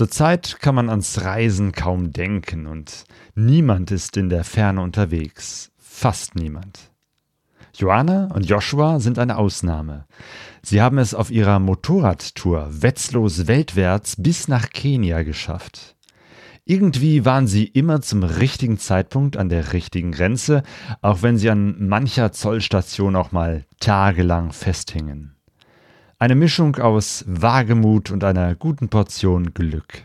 Zurzeit kann man ans Reisen kaum denken und niemand ist in der Ferne unterwegs. Fast niemand. Joanna und Joshua sind eine Ausnahme. Sie haben es auf ihrer Motorradtour wetzlos weltwärts bis nach Kenia geschafft. Irgendwie waren sie immer zum richtigen Zeitpunkt an der richtigen Grenze, auch wenn sie an mancher Zollstation auch mal tagelang festhingen. Eine Mischung aus Wagemut und einer guten Portion Glück.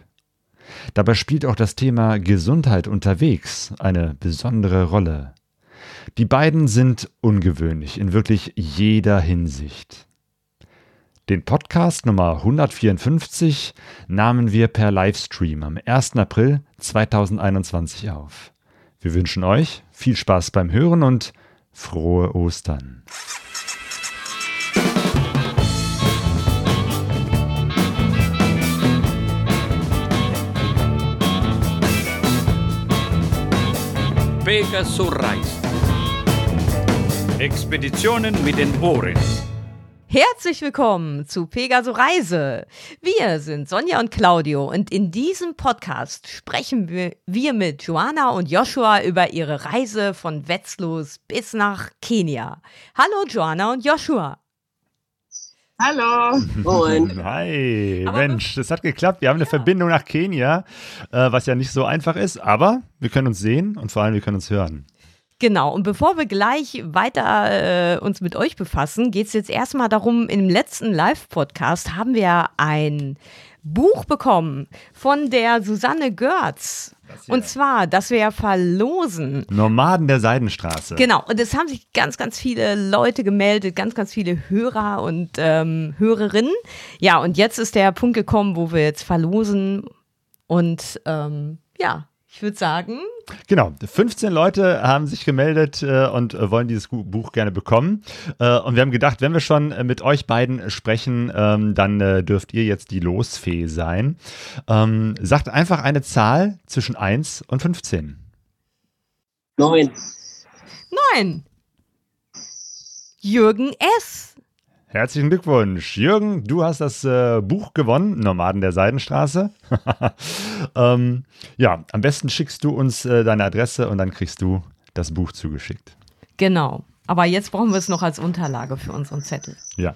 Dabei spielt auch das Thema Gesundheit unterwegs eine besondere Rolle. Die beiden sind ungewöhnlich in wirklich jeder Hinsicht. Den Podcast Nummer 154 nahmen wir per Livestream am 1. April 2021 auf. Wir wünschen euch viel Spaß beim Hören und frohe Ostern. Pegasus Reis. Expeditionen mit den Ohren. Herzlich willkommen zu Pegaso Reise. Wir sind Sonja und Claudio und in diesem Podcast sprechen wir mit Joanna und Joshua über ihre Reise von Wetzlos bis nach Kenia. Hallo Joanna und Joshua. Hallo. Und Hi, aber Mensch, das hat geklappt. Wir haben eine ja. Verbindung nach Kenia, äh, was ja nicht so einfach ist, aber wir können uns sehen und vor allem wir können uns hören. Genau, und bevor wir gleich weiter äh, uns mit euch befassen, geht es jetzt erstmal darum, im letzten Live-Podcast haben wir ein Buch bekommen von der Susanne Görz. Und zwar, dass wir verlosen. Nomaden der Seidenstraße. Genau, und es haben sich ganz, ganz viele Leute gemeldet, ganz, ganz viele Hörer und ähm, Hörerinnen. Ja, und jetzt ist der Punkt gekommen, wo wir jetzt verlosen. Und ähm, ja, ich würde sagen. Genau, 15 Leute haben sich gemeldet äh, und äh, wollen dieses Buch gerne bekommen. Äh, und wir haben gedacht, wenn wir schon äh, mit euch beiden sprechen, ähm, dann äh, dürft ihr jetzt die Losfee sein. Ähm, sagt einfach eine Zahl zwischen 1 und 15. 9. 9. Jürgen S. Herzlichen Glückwunsch. Jürgen, du hast das äh, Buch gewonnen, Nomaden der Seidenstraße. ähm, ja, am besten schickst du uns äh, deine Adresse und dann kriegst du das Buch zugeschickt. Genau. Aber jetzt brauchen wir es noch als Unterlage für unseren Zettel. Ja.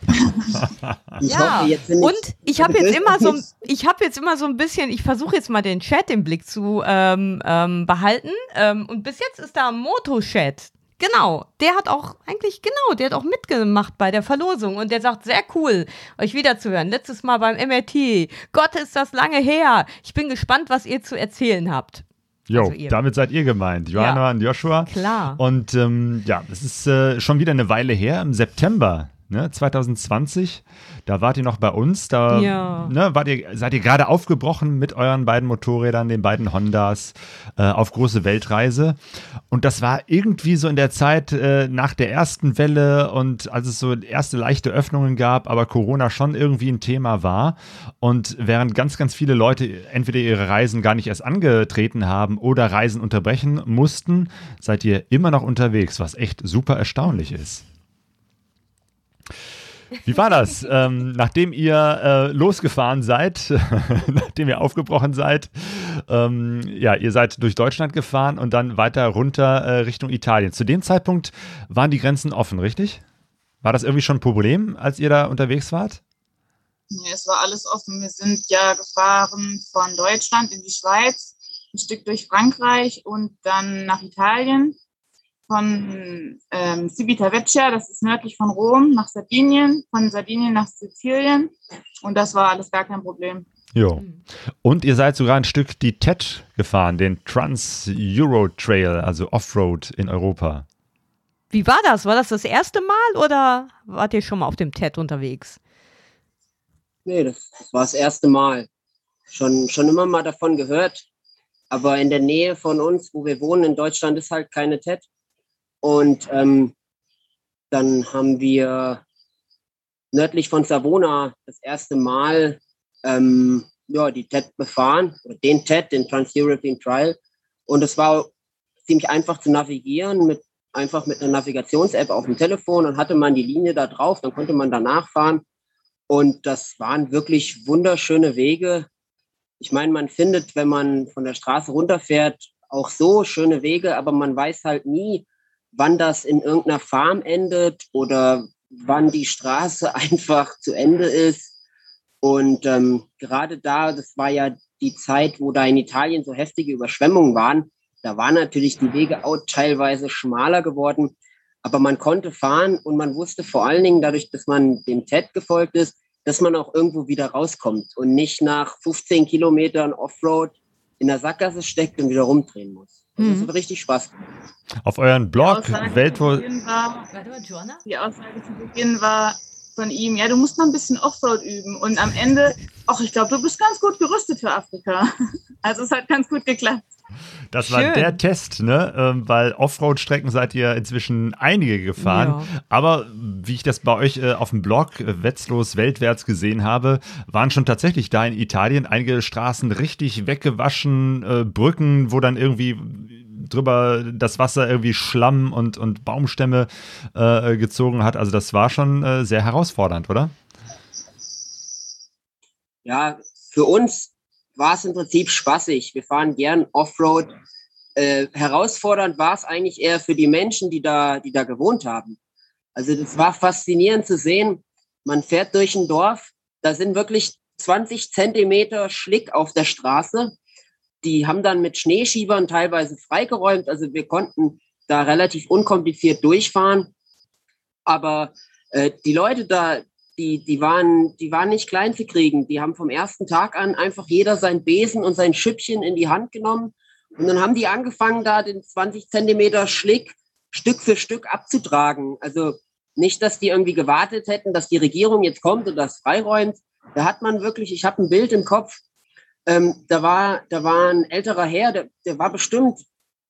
ja. und ich habe jetzt immer so, ich habe jetzt immer so ein bisschen, ich versuche jetzt mal den Chat im Blick zu ähm, ähm, behalten. Ähm, und bis jetzt ist da Moto-Chat. Genau, der hat auch eigentlich, genau, der hat auch mitgemacht bei der Verlosung und der sagt, sehr cool, euch wiederzuhören. Letztes Mal beim MRT. Gott, ist das lange her. Ich bin gespannt, was ihr zu erzählen habt. Jo, also damit seid ihr gemeint, Johanna ja, und Joshua. Klar. Und ähm, ja, es ist äh, schon wieder eine Weile her, im September ne, 2020. Da wart ihr noch bei uns. Da ja. ne, wart ihr, seid ihr gerade aufgebrochen mit euren beiden Motorrädern, den beiden Hondas, äh, auf große Weltreise. Und das war irgendwie so in der Zeit äh, nach der ersten Welle und als es so erste leichte Öffnungen gab, aber Corona schon irgendwie ein Thema war. Und während ganz, ganz viele Leute entweder ihre Reisen gar nicht erst angetreten haben oder Reisen unterbrechen mussten, seid ihr immer noch unterwegs, was echt super erstaunlich ist. Wie war das? ähm, nachdem ihr äh, losgefahren seid, nachdem ihr aufgebrochen seid, ähm, ja, ihr seid durch Deutschland gefahren und dann weiter runter äh, Richtung Italien. Zu dem Zeitpunkt waren die Grenzen offen, richtig? War das irgendwie schon ein Problem, als ihr da unterwegs wart? Nee, es war alles offen. Wir sind ja gefahren von Deutschland in die Schweiz, ein Stück durch Frankreich und dann nach Italien von ähm, Civitavecchia, das ist nördlich von Rom, nach Sardinien, von Sardinien nach Sizilien. Und das war alles gar kein Problem. Jo. Und ihr seid sogar ein Stück die TED gefahren, den Trans-Euro Trail, also Offroad in Europa. Wie war das? War das das erste Mal oder wart ihr schon mal auf dem TED unterwegs? Nee, das war das erste Mal. Schon, schon immer mal davon gehört. Aber in der Nähe von uns, wo wir wohnen in Deutschland, ist halt keine TED. Und ähm, dann haben wir nördlich von Savona das erste Mal ähm, ja, die TED befahren, den TED, den Trans-European Trial. Und es war ziemlich einfach zu navigieren, mit, einfach mit einer Navigations-App auf dem Telefon. Dann hatte man die Linie da drauf, dann konnte man danach fahren. Und das waren wirklich wunderschöne Wege. Ich meine, man findet, wenn man von der Straße runterfährt, auch so schöne Wege, aber man weiß halt nie, wann das in irgendeiner Farm endet oder wann die Straße einfach zu Ende ist. Und ähm, gerade da, das war ja die Zeit, wo da in Italien so heftige Überschwemmungen waren, da waren natürlich die Wege auch teilweise schmaler geworden, aber man konnte fahren und man wusste vor allen Dingen dadurch, dass man dem TED gefolgt ist, dass man auch irgendwo wieder rauskommt und nicht nach 15 Kilometern Offroad in der Sackgasse steckt und wieder rumdrehen muss. Mhm. Das hat richtig Spaß gemacht. Auf euren Blog Weltwohl. Die Aussage zu Beginn war von ihm, ja, du musst noch ein bisschen Offroad üben. Und am Ende, ach, ich glaube, du bist ganz gut gerüstet für Afrika. Also es hat ganz gut geklappt. Das Schön. war der Test, ne? Ähm, weil Offroad-Strecken seid ihr inzwischen einige gefahren. Ja. Aber wie ich das bei euch äh, auf dem Blog äh, Wetzlos Weltwärts gesehen habe, waren schon tatsächlich da in Italien einige Straßen richtig weggewaschen, äh, Brücken, wo dann irgendwie drüber das Wasser irgendwie Schlamm und, und Baumstämme äh, gezogen hat. Also das war schon äh, sehr herausfordernd, oder? Ja, für uns war es im Prinzip spaßig. Wir fahren gern Offroad. Äh, herausfordernd war es eigentlich eher für die Menschen, die da, die da gewohnt haben. Also das war faszinierend zu sehen. Man fährt durch ein Dorf, da sind wirklich 20 Zentimeter Schlick auf der Straße. Die haben dann mit Schneeschiebern teilweise freigeräumt. Also wir konnten da relativ unkompliziert durchfahren. Aber äh, die Leute da, die, die, waren, die waren nicht klein zu kriegen. Die haben vom ersten Tag an einfach jeder sein Besen und sein Schüppchen in die Hand genommen. Und dann haben die angefangen, da den 20 Zentimeter Schlick Stück für Stück abzutragen. Also nicht, dass die irgendwie gewartet hätten, dass die Regierung jetzt kommt und das freiräumt. Da hat man wirklich, ich habe ein Bild im Kopf, ähm, da, war, da war ein älterer Herr, der, der war bestimmt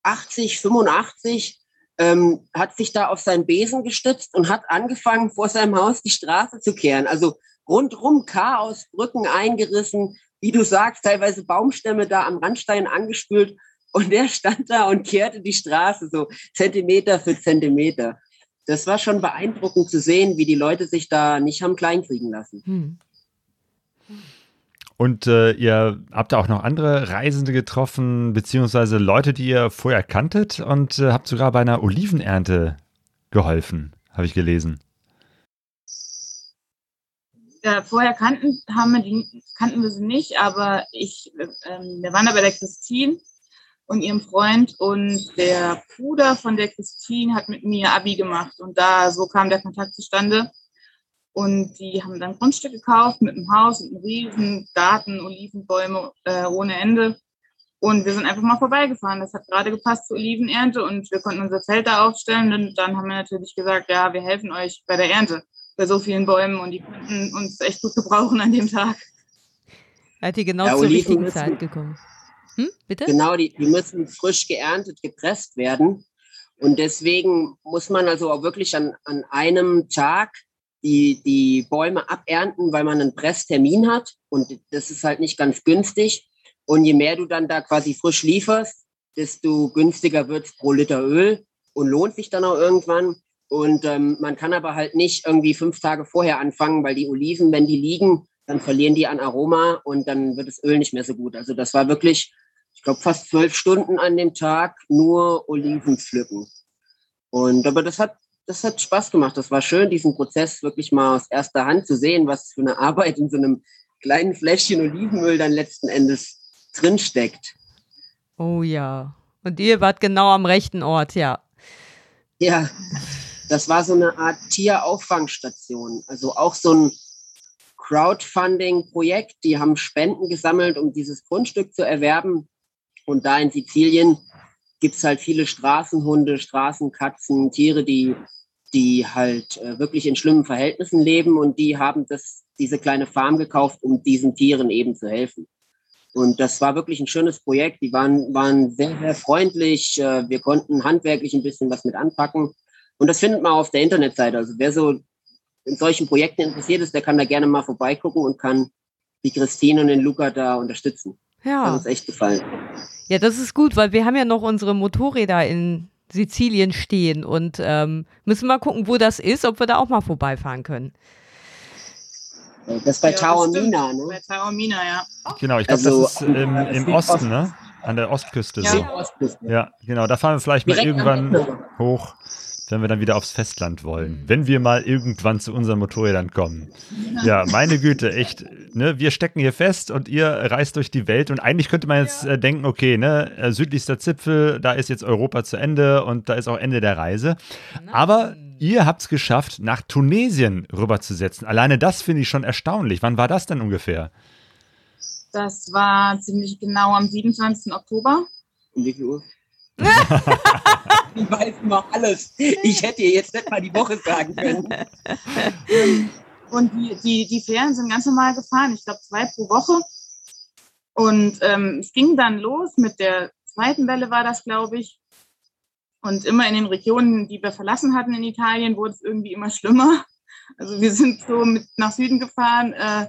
80, 85 ähm, hat sich da auf seinen Besen gestützt und hat angefangen, vor seinem Haus die Straße zu kehren. Also rundrum Chaos, Brücken eingerissen, wie du sagst, teilweise Baumstämme da am Randstein angespült. Und der stand da und kehrte die Straße so Zentimeter für Zentimeter. Das war schon beeindruckend zu sehen, wie die Leute sich da nicht haben kleinkriegen lassen. Hm. Und äh, ihr habt da auch noch andere Reisende getroffen, beziehungsweise Leute, die ihr vorher kanntet und äh, habt sogar bei einer Olivenernte geholfen, habe ich gelesen. Ja, vorher kannten, haben wir die, kannten wir sie nicht, aber ich, ähm, wir waren da bei der Christine und ihrem Freund und der Bruder von der Christine hat mit mir Abi gemacht und da so kam der Kontakt zustande. Und die haben dann Grundstück gekauft mit einem Haus und einem riesen Garten, Olivenbäume äh, ohne Ende. Und wir sind einfach mal vorbeigefahren. Das hat gerade gepasst zur Olivenernte und wir konnten unser Zelt da aufstellen. Und dann haben wir natürlich gesagt, ja, wir helfen euch bei der Ernte, bei so vielen Bäumen. Und die konnten uns echt gut gebrauchen an dem Tag. Seid ihr genau ja, zur richtigen müssen, Zeit gekommen? Hm, bitte? Genau, die, die müssen frisch geerntet, gepresst werden. Und deswegen muss man also auch wirklich an, an einem Tag die, die Bäume abernten, weil man einen Presstermin hat und das ist halt nicht ganz günstig. Und je mehr du dann da quasi frisch lieferst, desto günstiger wird es pro Liter Öl und lohnt sich dann auch irgendwann. Und ähm, man kann aber halt nicht irgendwie fünf Tage vorher anfangen, weil die Oliven, wenn die liegen, dann verlieren die an Aroma und dann wird das Öl nicht mehr so gut. Also das war wirklich, ich glaube, fast zwölf Stunden an dem Tag nur Oliven pflücken. Und aber das hat das hat Spaß gemacht. Das war schön, diesen Prozess wirklich mal aus erster Hand zu sehen, was für eine Arbeit in so einem kleinen Fläschchen Olivenöl dann letzten Endes drinsteckt. Oh ja. Und ihr wart genau am rechten Ort, ja. Ja, das war so eine Art Tierauffangstation. Also auch so ein Crowdfunding-Projekt. Die haben Spenden gesammelt, um dieses Grundstück zu erwerben. Und da in Sizilien gibt es halt viele Straßenhunde, Straßenkatzen, Tiere, die die halt äh, wirklich in schlimmen Verhältnissen leben und die haben das, diese kleine Farm gekauft, um diesen Tieren eben zu helfen. Und das war wirklich ein schönes Projekt. Die waren, waren sehr, sehr freundlich. Äh, wir konnten handwerklich ein bisschen was mit anpacken. Und das findet man auf der Internetseite. Also wer so in solchen Projekten interessiert ist, der kann da gerne mal vorbeigucken und kann die Christine und den Luca da unterstützen. Ja. Hat uns echt gefallen. Ja, das ist gut, weil wir haben ja noch unsere Motorräder in Sizilien stehen und ähm, müssen mal gucken, wo das ist, ob wir da auch mal vorbeifahren können. Das ist bei ja, Taormina, ne? Bei Taormina, ja. Genau, ich glaube, also, das ist im, im Osten, ne? An der Ostküste. Ja, so. Ostküste. ja genau. Da fahren wir vielleicht mal irgendwann hoch wenn wir dann wieder aufs Festland wollen. Wenn wir mal irgendwann zu unseren Motorrädern kommen. Ja, meine Güte, echt. Ne, wir stecken hier fest und ihr reist durch die Welt. Und eigentlich könnte man jetzt äh, denken, okay, ne, äh, südlichster Zipfel, da ist jetzt Europa zu Ende und da ist auch Ende der Reise. Aber ihr habt es geschafft, nach Tunesien rüberzusetzen. Alleine das finde ich schon erstaunlich. Wann war das denn ungefähr? Das war ziemlich genau am 27. Oktober. Um wie viel Uhr? Ich weiß immer alles. Ich hätte ihr jetzt nicht mal die Woche sagen können. Und die, die, die Fähren sind ganz normal gefahren. Ich glaube, zwei pro Woche. Und ähm, es ging dann los mit der zweiten Welle, war das, glaube ich. Und immer in den Regionen, die wir verlassen hatten in Italien, wurde es irgendwie immer schlimmer. Also wir sind so mit nach Süden gefahren, äh,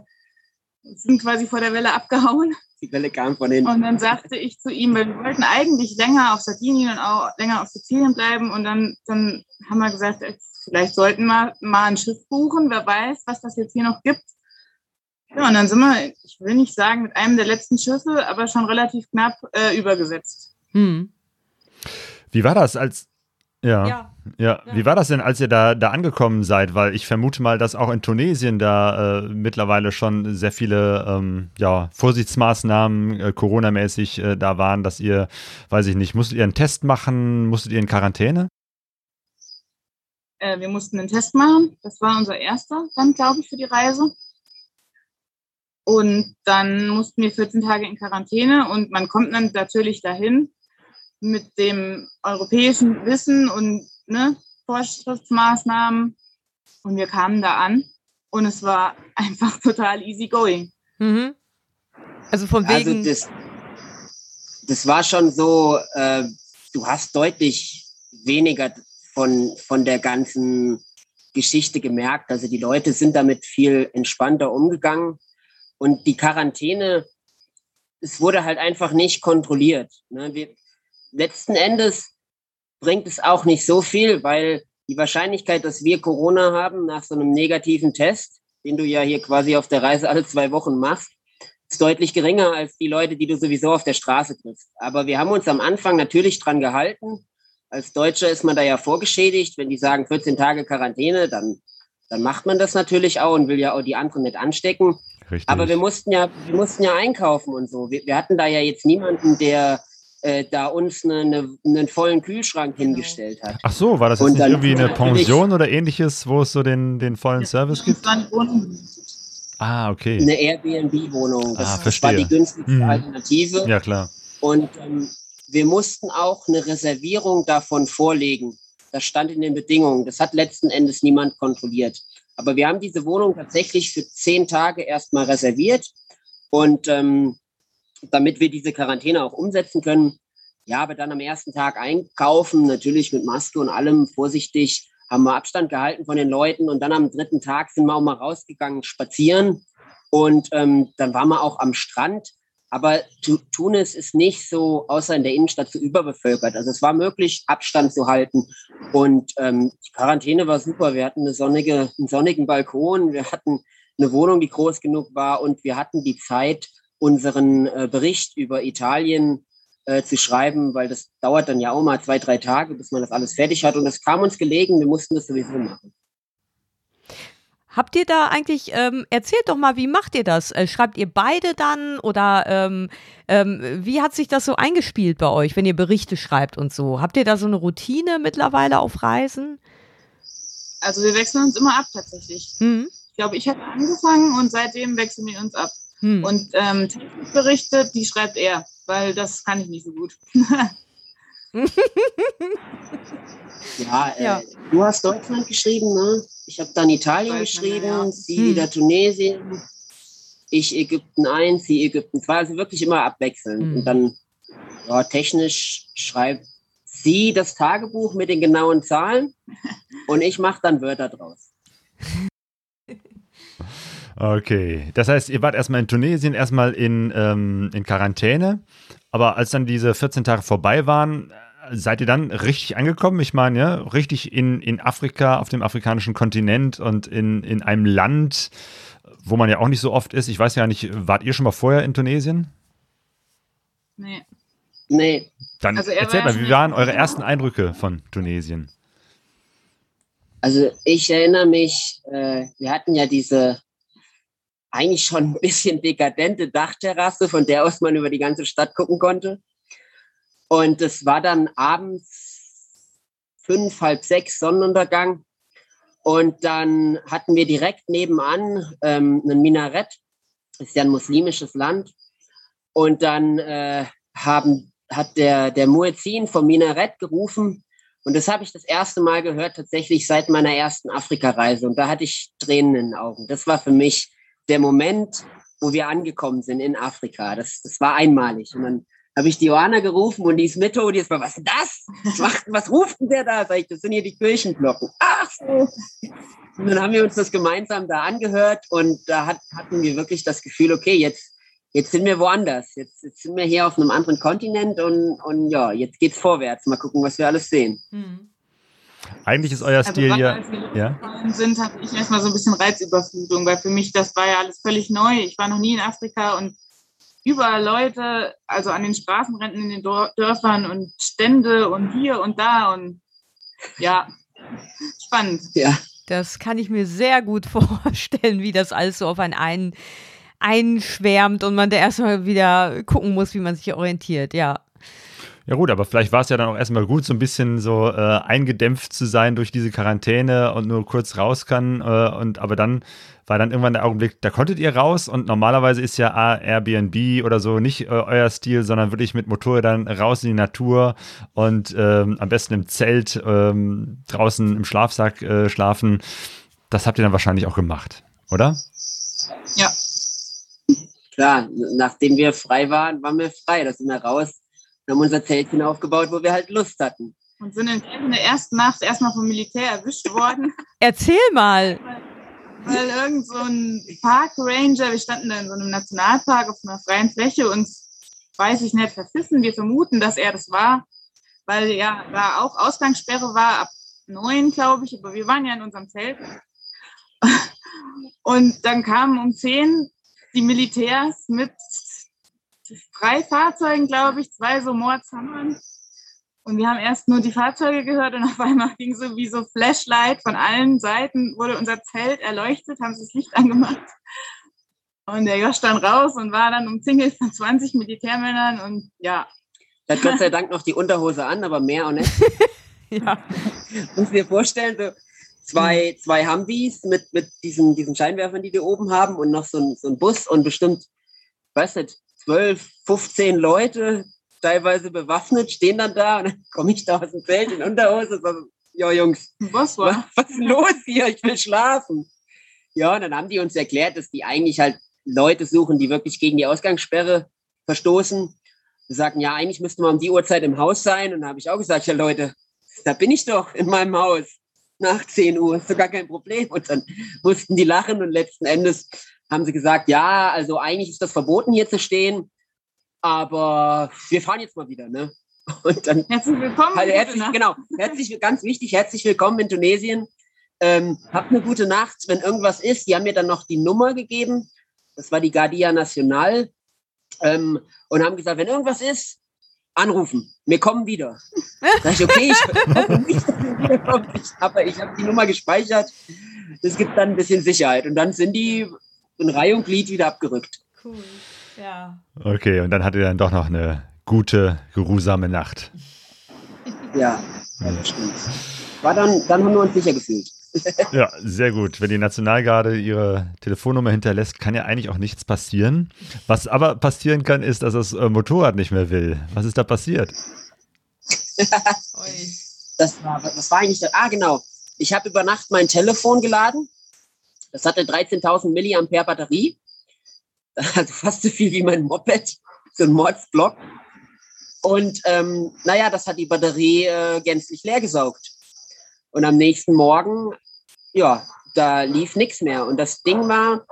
sind quasi vor der Welle abgehauen die Welle kam von hinten. Und dann sagte ich zu ihm, weil wir wollten eigentlich länger auf Sardinien und auch länger auf Sizilien bleiben. Und dann, dann haben wir gesagt, vielleicht sollten wir mal ein Schiff buchen. Wer weiß, was das jetzt hier noch gibt. Ja, und dann sind wir, ich will nicht sagen, mit einem der letzten Schiffe, aber schon relativ knapp äh, übergesetzt. Hm. Wie war das, als ja. ja. ja. Wie war das denn, als ihr da, da angekommen seid? Weil ich vermute mal, dass auch in Tunesien da äh, mittlerweile schon sehr viele ähm, ja, Vorsichtsmaßnahmen äh, Corona-mäßig äh, da waren, dass ihr, weiß ich nicht, musstet ihr einen Test machen? Musstet ihr in Quarantäne? Äh, wir mussten einen Test machen. Das war unser erster, dann glaube ich, für die Reise. Und dann mussten wir 14 Tage in Quarantäne und man kommt dann natürlich dahin mit dem europäischen Wissen und ne, Vorschriftsmaßnahmen. Und wir kamen da an und es war einfach total easy going. Mhm. Also von also wegen. Also das, das war schon so, äh, du hast deutlich weniger von, von der ganzen Geschichte gemerkt. Also die Leute sind damit viel entspannter umgegangen. Und die Quarantäne, es wurde halt einfach nicht kontrolliert. Ne? Wir, letzten Endes bringt es auch nicht so viel, weil die Wahrscheinlichkeit, dass wir Corona haben nach so einem negativen Test, den du ja hier quasi auf der Reise alle zwei Wochen machst, ist deutlich geringer als die Leute, die du sowieso auf der Straße triffst. Aber wir haben uns am Anfang natürlich dran gehalten. Als Deutscher ist man da ja vorgeschädigt. Wenn die sagen 14 Tage Quarantäne, dann, dann macht man das natürlich auch und will ja auch die anderen nicht anstecken. Richtig. Aber wir mussten ja, wir mussten ja einkaufen und so. Wir, wir hatten da ja jetzt niemanden, der äh, da uns eine, eine, einen vollen Kühlschrank genau. hingestellt hat. Ach so, war das jetzt nicht irgendwie eine Pension oder ähnliches, wo es so den, den vollen Service gibt? Ah, okay. Eine Airbnb-Wohnung. Das, ah, das war die günstigste hm. Alternative. Ja, klar. Und ähm, wir mussten auch eine Reservierung davon vorlegen. Das stand in den Bedingungen. Das hat letzten Endes niemand kontrolliert. Aber wir haben diese Wohnung tatsächlich für zehn Tage erstmal reserviert. Und ähm, damit wir diese Quarantäne auch umsetzen können. Ja, aber dann am ersten Tag einkaufen, natürlich mit Maske und allem vorsichtig, haben wir Abstand gehalten von den Leuten und dann am dritten Tag sind wir auch mal rausgegangen, spazieren und ähm, dann waren wir auch am Strand. Aber Tunis ist nicht so, außer in der Innenstadt, so überbevölkert. Also es war möglich, Abstand zu halten. Und ähm, die Quarantäne war super. Wir hatten eine sonnige, einen sonnigen Balkon, wir hatten eine Wohnung, die groß genug war und wir hatten die Zeit, unseren äh, Bericht über Italien äh, zu schreiben, weil das dauert dann ja auch mal zwei, drei Tage, bis man das alles fertig hat. Und das kam uns gelegen, wir mussten das sowieso machen. Habt ihr da eigentlich, ähm, erzählt doch mal, wie macht ihr das? Äh, schreibt ihr beide dann oder ähm, ähm, wie hat sich das so eingespielt bei euch, wenn ihr Berichte schreibt und so? Habt ihr da so eine Routine mittlerweile auf Reisen? Also wir wechseln uns immer ab tatsächlich. Mhm. Ich glaube, ich habe angefangen und seitdem wechseln wir uns ab. Hm. Und ähm, Berichte, die schreibt er, weil das kann ich nicht so gut. ja, äh, ja, du hast Deutschland geschrieben, ne? Ich habe dann Italien geschrieben, ja. sie hm. wieder Tunesien, ich Ägypten 1, sie Ägypten 2, also wirklich immer abwechselnd. Hm. Und dann ja, technisch schreibt sie das Tagebuch mit den genauen Zahlen und ich mache dann Wörter draus. Okay, das heißt, ihr wart erstmal in Tunesien, erstmal in, ähm, in Quarantäne, aber als dann diese 14 Tage vorbei waren, seid ihr dann richtig angekommen? Ich meine, ja, richtig in, in Afrika, auf dem afrikanischen Kontinent und in, in einem Land, wo man ja auch nicht so oft ist. Ich weiß ja nicht, wart ihr schon mal vorher in Tunesien? Nee. Nee. Dann also erzählt mal, wie waren eure ersten Eindrücke von Tunesien? Also ich erinnere mich, äh, wir hatten ja diese eigentlich schon ein bisschen dekadente Dachterrasse, von der aus man über die ganze Stadt gucken konnte. Und es war dann abends fünf, halb sechs Sonnenuntergang. Und dann hatten wir direkt nebenan ähm, ein Minarett. Das ist ja ein muslimisches Land. Und dann äh, haben, hat der, der Muezzin vom Minarett gerufen. Und das habe ich das erste Mal gehört, tatsächlich seit meiner ersten Afrikareise. Und da hatte ich Tränen in den Augen. Das war für mich der Moment, wo wir angekommen sind in Afrika. Das, das war einmalig. Und dann habe ich die Johanna gerufen und die ist mit und die ist mal, was ist das? Was, was ruft denn der da? Sag ich, das sind hier die Kirchenglocken. Ach so. Und dann haben wir uns das gemeinsam da angehört und da hat, hatten wir wirklich das Gefühl, okay, jetzt, jetzt sind wir woanders. Jetzt, jetzt sind wir hier auf einem anderen Kontinent und, und ja, jetzt geht's vorwärts. Mal gucken, was wir alles sehen. Mhm. Eigentlich ist euer also Stil ja. Als wir ja? sind, hatte ich erstmal so ein bisschen Reizüberflutung, weil für mich das war ja alles völlig neu. Ich war noch nie in Afrika und überall Leute, also an den Straßenränden in den Dörfern und Stände und hier und da und ja, spannend. Ja. Das kann ich mir sehr gut vorstellen, wie das alles so auf einen ein, einschwärmt und man da erstmal wieder gucken muss, wie man sich orientiert, ja. Ja gut, aber vielleicht war es ja dann auch erstmal gut, so ein bisschen so äh, eingedämpft zu sein durch diese Quarantäne und nur kurz raus kann. Äh, und aber dann war dann irgendwann der Augenblick, da konntet ihr raus und normalerweise ist ja Airbnb oder so nicht äh, euer Stil, sondern wirklich mit Motorrädern raus in die Natur und ähm, am besten im Zelt ähm, draußen im Schlafsack äh, schlafen. Das habt ihr dann wahrscheinlich auch gemacht, oder? Ja. Klar, nachdem wir frei waren, waren wir frei. Da sind wir raus wir haben unser Zeltchen aufgebaut, wo wir halt Lust hatten. Und sind in der ersten Nacht erstmal vom Militär erwischt worden. Erzähl mal. Weil, weil irgend so ein Parkranger, wir standen da in so einem Nationalpark auf einer freien Fläche und weiß ich nicht, verfissen. Wir vermuten, dass er das war, weil ja da auch Ausgangssperre war ab neun, glaube ich, aber wir waren ja in unserem Zelt. Und dann kamen um zehn die Militärs mit drei Fahrzeugen, glaube ich, zwei so Mordshammern. Und wir haben erst nur die Fahrzeuge gehört und auf einmal ging so wie so Flashlight von allen Seiten, wurde unser Zelt erleuchtet, haben sie das Licht angemacht. Und der Josh dann raus und war dann umzingelt von 20 Militärmännern und ja. Er hat Gott sei Dank noch die Unterhose an, aber mehr auch nicht. ja. Muss dir vorstellen, so zwei, zwei Humvees mit, mit diesen, diesen Scheinwerfern, die wir oben haben und noch so ein, so ein Bus und bestimmt, weiß nicht, 12, 15 Leute, teilweise bewaffnet, stehen dann da und dann komme ich da aus dem Feld in Unterhose und so, ja Jungs, was, war? was ist los hier? Ich will schlafen. Ja, und dann haben die uns erklärt, dass die eigentlich halt Leute suchen, die wirklich gegen die Ausgangssperre verstoßen. Die sagen, ja, eigentlich müssten wir um die Uhrzeit im Haus sein. Und da habe ich auch gesagt, ja Leute, da bin ich doch in meinem Haus nach 10 Uhr, ist doch gar kein Problem. Und dann mussten die lachen und letzten Endes haben sie gesagt, ja, also eigentlich ist das verboten, hier zu stehen, aber wir fahren jetzt mal wieder, ne? Und dann, herzlich willkommen. Also herzlich, genau, herzlich, ganz wichtig, herzlich willkommen in Tunesien. Ähm, habt eine gute Nacht. Wenn irgendwas ist, die haben mir dann noch die Nummer gegeben. Das war die Guardia Nacional. Ähm, und haben gesagt, wenn irgendwas ist, anrufen. Wir kommen wieder. Sag ich, okay, ich nicht, aber ich habe die Nummer gespeichert. Das gibt dann ein bisschen Sicherheit. Und dann sind die in Reihe und Glied wieder abgerückt. Cool, ja. Okay, und dann hatte er dann doch noch eine gute, geruhsame Nacht. Ja, das stimmt. War dann, dann haben wir uns sicher gefühlt. ja, sehr gut. Wenn die Nationalgarde ihre Telefonnummer hinterlässt, kann ja eigentlich auch nichts passieren. Was aber passieren kann, ist, dass das äh, Motorrad nicht mehr will. Was ist da passiert? das, war, das war eigentlich, ah genau, ich habe über Nacht mein Telefon geladen das hatte 13.000 Milliampere Batterie. Also fast so viel wie mein Moped, so ein Mordsblock. Und ähm, naja, das hat die Batterie äh, gänzlich leer gesaugt. Und am nächsten Morgen, ja, da lief nichts mehr. Und das Ding war,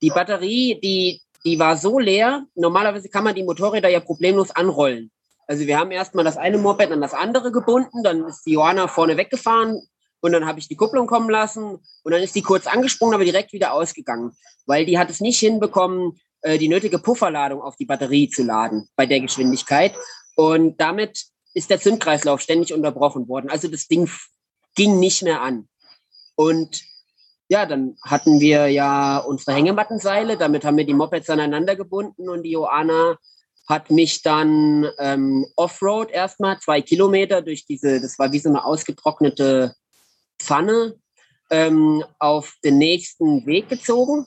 die Batterie, die, die war so leer. Normalerweise kann man die Motorräder ja problemlos anrollen. Also wir haben erstmal das eine Moped an das andere gebunden, dann ist die Johanna vorne weggefahren, Und dann habe ich die Kupplung kommen lassen und dann ist die kurz angesprungen, aber direkt wieder ausgegangen, weil die hat es nicht hinbekommen, äh, die nötige Pufferladung auf die Batterie zu laden bei der Geschwindigkeit. Und damit ist der Zündkreislauf ständig unterbrochen worden. Also das Ding ging nicht mehr an. Und ja, dann hatten wir ja unsere Hängemattenseile, damit haben wir die Mopeds aneinander gebunden und die Joana hat mich dann ähm, Offroad erstmal zwei Kilometer durch diese, das war wie so eine ausgetrocknete Pfanne, ähm, auf den nächsten Weg gezogen.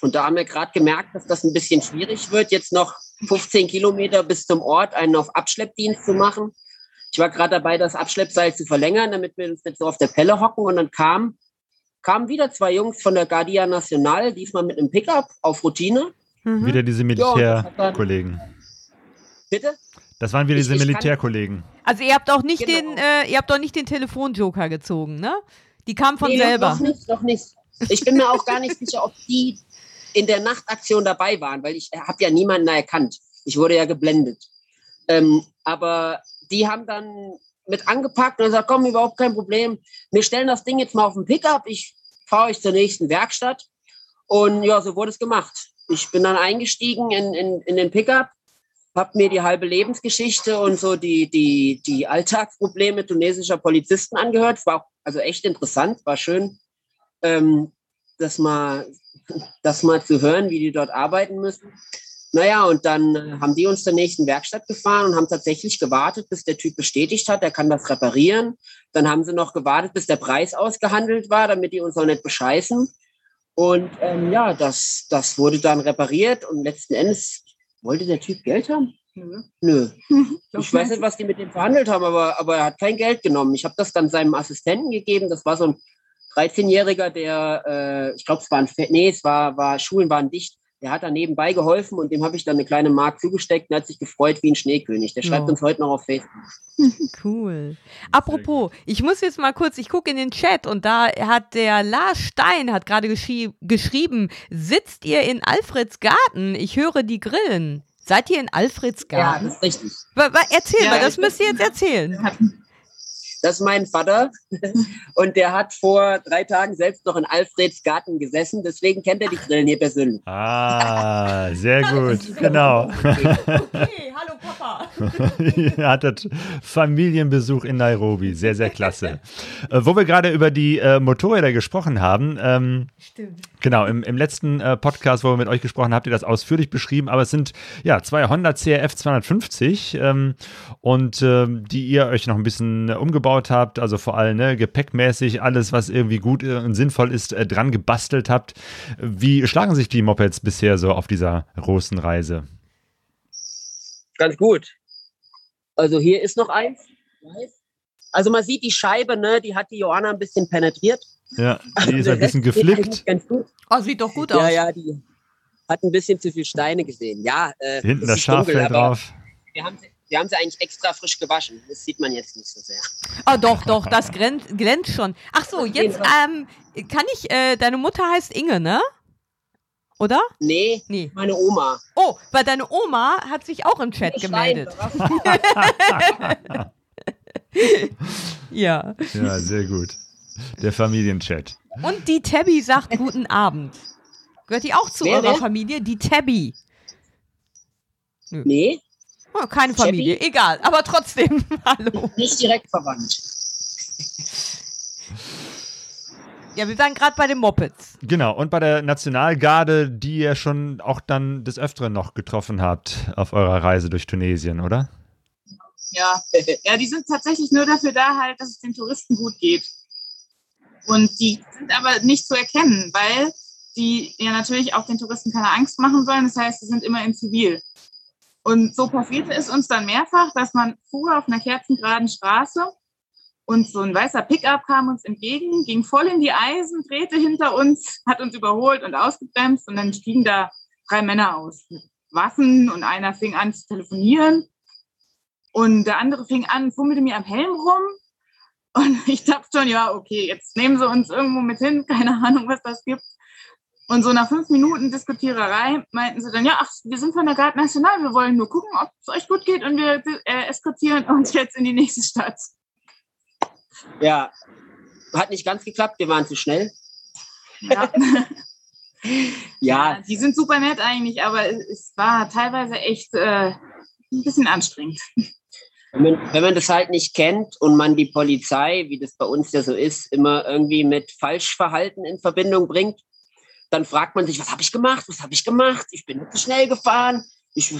Und da haben wir gerade gemerkt, dass das ein bisschen schwierig wird, jetzt noch 15 Kilometer bis zum Ort einen auf Abschleppdienst zu machen. Ich war gerade dabei, das Abschleppseil zu verlängern, damit wir uns nicht so auf der Pelle hocken. Und dann kam, kamen wieder zwei Jungs von der Guardia Nacional, diesmal mit einem Pickup auf Routine. Mhm. Wieder diese Militärkollegen. Bitte? Das waren wieder diese Militärkollegen. Also ihr habt auch nicht genau. den, äh, ihr habt auch nicht den Telefonjoker gezogen, ne? Die kamen von nee, selber. Noch nicht, noch nicht. Ich bin mir auch gar nicht sicher, ob die in der Nachtaktion dabei waren, weil ich habe ja niemanden erkannt. Ich wurde ja geblendet. Ähm, aber die haben dann mit angepackt und gesagt, komm, überhaupt kein Problem. Wir stellen das Ding jetzt mal auf den Pickup. Ich fahre euch zur nächsten Werkstatt. Und ja, so wurde es gemacht. Ich bin dann eingestiegen in, in, in den Pickup habe mir die halbe Lebensgeschichte und so die, die, die Alltagsprobleme tunesischer Polizisten angehört. War also echt interessant, war schön, ähm, das, mal, das mal zu hören, wie die dort arbeiten müssen. Naja, und dann haben die uns zur nächsten Werkstatt gefahren und haben tatsächlich gewartet, bis der Typ bestätigt hat, er kann das reparieren. Dann haben sie noch gewartet, bis der Preis ausgehandelt war, damit die uns auch nicht bescheißen. Und ähm, ja, das, das wurde dann repariert und letzten Endes wollte der Typ Geld haben? Nö. Nö. Ich weiß nicht, was die mit dem verhandelt haben, aber, aber er hat kein Geld genommen. Ich habe das dann seinem Assistenten gegeben. Das war so ein 13-Jähriger, der, äh, ich glaube, es waren, nee, es war, war, Schulen waren dicht. Der hat da nebenbei geholfen und dem habe ich dann eine kleine Mark zugesteckt und hat sich gefreut wie ein Schneekönig. Der schreibt oh. uns heute noch auf Facebook. Cool. Apropos, ich muss jetzt mal kurz, ich gucke in den Chat und da hat der Lars Stein hat gerade geschrie geschrieben, sitzt ihr in Alfreds Garten? Ich höre die Grillen. Seid ihr in Alfreds Garten? Ja, das ist richtig. Erzähl ja, mal, das müsst ihr jetzt erzählen. Das ist mein Vater. Und der hat vor drei Tagen selbst noch in Alfreds Garten gesessen, deswegen kennt er die Grillen hier persönlich. Ah, sehr gut, genau. Okay, hallo Papa. Ihr hattet Familienbesuch in Nairobi, sehr, sehr klasse. Äh, wo wir gerade über die äh, Motorräder gesprochen haben, ähm, Stimmt. Genau, im, im letzten äh, Podcast, wo wir mit euch gesprochen haben, habt ihr das ausführlich beschrieben, aber es sind ja zwei Honda CRF 250 ähm, und ähm, die ihr euch noch ein bisschen umgebaut aufgebaut habt, also vor allem ne, gepäckmäßig alles, was irgendwie gut und sinnvoll ist, äh, dran gebastelt habt. Wie schlagen sich die Mopeds bisher so auf dieser großen Reise? Ganz gut. Also hier ist noch eins. Also man sieht die Scheibe, ne, die hat die Johanna ein bisschen penetriert. Ja, die ist ein bisschen geflickt. Oh, sieht doch gut aus. Ja, ja, die hat ein bisschen zu viele Steine gesehen. Ja, äh, hinten das Schaf fällt drauf. Wir haben sie wir haben sie eigentlich extra frisch gewaschen. Das sieht man jetzt nicht so sehr. Oh, doch, doch, das glänzt, glänzt schon. Ach so, jetzt ähm, kann ich, äh, deine Mutter heißt Inge, ne? Oder? Nee, nee, meine Oma. Oh, weil deine Oma hat sich auch im Chat gemeldet. ja. Ja, sehr gut. Der Familienchat. Und die Tabby sagt guten Abend. Gehört die auch zu Wer eurer denn? Familie? Die Tabby. Nö. Nee. Oh, keine Familie, egal, aber trotzdem, hallo. Nicht direkt verwandt. Ja, wir waren gerade bei den Mopeds. Genau, und bei der Nationalgarde, die ihr schon auch dann des Öfteren noch getroffen habt auf eurer Reise durch Tunesien, oder? Ja, ja, die sind tatsächlich nur dafür da, halt, dass es den Touristen gut geht. Und die sind aber nicht zu erkennen, weil die ja natürlich auch den Touristen keine Angst machen sollen. Das heißt, sie sind immer in Zivil. Und so passierte es uns dann mehrfach, dass man fuhr auf einer kerzengeraden Straße und so ein weißer Pickup kam uns entgegen, ging voll in die Eisen, drehte hinter uns, hat uns überholt und ausgebremst und dann stiegen da drei Männer aus mit Waffen und einer fing an zu telefonieren und der andere fing an, fummelte mir am Helm rum und ich dachte schon, ja, okay, jetzt nehmen sie uns irgendwo mit hin, keine Ahnung, was das gibt. Und so nach fünf Minuten Diskutiererei meinten sie dann, ja, ach, wir sind von der Garde National, wir wollen nur gucken, ob es euch gut geht und wir äh, eskortieren uns jetzt in die nächste Stadt. Ja, hat nicht ganz geklappt, wir waren zu schnell. Ja. ja. Die sind super nett eigentlich, aber es war teilweise echt äh, ein bisschen anstrengend. Wenn man, wenn man das halt nicht kennt und man die Polizei, wie das bei uns ja so ist, immer irgendwie mit Falschverhalten in Verbindung bringt, dann fragt man sich, was habe ich gemacht? Was habe ich gemacht? Ich bin zu schnell gefahren. Ich,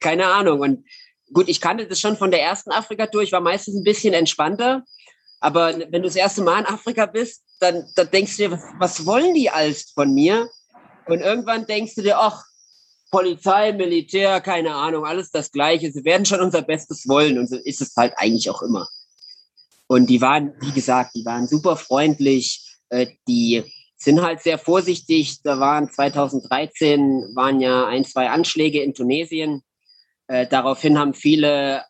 keine Ahnung. Und gut, ich kannte das schon von der ersten Afrika-Tour. Ich war meistens ein bisschen entspannter. Aber wenn du das erste Mal in Afrika bist, dann, dann denkst du dir, was, wollen die alles von mir? Und irgendwann denkst du dir, ach, Polizei, Militär, keine Ahnung, alles das Gleiche. Sie werden schon unser Bestes wollen und so ist es halt eigentlich auch immer. Und die waren, wie gesagt, die waren super freundlich. Äh, die sind halt sehr vorsichtig. Da waren 2013 waren ja ein, zwei Anschläge in Tunesien. Äh, daraufhin haben viele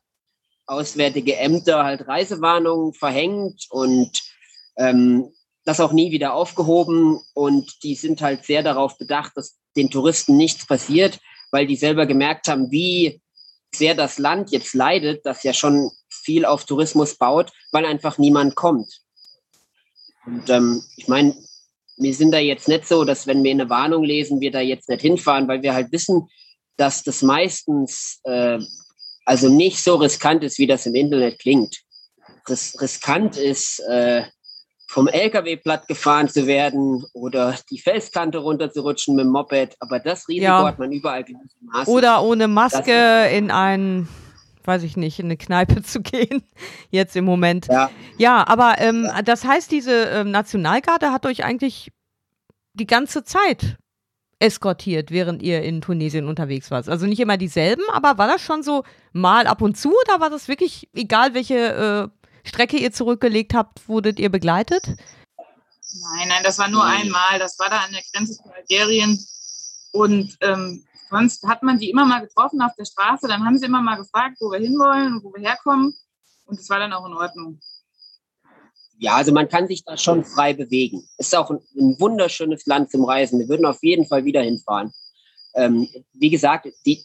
auswärtige Ämter halt Reisewarnungen verhängt und ähm, das auch nie wieder aufgehoben. Und die sind halt sehr darauf bedacht, dass den Touristen nichts passiert, weil die selber gemerkt haben, wie sehr das Land jetzt leidet, das ja schon viel auf Tourismus baut, weil einfach niemand kommt. Und ähm, ich meine, wir sind da jetzt nicht so, dass wenn wir eine Warnung lesen, wir da jetzt nicht hinfahren, weil wir halt wissen, dass das meistens äh, also nicht so riskant ist, wie das im Internet klingt. Ris riskant ist, äh, vom LKW platt gefahren zu werden oder die Felskante runterzurutschen mit dem Moped. Aber das Risiko ja. hat man überall gleichermaßen. Oder ohne Maske in ein, weiß ich nicht, in eine Kneipe zu gehen. Jetzt im Moment. Ja, ja aber ähm, ja. das heißt, diese ähm, Nationalgarde hat euch eigentlich die ganze Zeit eskortiert, während ihr in Tunesien unterwegs wart. Also nicht immer dieselben, aber war das schon so mal ab und zu oder war das wirklich, egal welche äh, Strecke ihr zurückgelegt habt, wurdet ihr begleitet? Nein, nein, das war nur einmal. Das war da an der Grenze zu Algerien. Und ähm, sonst hat man die immer mal getroffen auf der Straße. Dann haben sie immer mal gefragt, wo wir hinwollen und wo wir herkommen. Und das war dann auch in Ordnung. Ja, also man kann sich da schon frei bewegen. Ist auch ein, ein wunderschönes Land zum Reisen. Wir würden auf jeden Fall wieder hinfahren. Ähm, wie gesagt, die,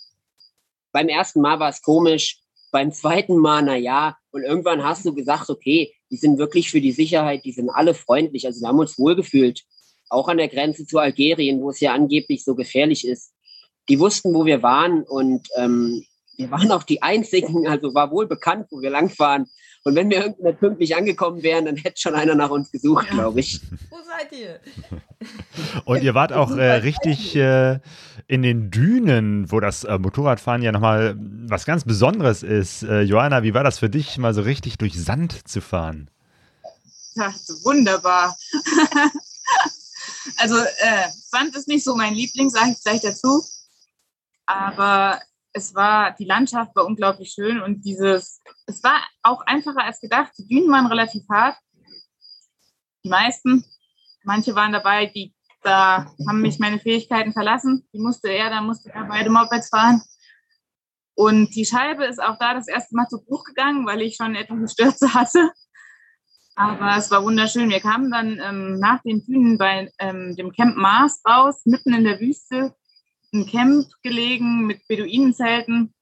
beim ersten Mal war es komisch, beim zweiten Mal, na ja, und irgendwann hast du gesagt, okay, die sind wirklich für die Sicherheit, die sind alle freundlich. Also wir haben uns wohlgefühlt, auch an der Grenze zu Algerien, wo es ja angeblich so gefährlich ist. Die wussten, wo wir waren und ähm, wir waren auch die Einzigen, also war wohl bekannt, wo wir langfahren. Und wenn wir irgendwie nicht pünktlich angekommen wären, dann hätte schon einer nach uns gesucht, ja. glaube ich. Wo seid ihr? Und ihr wart auch äh, richtig äh, in den Dünen, wo das äh, Motorradfahren ja nochmal was ganz Besonderes ist. Äh, Johanna, wie war das für dich, mal so richtig durch Sand zu fahren? Ja, wunderbar. also äh, Sand ist nicht so mein Liebling, sage ich gleich dazu. Aber es war, die Landschaft war unglaublich schön und dieses, es war auch einfacher als gedacht. Die Dünen waren relativ hart. Die meisten. Manche waren dabei, die, da haben mich meine Fähigkeiten verlassen. Die musste er, da musste er beide Mopeds fahren. Und die Scheibe ist auch da das erste Mal zu Bruch gegangen, weil ich schon etwas Stürze hatte. Aber es war wunderschön. Wir kamen dann ähm, nach den Dünen bei ähm, dem Camp Mars raus, mitten in der Wüste ein Camp gelegen mit Beduinenzelten.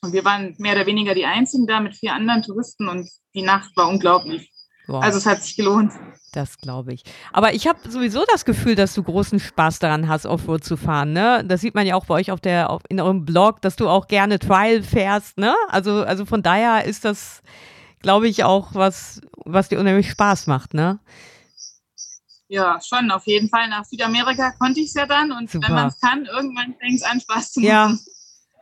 Und wir waren mehr oder weniger die Einzigen da mit vier anderen Touristen und die Nacht war unglaublich. Wow. Also es hat sich gelohnt. Das glaube ich. Aber ich habe sowieso das Gefühl, dass du großen Spaß daran hast, Offroad zu fahren. Ne? Das sieht man ja auch bei euch auf der, auf, in eurem Blog, dass du auch gerne Trial fährst. Ne? Also, also von daher ist das, glaube ich, auch was, was dir unheimlich Spaß macht. Ne? Ja, schon, auf jeden Fall. Nach Südamerika konnte ich es ja dann und Super. wenn man es kann, irgendwann fängt es an, Spaß zu machen. Ja,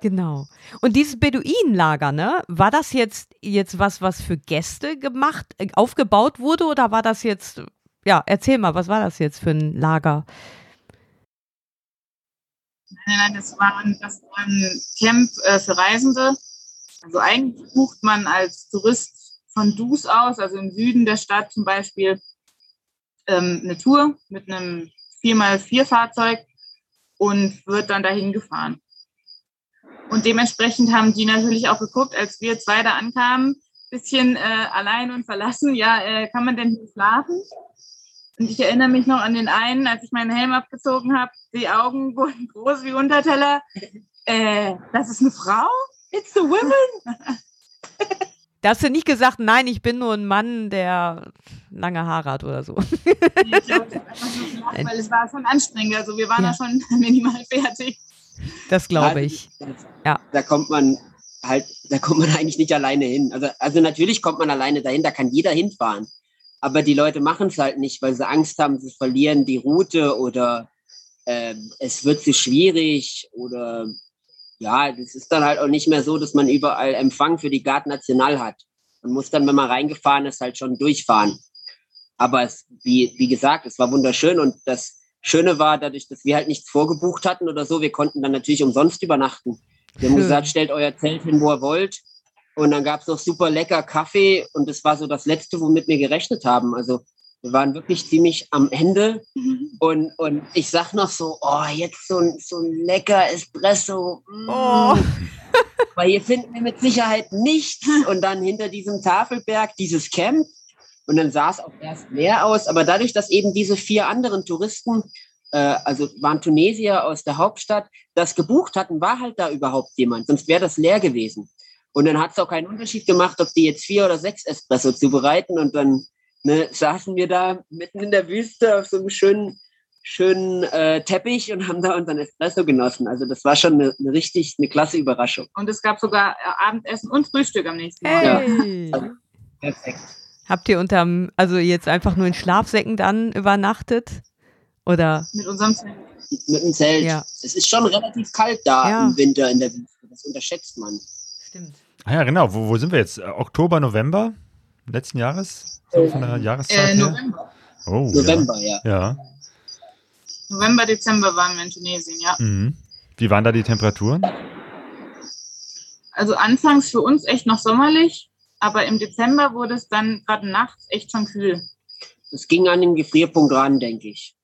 genau. Und dieses Beduinenlager, ne, war das jetzt, jetzt was, was für Gäste gemacht, äh, aufgebaut wurde oder war das jetzt, ja, erzähl mal, was war das jetzt für ein Lager? Nein, nein, das war, ein, das war ein Camp äh, für Reisende. Also eigentlich bucht man als Tourist von Dus aus, also im Süden der Stadt zum Beispiel, ähm, eine Tour mit einem 4x4-Fahrzeug und wird dann dahin gefahren. Und dementsprechend haben die natürlich auch geguckt, als wir zwei da ankamen, bisschen äh, allein und verlassen, ja, äh, kann man denn hier schlafen? Und ich erinnere mich noch an den einen, als ich meinen Helm abgezogen habe, die Augen wurden groß wie Unterteller. Äh, das ist eine Frau? It's a woman? Da hast du nicht gesagt, nein, ich bin nur ein Mann, der lange Haare hat oder so. ich glaube, weil es war schon anstrengend. Also wir waren ja. da schon minimal fertig. Das glaube ich. Ja. Da kommt man halt, da kommt man eigentlich nicht alleine hin. Also, also natürlich kommt man alleine dahin, da kann jeder hinfahren. Aber die Leute machen es halt nicht, weil sie Angst haben, sie verlieren die Route oder äh, es wird zu schwierig oder ja, das ist dann halt auch nicht mehr so, dass man überall Empfang für die Garten National hat. Man muss dann, wenn man reingefahren ist, halt schon durchfahren. Aber es, wie, wie gesagt, es war wunderschön und das Schöne war, dadurch, dass wir halt nichts vorgebucht hatten oder so, wir konnten dann natürlich umsonst übernachten. Wir haben gesagt, stellt euer Zelt hin, wo ihr wollt. Und dann gab es noch super lecker Kaffee und das war so das Letzte, womit wir gerechnet haben. Also wir waren wirklich ziemlich am Ende mhm. und, und ich sag noch so, oh, jetzt so ein, so ein lecker Espresso. Mm. Oh. Weil hier finden wir mit Sicherheit nichts. Und dann hinter diesem Tafelberg dieses Camp. Und dann sah es auch erst leer aus. Aber dadurch, dass eben diese vier anderen Touristen, äh, also waren Tunesier aus der Hauptstadt, das gebucht hatten, war halt da überhaupt jemand. Sonst wäre das leer gewesen. Und dann hat es auch keinen Unterschied gemacht, ob die jetzt vier oder sechs Espresso zubereiten. Und dann ne, saßen wir da mitten in der Wüste auf so einem schönen, schönen äh, Teppich und haben da unseren Espresso genossen. Also das war schon eine, eine richtig, eine klasse Überraschung. Und es gab sogar äh, Abendessen und Frühstück am nächsten Morgen. Hey. Ja. Also, perfekt. Habt ihr unterm, also jetzt einfach nur in Schlafsäcken dann übernachtet? Oder? Mit unserem Zelt. Mit dem Zelt. Ja. Es ist schon relativ kalt da ja. im Winter in der Wüste. Das unterschätzt man. Stimmt. Ah ja, genau. Wo, wo sind wir jetzt? Oktober, November letzten Jahres? So von der Jahreszeit äh, November. Oh, November, ja. ja. ja. November, Dezember waren wir in Tunesien, ja. Mhm. Wie waren da die Temperaturen? Also anfangs für uns echt noch sommerlich, aber im Dezember wurde es dann gerade nachts echt schon kühl. Das ging an den Gefrierpunkt ran, denke ich.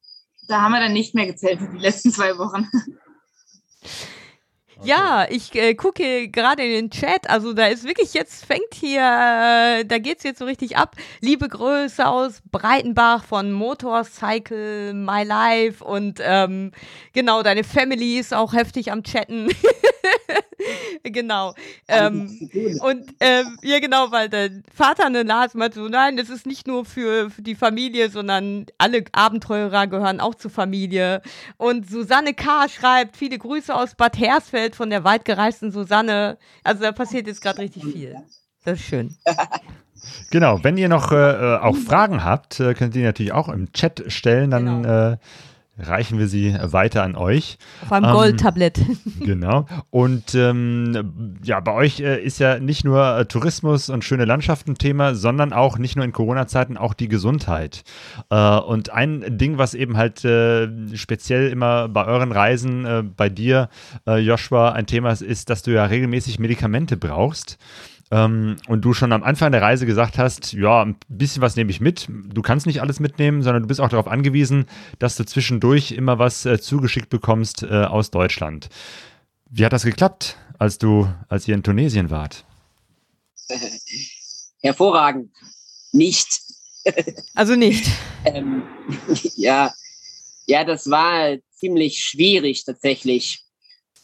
Da haben wir dann nicht mehr gezählt für die letzten zwei Wochen. Ja, ich äh, gucke gerade in den Chat. Also da ist wirklich jetzt fängt hier, äh, da geht's jetzt so richtig ab. Liebe Grüße aus Breitenbach von Motorcycle My Life und ähm, genau deine Family ist auch heftig am Chatten. genau. Ähm, und ähm, ja, genau, weil der Vater eine Lars meinte so, nein, das ist nicht nur für, für, die Familie, sondern alle Abenteurer gehören auch zur Familie. Und Susanne K. schreibt, viele Grüße aus Bad Hersfeld von der weitgereisten Susanne. Also da passiert jetzt gerade richtig viel. Das ist schön. Genau, wenn ihr noch äh, auch Fragen habt, äh, könnt ihr natürlich auch im Chat stellen, dann genau. äh, reichen wir sie weiter an euch. Auf einem ähm, Goldtablett. Genau. Und ähm, ja, bei euch äh, ist ja nicht nur äh, Tourismus und schöne Landschaften Thema, sondern auch nicht nur in Corona-Zeiten auch die Gesundheit. Äh, und ein Ding, was eben halt äh, speziell immer bei euren Reisen, äh, bei dir, äh, Joshua, ein Thema ist, ist, dass du ja regelmäßig Medikamente brauchst ähm, und du schon am Anfang der Reise gesagt hast, ja, ein bisschen was nehme ich mit. Du kannst nicht alles mitnehmen, sondern du bist auch darauf angewiesen, dass du zwischendurch immer was äh, zugeschickt bekommst äh, aus Deutschland. Wie hat das geklappt, als du, als ihr in Tunesien wart? Hervorragend. Nicht. also nicht. ähm, ja, ja, das war ziemlich schwierig tatsächlich.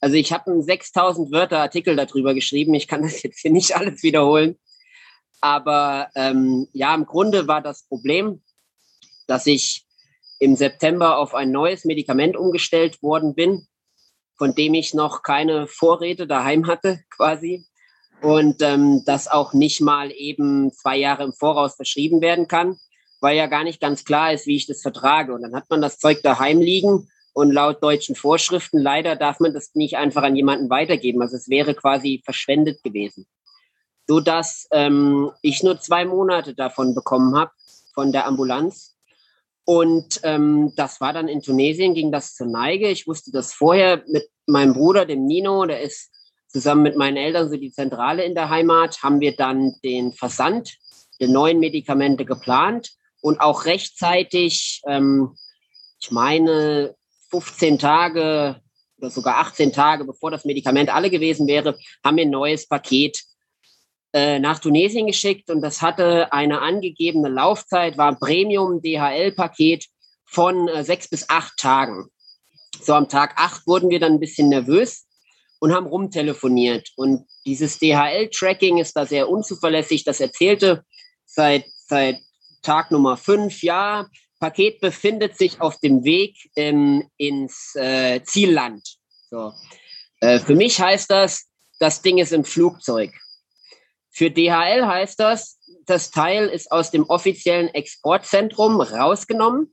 Also ich habe einen 6000 Wörter Artikel darüber geschrieben. Ich kann das jetzt hier nicht alles wiederholen. Aber ähm, ja, im Grunde war das Problem, dass ich im September auf ein neues Medikament umgestellt worden bin, von dem ich noch keine Vorräte daheim hatte quasi. Und ähm, das auch nicht mal eben zwei Jahre im Voraus verschrieben werden kann, weil ja gar nicht ganz klar ist, wie ich das vertrage. Und dann hat man das Zeug daheim liegen und laut deutschen Vorschriften leider darf man das nicht einfach an jemanden weitergeben. Also es wäre quasi verschwendet gewesen. So dass ähm, ich nur zwei Monate davon bekommen habe, von der Ambulanz. Und ähm, das war dann in Tunesien, ging das zur Neige. Ich wusste das vorher mit meinem Bruder, dem Nino, der ist zusammen mit meinen Eltern so die Zentrale in der Heimat, haben wir dann den Versand der neuen Medikamente geplant und auch rechtzeitig, ähm, ich meine, 15 Tage oder sogar 18 Tage, bevor das Medikament alle gewesen wäre, haben wir ein neues Paket äh, nach Tunesien geschickt und das hatte eine angegebene Laufzeit, war ein Premium-DHL-Paket von äh, sechs bis acht Tagen. So am Tag acht wurden wir dann ein bisschen nervös und haben rumtelefoniert. Und dieses DHL-Tracking ist da sehr unzuverlässig. Das erzählte seit, seit Tag Nummer fünf, ja, Paket befindet sich auf dem Weg ähm, ins äh, Zielland. So. Äh, für mich heißt das, das Ding ist im Flugzeug. Für DHL heißt das, das Teil ist aus dem offiziellen Exportzentrum rausgenommen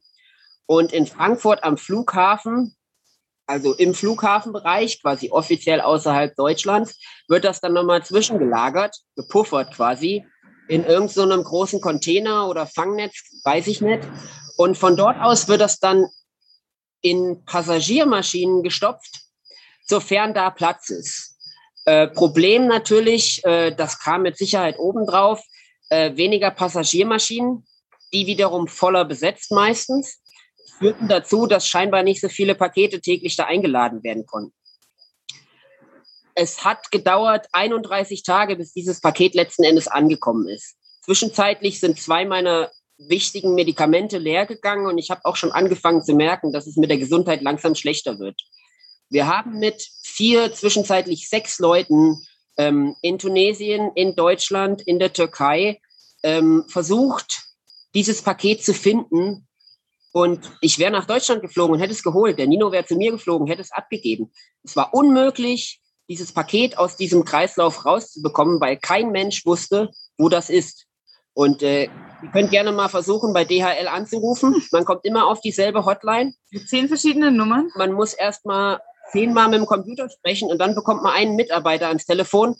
und in Frankfurt am Flughafen, also im Flughafenbereich, quasi offiziell außerhalb Deutschlands, wird das dann nochmal zwischengelagert, gepuffert quasi, in irgendeinem so großen Container oder Fangnetz, weiß ich nicht. Und von dort aus wird das dann in Passagiermaschinen gestopft, sofern da Platz ist. Äh, Problem natürlich, äh, das kam mit Sicherheit obendrauf, äh, weniger Passagiermaschinen, die wiederum voller besetzt meistens, führten dazu, dass scheinbar nicht so viele Pakete täglich da eingeladen werden konnten. Es hat gedauert 31 Tage, bis dieses Paket letzten Endes angekommen ist. Zwischenzeitlich sind zwei meiner wichtigen Medikamente leer gegangen und ich habe auch schon angefangen zu merken, dass es mit der Gesundheit langsam schlechter wird. Wir haben mit vier, zwischenzeitlich sechs Leuten ähm, in Tunesien, in Deutschland, in der Türkei ähm, versucht, dieses Paket zu finden. Und ich wäre nach Deutschland geflogen und hätte es geholt. Der Nino wäre zu mir geflogen, hätte es abgegeben. Es war unmöglich, dieses Paket aus diesem Kreislauf rauszubekommen, weil kein Mensch wusste, wo das ist. Und äh, ihr könnt gerne mal versuchen, bei DHL anzurufen. Man kommt immer auf dieselbe Hotline. Mit zehn verschiedenen Nummern. Man muss erst mal zehnmal mit dem Computer sprechen und dann bekommt man einen Mitarbeiter ans Telefon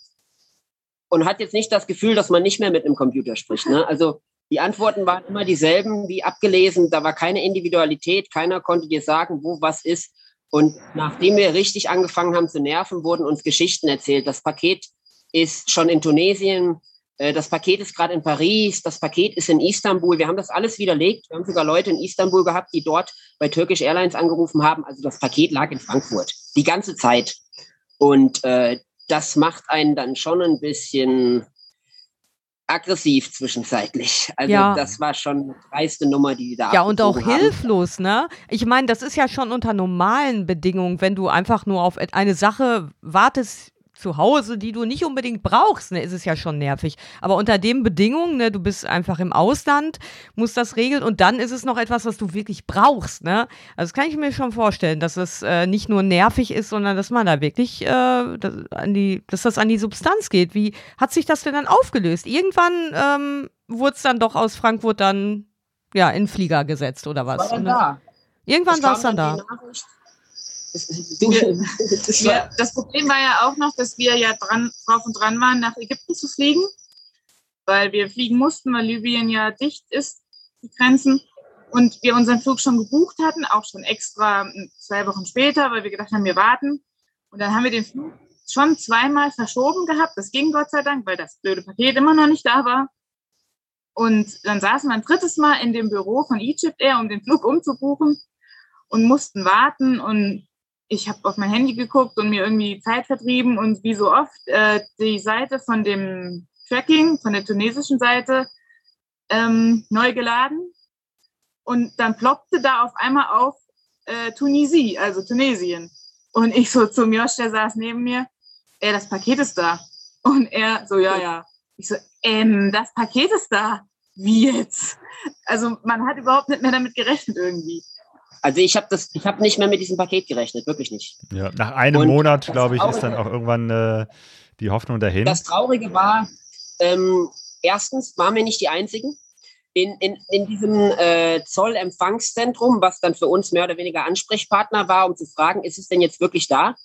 und hat jetzt nicht das Gefühl, dass man nicht mehr mit dem Computer spricht. Ne? Also die Antworten waren immer dieselben, wie abgelesen. Da war keine Individualität. Keiner konnte dir sagen, wo was ist. Und nachdem wir richtig angefangen haben zu nerven, wurden uns Geschichten erzählt. Das Paket ist schon in Tunesien äh, das Paket ist gerade in Paris, das Paket ist in Istanbul. Wir haben das alles widerlegt. Wir haben sogar Leute in Istanbul gehabt, die dort bei Turkish Airlines angerufen haben. Also das Paket lag in Frankfurt die ganze Zeit. Und äh, das macht einen dann schon ein bisschen aggressiv zwischenzeitlich. Also ja. das war schon eine dreiste Nummer, die da Ja, und auch haben. hilflos, ne? Ich meine, das ist ja schon unter normalen Bedingungen, wenn du einfach nur auf eine Sache wartest, zu Hause, die du nicht unbedingt brauchst, ne, ist es ja schon nervig. Aber unter den Bedingungen, ne, du bist einfach im Ausland, musst das regeln und dann ist es noch etwas, was du wirklich brauchst, ne? Also das kann ich mir schon vorstellen, dass es äh, nicht nur nervig ist, sondern dass man da wirklich äh, das an die, dass das an die Substanz geht. Wie hat sich das denn dann aufgelöst? Irgendwann ähm, wurde es dann doch aus Frankfurt dann ja in Flieger gesetzt oder was? War dann da. Irgendwann war es dann da. Nachricht, wir, das Problem war ja auch noch, dass wir ja dran, drauf und dran waren, nach Ägypten zu fliegen, weil wir fliegen mussten, weil Libyen ja dicht ist, die Grenzen. Und wir unseren Flug schon gebucht hatten, auch schon extra zwei Wochen später, weil wir gedacht haben, wir warten. Und dann haben wir den Flug schon zweimal verschoben gehabt. Das ging Gott sei Dank, weil das blöde Paket immer noch nicht da war. Und dann saßen wir ein drittes Mal in dem Büro von Egypt Air, um den Flug umzubuchen und mussten warten. Und ich habe auf mein Handy geguckt und mir irgendwie Zeit vertrieben und wie so oft äh, die Seite von dem Tracking, von der tunesischen Seite, ähm, neu geladen. Und dann ploppte da auf einmal auf äh, Tunisie, also Tunesien. Und ich so zum Josh, der saß neben mir, ey, das Paket ist da. Und er so, ja, ja. Ich so, ähm, das Paket ist da. Wie jetzt? Also man hat überhaupt nicht mehr damit gerechnet irgendwie. Also ich habe das, ich habe nicht mehr mit diesem Paket gerechnet, wirklich nicht. Ja, nach einem und Monat, glaube ich, ist dann auch irgendwann äh, die Hoffnung dahin. Das Traurige war, ähm, erstens waren wir nicht die Einzigen. In, in, in diesem äh, Zollempfangszentrum, was dann für uns mehr oder weniger Ansprechpartner war, um zu fragen, ist es denn jetzt wirklich da?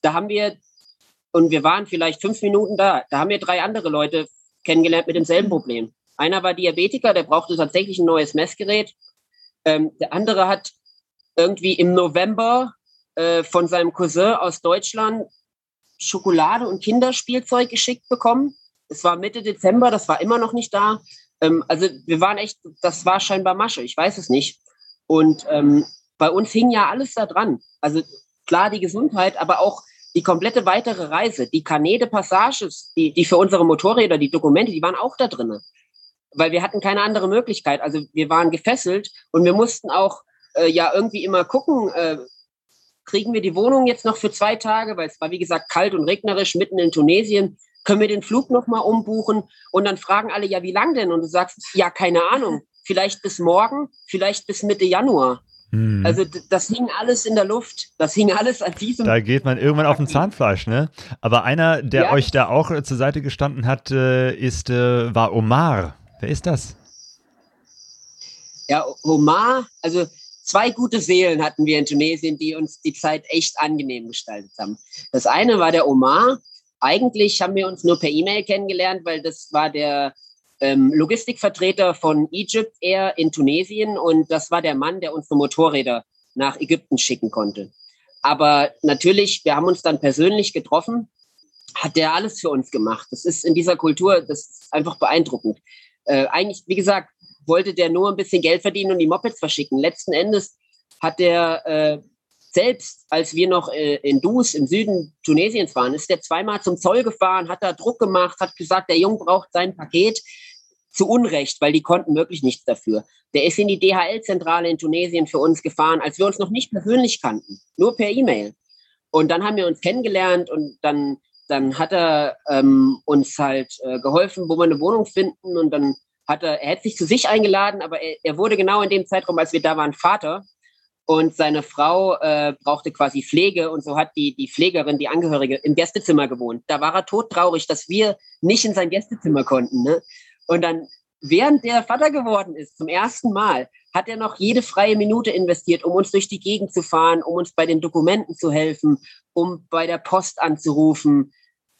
Da haben wir, und wir waren vielleicht fünf Minuten da, da haben wir drei andere Leute kennengelernt mit demselben Problem. Einer war Diabetiker, der brauchte tatsächlich ein neues Messgerät. Ähm, der andere hat irgendwie im November äh, von seinem Cousin aus Deutschland Schokolade und Kinderspielzeug geschickt bekommen. Es war Mitte Dezember, das war immer noch nicht da. Ähm, also wir waren echt, das war scheinbar Masche, ich weiß es nicht. Und ähm, bei uns hing ja alles da dran. Also klar die Gesundheit, aber auch die komplette weitere Reise, die Kanäle Passages, die, die für unsere Motorräder, die Dokumente, die waren auch da drin. Weil wir hatten keine andere Möglichkeit. Also wir waren gefesselt und wir mussten auch äh, ja irgendwie immer gucken, äh, kriegen wir die Wohnung jetzt noch für zwei Tage, weil es war wie gesagt kalt und regnerisch mitten in Tunesien. Können wir den Flug nochmal umbuchen? Und dann fragen alle, ja, wie lang denn? Und du sagst, ja, keine Ahnung. Vielleicht bis morgen, vielleicht bis Mitte Januar. Hm. Also das hing alles in der Luft. Das hing alles an diesem. Da geht man irgendwann auf ein Zahnfleisch, ne? Aber einer, der ja. euch da auch zur Seite gestanden hat, äh, ist, äh, war Omar. Wer ist das? Ja, Omar, also zwei gute Seelen hatten wir in Tunesien, die uns die Zeit echt angenehm gestaltet haben. Das eine war der Omar. Eigentlich haben wir uns nur per E-Mail kennengelernt, weil das war der ähm, Logistikvertreter von Egypt Air in Tunesien und das war der Mann, der unsere Motorräder nach Ägypten schicken konnte. Aber natürlich, wir haben uns dann persönlich getroffen, hat der alles für uns gemacht. Das ist in dieser Kultur, das ist einfach beeindruckend. Äh, eigentlich, wie gesagt, wollte der nur ein bisschen Geld verdienen und die Mopeds verschicken. Letzten Endes hat der äh, selbst, als wir noch äh, in Dus im Süden Tunesiens waren, ist der zweimal zum Zoll gefahren, hat da Druck gemacht, hat gesagt, der Junge braucht sein Paket zu Unrecht, weil die konnten wirklich nichts dafür. Der ist in die DHL-Zentrale in Tunesien für uns gefahren, als wir uns noch nicht persönlich kannten, nur per E-Mail. Und dann haben wir uns kennengelernt und dann, dann hat er ähm, uns halt äh, geholfen, wo wir eine Wohnung finden. Und dann hat er, er hat sich zu sich eingeladen, aber er, er wurde genau in dem Zeitraum, als wir da waren, Vater. Und seine Frau äh, brauchte quasi Pflege und so hat die, die Pflegerin, die Angehörige, im Gästezimmer gewohnt. Da war er todtraurig, dass wir nicht in sein Gästezimmer konnten. Ne? Und dann, während der Vater geworden ist, zum ersten Mal, hat er noch jede freie Minute investiert, um uns durch die Gegend zu fahren, um uns bei den Dokumenten zu helfen, um bei der Post anzurufen.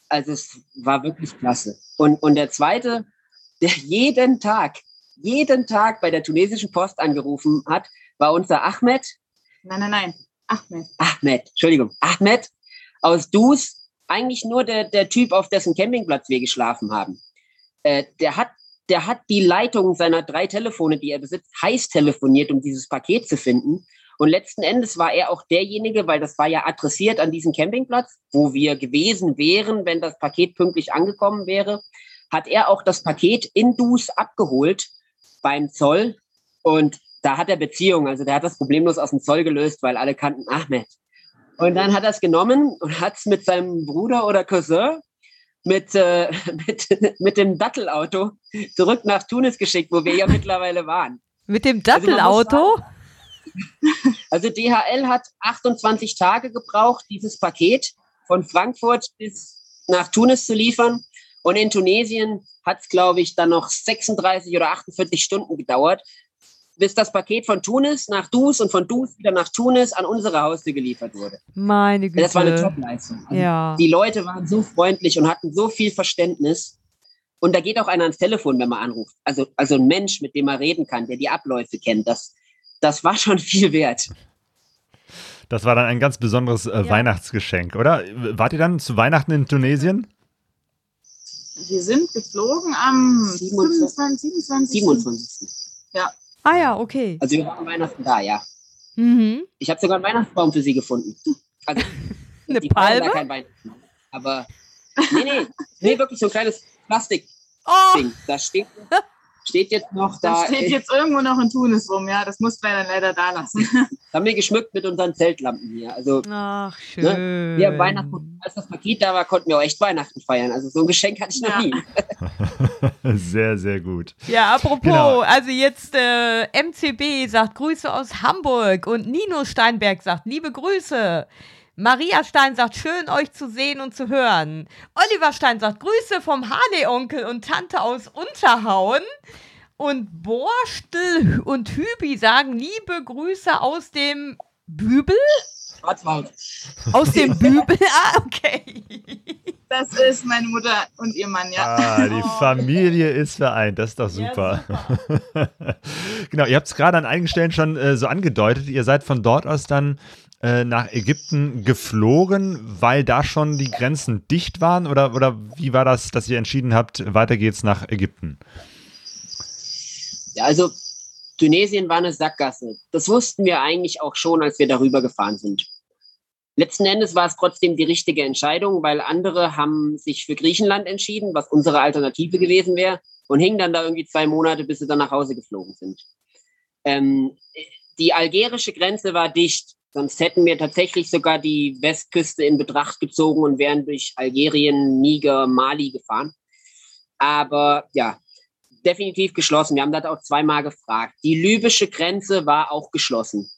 Also es war wirklich klasse. Und, und der zweite, der jeden Tag, jeden Tag bei der tunesischen Post angerufen hat, war unser Ahmed. Nein, nein, nein. Ahmed. Ahmed, Entschuldigung. Ahmed aus Dus, eigentlich nur der, der Typ, auf dessen Campingplatz wir geschlafen haben. Äh, der hat der hat die Leitung seiner drei Telefone, die er besitzt, heiß telefoniert, um dieses Paket zu finden. Und letzten Endes war er auch derjenige, weil das war ja adressiert an diesen Campingplatz, wo wir gewesen wären, wenn das Paket pünktlich angekommen wäre, hat er auch das Paket in Dus abgeholt beim Zoll. Und da hat er Beziehung. Also der hat das problemlos aus dem Zoll gelöst, weil alle kannten Ahmed. Und dann hat er es genommen und hat es mit seinem Bruder oder Cousin mit, äh, mit, mit dem Dattelauto zurück nach Tunis geschickt, wo wir ja mittlerweile waren. Mit dem also Dattelauto? Also, also DHL hat 28 Tage gebraucht, dieses Paket von Frankfurt bis nach Tunis zu liefern. Und in Tunesien hat es, glaube ich, dann noch 36 oder 48 Stunden gedauert, bis das Paket von Tunis nach Dus und von Dus wieder nach Tunis an unsere Haustür geliefert wurde. Meine Güte. Das war eine Top-Leistung. Also ja. Die Leute waren so freundlich und hatten so viel Verständnis. Und da geht auch einer ans Telefon, wenn man anruft. Also, also ein Mensch, mit dem man reden kann, der die Abläufe kennt. Das, das war schon viel wert. Das war dann ein ganz besonderes äh, ja. Weihnachtsgeschenk, oder? Wart ihr dann zu Weihnachten in Tunesien? Wir sind geflogen am 27. 27. 27. Ja. Ah ja, okay. Also wir waren Weihnachten da, ja. Mhm. Ich habe sogar einen Weihnachtsbaum für sie gefunden. Also, Eine Palme? Da kein Weihnachtsbaum. Aber nee, nee, nee, wirklich so ein kleines Plastik-Ding. Oh. Da steht steht jetzt noch da. Das steht jetzt irgendwo noch in Tunis rum, ja. Das muss wir dann leider da lassen. haben wir geschmückt mit unseren Zeltlampen hier. Also, Ach, schön. Ne, wir haben Weihnachten, als das Paket da war, konnten wir auch echt Weihnachten feiern. Also so ein Geschenk hatte ich noch ja. nie. sehr, sehr gut. Ja, apropos, genau. also jetzt äh, MCB sagt Grüße aus Hamburg und Nino Steinberg sagt liebe Grüße. Maria Stein sagt, schön euch zu sehen und zu hören. Oliver Stein sagt, Grüße vom Harley-Onkel und Tante aus Unterhauen. Und Borstel und Hübi sagen, liebe Grüße aus dem Bübel? Schwarzwald. Aus dem Bübel? Ah, okay. Das ist meine Mutter und ihr Mann, ja. Ah, die Familie ist vereint. Das ist doch super. Ja, super. genau, ihr habt es gerade an einigen Stellen schon äh, so angedeutet. Ihr seid von dort aus dann äh, nach Ägypten geflogen, weil da schon die Grenzen dicht waren? Oder, oder wie war das, dass ihr entschieden habt, weiter geht's nach Ägypten? Ja, also Tunesien war eine Sackgasse. Das wussten wir eigentlich auch schon, als wir darüber gefahren sind. Letzten Endes war es trotzdem die richtige Entscheidung, weil andere haben sich für Griechenland entschieden, was unsere Alternative gewesen wäre, und hingen dann da irgendwie zwei Monate, bis sie dann nach Hause geflogen sind. Ähm, die algerische Grenze war dicht Sonst hätten wir tatsächlich sogar die Westküste in Betracht gezogen und wären durch Algerien, Niger, Mali gefahren. Aber ja, definitiv geschlossen. Wir haben das auch zweimal gefragt. Die libysche Grenze war auch geschlossen.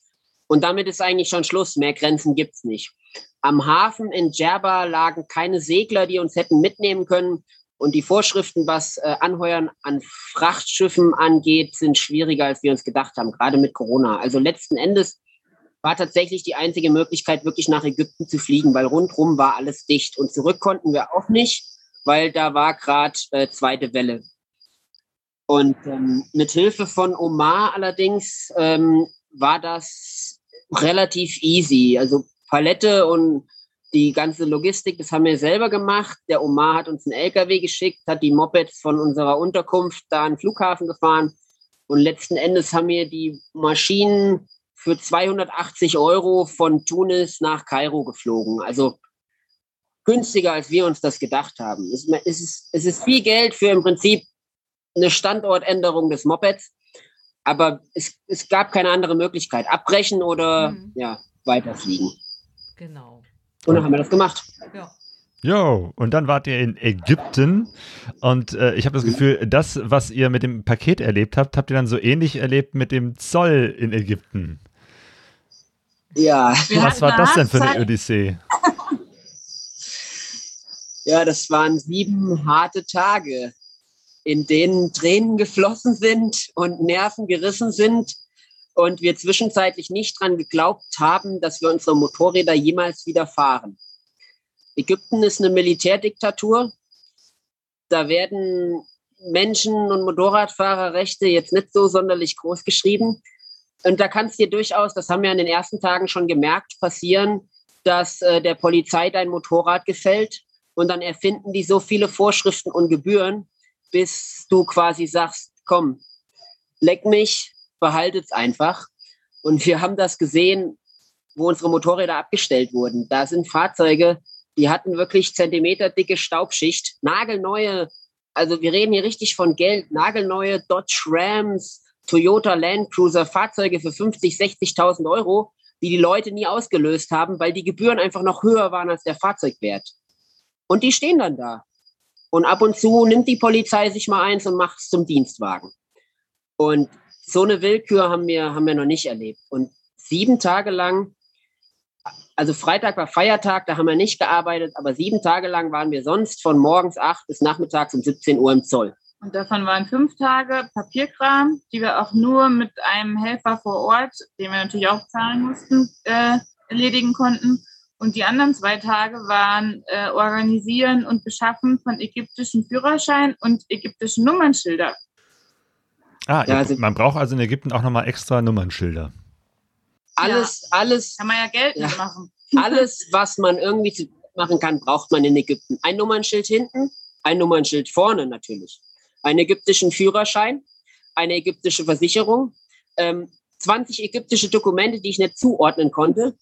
Und damit ist eigentlich schon Schluss. Mehr Grenzen gibt es nicht. Am Hafen in Djerba lagen keine Segler, die uns hätten mitnehmen können. Und die Vorschriften, was äh, Anheuern an Frachtschiffen angeht, sind schwieriger, als wir uns gedacht haben, gerade mit Corona. Also letzten Endes war tatsächlich die einzige Möglichkeit, wirklich nach Ägypten zu fliegen, weil rundherum war alles dicht. Und zurück konnten wir auch nicht, weil da war gerade äh, zweite Welle. Und ähm, mit Hilfe von Omar allerdings ähm, war das relativ easy. Also Palette und die ganze Logistik, das haben wir selber gemacht. Der Omar hat uns einen LKW geschickt, hat die Mopeds von unserer Unterkunft da an den Flughafen gefahren. Und letzten Endes haben wir die Maschinen für 280 Euro von Tunis nach Kairo geflogen. Also günstiger, als wir uns das gedacht haben. Es, ist, es ist viel Geld für im Prinzip eine Standortänderung des Mopeds, aber es, es gab keine andere Möglichkeit. Abbrechen oder mhm. ja, weiterfliegen. Genau. Und dann haben wir das gemacht. Ja. Jo, und dann wart ihr in Ägypten und äh, ich habe das Gefühl, das, was ihr mit dem Paket erlebt habt, habt ihr dann so ähnlich erlebt mit dem Zoll in Ägypten. Ja. Was war das denn für eine Odyssee? ja, das waren sieben harte Tage, in denen Tränen geflossen sind und Nerven gerissen sind und wir zwischenzeitlich nicht dran geglaubt haben, dass wir unsere Motorräder jemals wieder fahren. Ägypten ist eine Militärdiktatur. Da werden Menschen- und Motorradfahrerrechte jetzt nicht so sonderlich groß geschrieben. Und da kann es dir durchaus, das haben wir in den ersten Tagen schon gemerkt, passieren, dass äh, der Polizei dein Motorrad gefällt und dann erfinden die so viele Vorschriften und Gebühren, bis du quasi sagst, komm, leck mich, behaltet es einfach. Und wir haben das gesehen, wo unsere Motorräder abgestellt wurden. Da sind Fahrzeuge, die hatten wirklich zentimeterdicke Staubschicht, nagelneue, also wir reden hier richtig von Geld, nagelneue Dodge Rams, Toyota Land Cruiser, Fahrzeuge für 50, 60.000 Euro, die die Leute nie ausgelöst haben, weil die Gebühren einfach noch höher waren als der Fahrzeugwert. Und die stehen dann da. Und ab und zu nimmt die Polizei sich mal eins und macht es zum Dienstwagen. Und so eine Willkür haben wir, haben wir noch nicht erlebt. Und sieben Tage lang, also Freitag war Feiertag, da haben wir nicht gearbeitet, aber sieben Tage lang waren wir sonst von morgens acht bis nachmittags um 17 Uhr im Zoll. Und davon waren fünf Tage Papierkram, die wir auch nur mit einem Helfer vor Ort, den wir natürlich auch zahlen mussten, äh, erledigen konnten. Und die anderen zwei Tage waren äh, Organisieren und Beschaffen von ägyptischen Führerschein und ägyptischen Nummernschilder. Ah, ja, also, man braucht also in Ägypten auch nochmal extra Nummernschilder. Alles, ja. alles. Kann man ja Geld ja, machen. Alles, was man irgendwie machen kann, braucht man in Ägypten. Ein Nummernschild hinten, ein Nummernschild vorne natürlich. Einen ägyptischen Führerschein, eine ägyptische Versicherung, ähm, 20 ägyptische Dokumente, die ich nicht zuordnen konnte.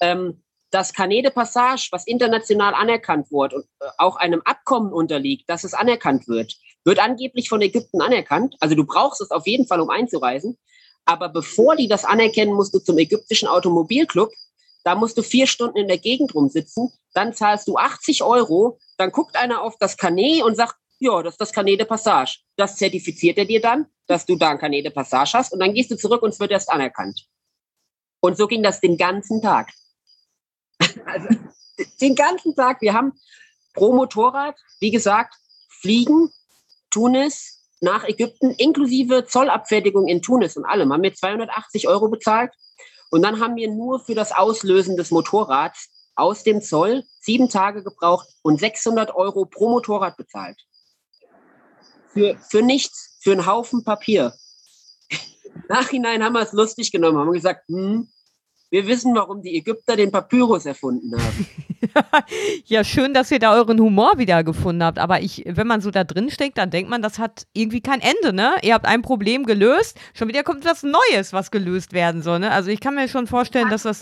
Ähm, das Canede Passage, was international anerkannt wurde und äh, auch einem Abkommen unterliegt, dass es anerkannt wird, wird angeblich von Ägypten anerkannt. Also du brauchst es auf jeden Fall, um einzureisen. Aber bevor die das anerkennen, musst du zum ägyptischen Automobilclub. Da musst du vier Stunden in der Gegend rumsitzen. Dann zahlst du 80 Euro. Dann guckt einer auf das Canet und sagt, ja, das ist das Canet de Passage. Das zertifiziert er dir dann, dass du da ein Canet de Passage hast. Und dann gehst du zurück und es wird erst anerkannt. Und so ging das den ganzen Tag. also, den ganzen Tag. Wir haben pro Motorrad, wie gesagt, Fliegen, Tunis nach Ägypten, inklusive Zollabfertigung in Tunis und allem, haben wir 280 Euro bezahlt. Und dann haben wir nur für das Auslösen des Motorrads aus dem Zoll sieben Tage gebraucht und 600 Euro pro Motorrad bezahlt. Für, für nichts, für einen Haufen Papier. Im Nachhinein haben wir es lustig genommen, haben gesagt, hm, wir wissen, warum die Ägypter den Papyrus erfunden haben. ja, schön, dass ihr da euren Humor wieder gefunden habt. Aber ich, wenn man so da drin steckt, dann denkt man, das hat irgendwie kein Ende, ne? Ihr habt ein Problem gelöst, schon wieder kommt was Neues, was gelöst werden soll, ne? Also ich kann mir schon vorstellen, dass das.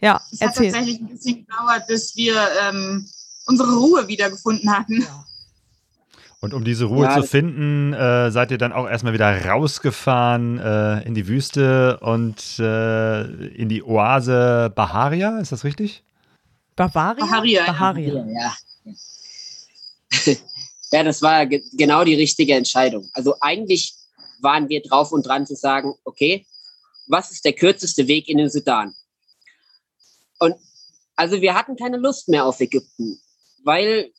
Ja, es hat tatsächlich ein bisschen gedauert, bis wir ähm, unsere Ruhe wiedergefunden hatten. Ja. Und um diese Ruhe ja, zu finden, äh, seid ihr dann auch erstmal wieder rausgefahren äh, in die Wüste und äh, in die Oase Baharia, ist das richtig? Bavaria? Baharia. Baharia, ja. ja, das war ge genau die richtige Entscheidung. Also eigentlich waren wir drauf und dran zu sagen, okay, was ist der kürzeste Weg in den Sudan? Und also wir hatten keine Lust mehr auf Ägypten, weil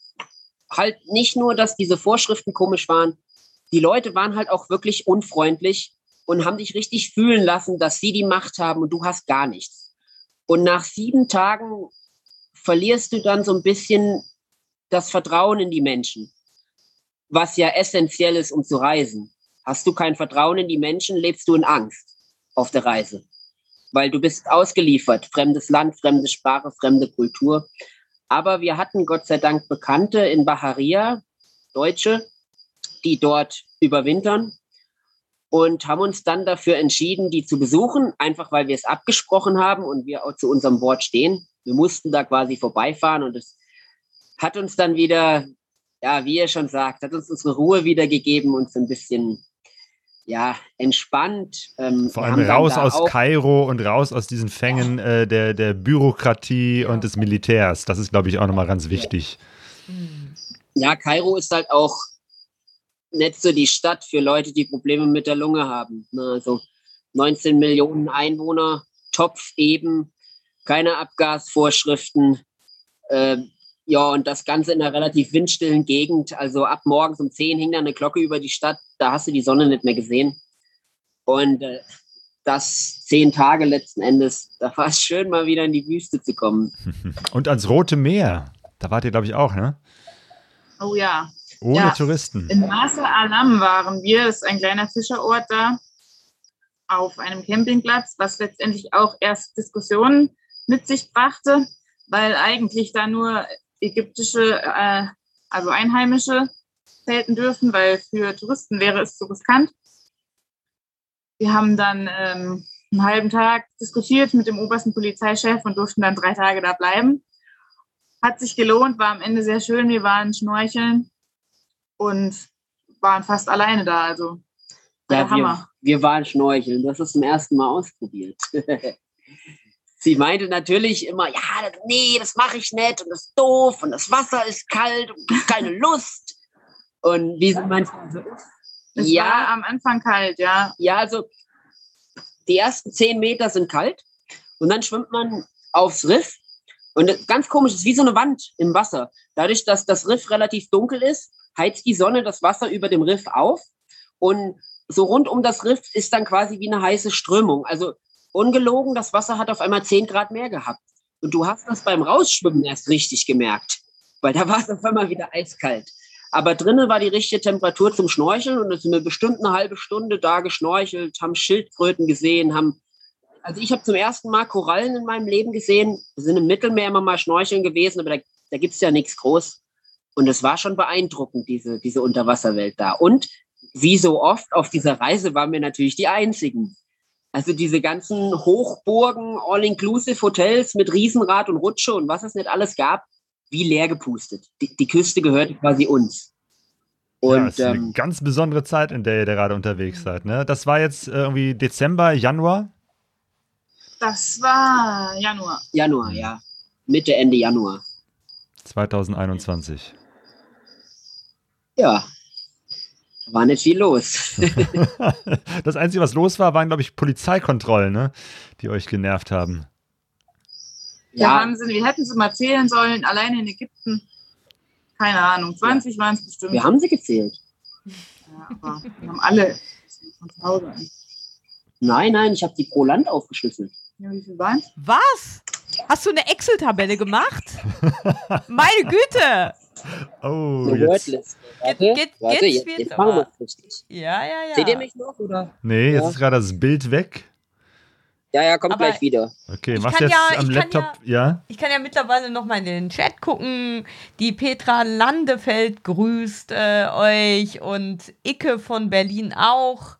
halt nicht nur, dass diese Vorschriften komisch waren, die Leute waren halt auch wirklich unfreundlich und haben dich richtig fühlen lassen, dass sie die Macht haben und du hast gar nichts. Und nach sieben Tagen verlierst du dann so ein bisschen das Vertrauen in die Menschen, was ja essentiell ist, um zu reisen. Hast du kein Vertrauen in die Menschen, lebst du in Angst auf der Reise, weil du bist ausgeliefert, fremdes Land, fremde Sprache, fremde Kultur. Aber wir hatten Gott sei Dank Bekannte in Baharia, Deutsche, die dort überwintern und haben uns dann dafür entschieden, die zu besuchen, einfach weil wir es abgesprochen haben und wir auch zu unserem Wort stehen. Wir mussten da quasi vorbeifahren und es hat uns dann wieder, ja, wie ihr schon sagt, hat uns unsere Ruhe wiedergegeben und so ein bisschen ja, entspannt. Ähm, Vor allem raus aus Kairo und raus aus diesen Fängen äh, der, der Bürokratie und des Militärs. Das ist, glaube ich, auch nochmal ganz wichtig. Ja, Kairo ist halt auch nicht so die Stadt für Leute, die Probleme mit der Lunge haben. Also 19 Millionen Einwohner, Topf eben, keine Abgasvorschriften. Äh, ja, und das Ganze in einer relativ windstillen Gegend. Also ab morgens um 10 hing da eine Glocke über die Stadt. Da hast du die Sonne nicht mehr gesehen. Und äh, das zehn Tage letzten Endes, da war es schön, mal wieder in die Wüste zu kommen. Und ans Rote Meer, da wart ihr, glaube ich, auch, ne? Oh ja. Ohne ja. Touristen. In Masa Alam waren wir, das ist ein kleiner Fischerort da, auf einem Campingplatz, was letztendlich auch erst Diskussionen mit sich brachte, weil eigentlich da nur ägyptische, äh, also Einheimische zelten dürfen, weil für Touristen wäre es zu riskant. Wir haben dann ähm, einen halben Tag diskutiert mit dem obersten Polizeichef und durften dann drei Tage da bleiben. Hat sich gelohnt, war am Ende sehr schön. Wir waren schnorcheln und waren fast alleine da. Also ja, wir, wir waren schnorcheln. Das ist zum ersten Mal ausprobiert. sie meinte natürlich immer, ja, nee, das mache ich nicht und das ist doof und das Wasser ist kalt und keine Lust. Und wie sie meinte, so es ja, war am Anfang kalt, ja. Ja, also die ersten zehn Meter sind kalt und dann schwimmt man aufs Riff und ganz komisch, es ist wie so eine Wand im Wasser. Dadurch, dass das Riff relativ dunkel ist, heizt die Sonne das Wasser über dem Riff auf und so rund um das Riff ist dann quasi wie eine heiße Strömung. Also ungelogen, das Wasser hat auf einmal 10 Grad mehr gehabt. Und du hast das beim Rausschwimmen erst richtig gemerkt, weil da war es auf einmal wieder eiskalt. Aber drinnen war die richtige Temperatur zum Schnorcheln und es sind wir bestimmt eine halbe Stunde da geschnorchelt, haben Schildkröten gesehen, haben also ich habe zum ersten Mal Korallen in meinem Leben gesehen. Wir sind im Mittelmeer immer mal schnorcheln gewesen, aber da, da gibt es ja nichts groß. Und es war schon beeindruckend, diese, diese Unterwasserwelt da. Und wie so oft auf dieser Reise waren wir natürlich die Einzigen. Also diese ganzen Hochburgen, All-Inclusive-Hotels mit Riesenrad und Rutsche und was es nicht alles gab, wie leer gepustet. Die, die Küste gehört quasi uns. Und, ja, das ist eine ähm, ganz besondere Zeit, in der ihr gerade unterwegs seid. Ne? Das war jetzt äh, irgendwie Dezember, Januar? Das war Januar. Januar, ja. Mitte, Ende Januar. 2021. Ja, war nicht viel los. das Einzige, was los war, waren, glaube ich, Polizeikontrollen, ne? die euch genervt haben. Ja, Wahnsinn. Wir hätten sie mal zählen sollen, alleine in Ägypten. Keine Ahnung, 20 ja. waren es bestimmt. Wir haben sie gezählt. Ja, aber wir haben alle von zu Hause. Nein, nein, ich habe die pro Land aufgeschlüsselt. Ja, wie viel waren Was? Hast du eine Excel-Tabelle gemacht? Meine Güte! Oh, eine jetzt. Wordlist. Warte, geht, warte, jetzt, jetzt, jetzt machen wir es richtig. Ja, ja, ja. Seht ihr mich noch? Oder? Nee, jetzt ja. ist gerade das Bild weg. Ja, ja, kommt Aber gleich wieder. Okay, machst jetzt ja, am Laptop, ja, ja, Ich kann ja mittlerweile noch mal in den Chat gucken. Die Petra Landefeld grüßt äh, euch und Icke von Berlin auch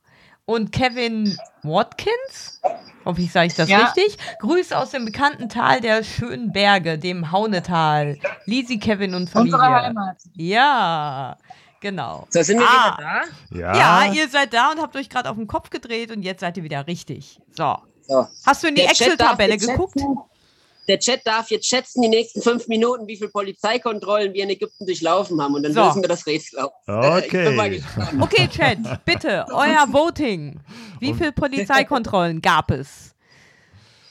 und Kevin Watkins. Hoffe ich, sage ich das ja. richtig. Grüße aus dem bekannten Tal der schönen Berge, dem Haunetal. Lisi, Kevin und Familie. Unsere Heimat. Ja, Genau. So, sind wir ah. wieder da? Ja. ja, ihr seid da und habt euch gerade auf den Kopf gedreht und jetzt seid ihr wieder richtig. So. so. Hast du in die Excel-Tabelle geguckt? Der Chat darf jetzt schätzen, die nächsten fünf Minuten, wie viele Polizeikontrollen wir in Ägypten durchlaufen haben. Und dann so. lösen wir das Rätsel auf. Okay. okay, Chat, bitte, euer Voting. Wie viele Polizeikontrollen gab es?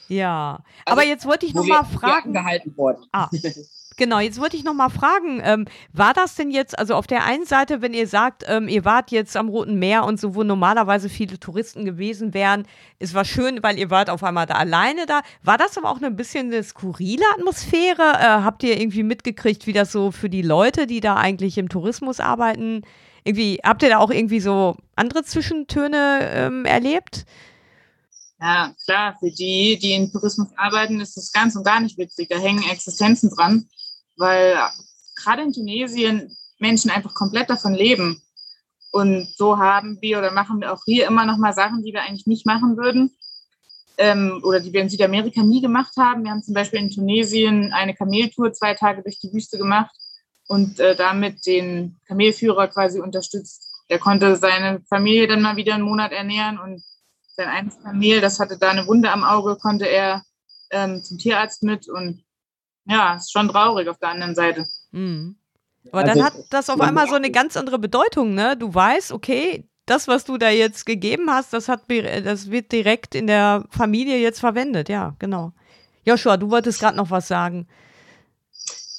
Ja, also, aber jetzt wollte ich noch mal fragen. Gehalten worden. Ah. Genau, jetzt wollte ich noch mal fragen, ähm, war das denn jetzt, also auf der einen Seite, wenn ihr sagt, ähm, ihr wart jetzt am Roten Meer und so, wo normalerweise viele Touristen gewesen wären, es war schön, weil ihr wart auf einmal da alleine da. War das aber auch ein bisschen eine skurrile Atmosphäre? Äh, habt ihr irgendwie mitgekriegt, wie das so für die Leute, die da eigentlich im Tourismus arbeiten, irgendwie, habt ihr da auch irgendwie so andere Zwischentöne ähm, erlebt? Ja, klar, für die, die im Tourismus arbeiten, ist das ganz und gar nicht witzig. Da hängen Existenzen dran weil gerade in Tunesien Menschen einfach komplett davon leben. Und so haben wir oder machen wir auch hier immer noch mal Sachen, die wir eigentlich nicht machen würden ähm, oder die wir in Südamerika nie gemacht haben. Wir haben zum Beispiel in Tunesien eine Kameltour zwei Tage durch die Wüste gemacht und äh, damit den Kamelführer quasi unterstützt. Der konnte seine Familie dann mal wieder einen Monat ernähren und sein eines Kamel, das hatte da eine Wunde am Auge, konnte er ähm, zum Tierarzt mit und ja, ist schon traurig auf der anderen Seite. Mhm. Aber also, dann hat das auf einmal so eine ganz andere Bedeutung, ne? Du weißt, okay, das, was du da jetzt gegeben hast, das, hat, das wird direkt in der Familie jetzt verwendet, ja, genau. Joshua, du wolltest gerade noch was sagen.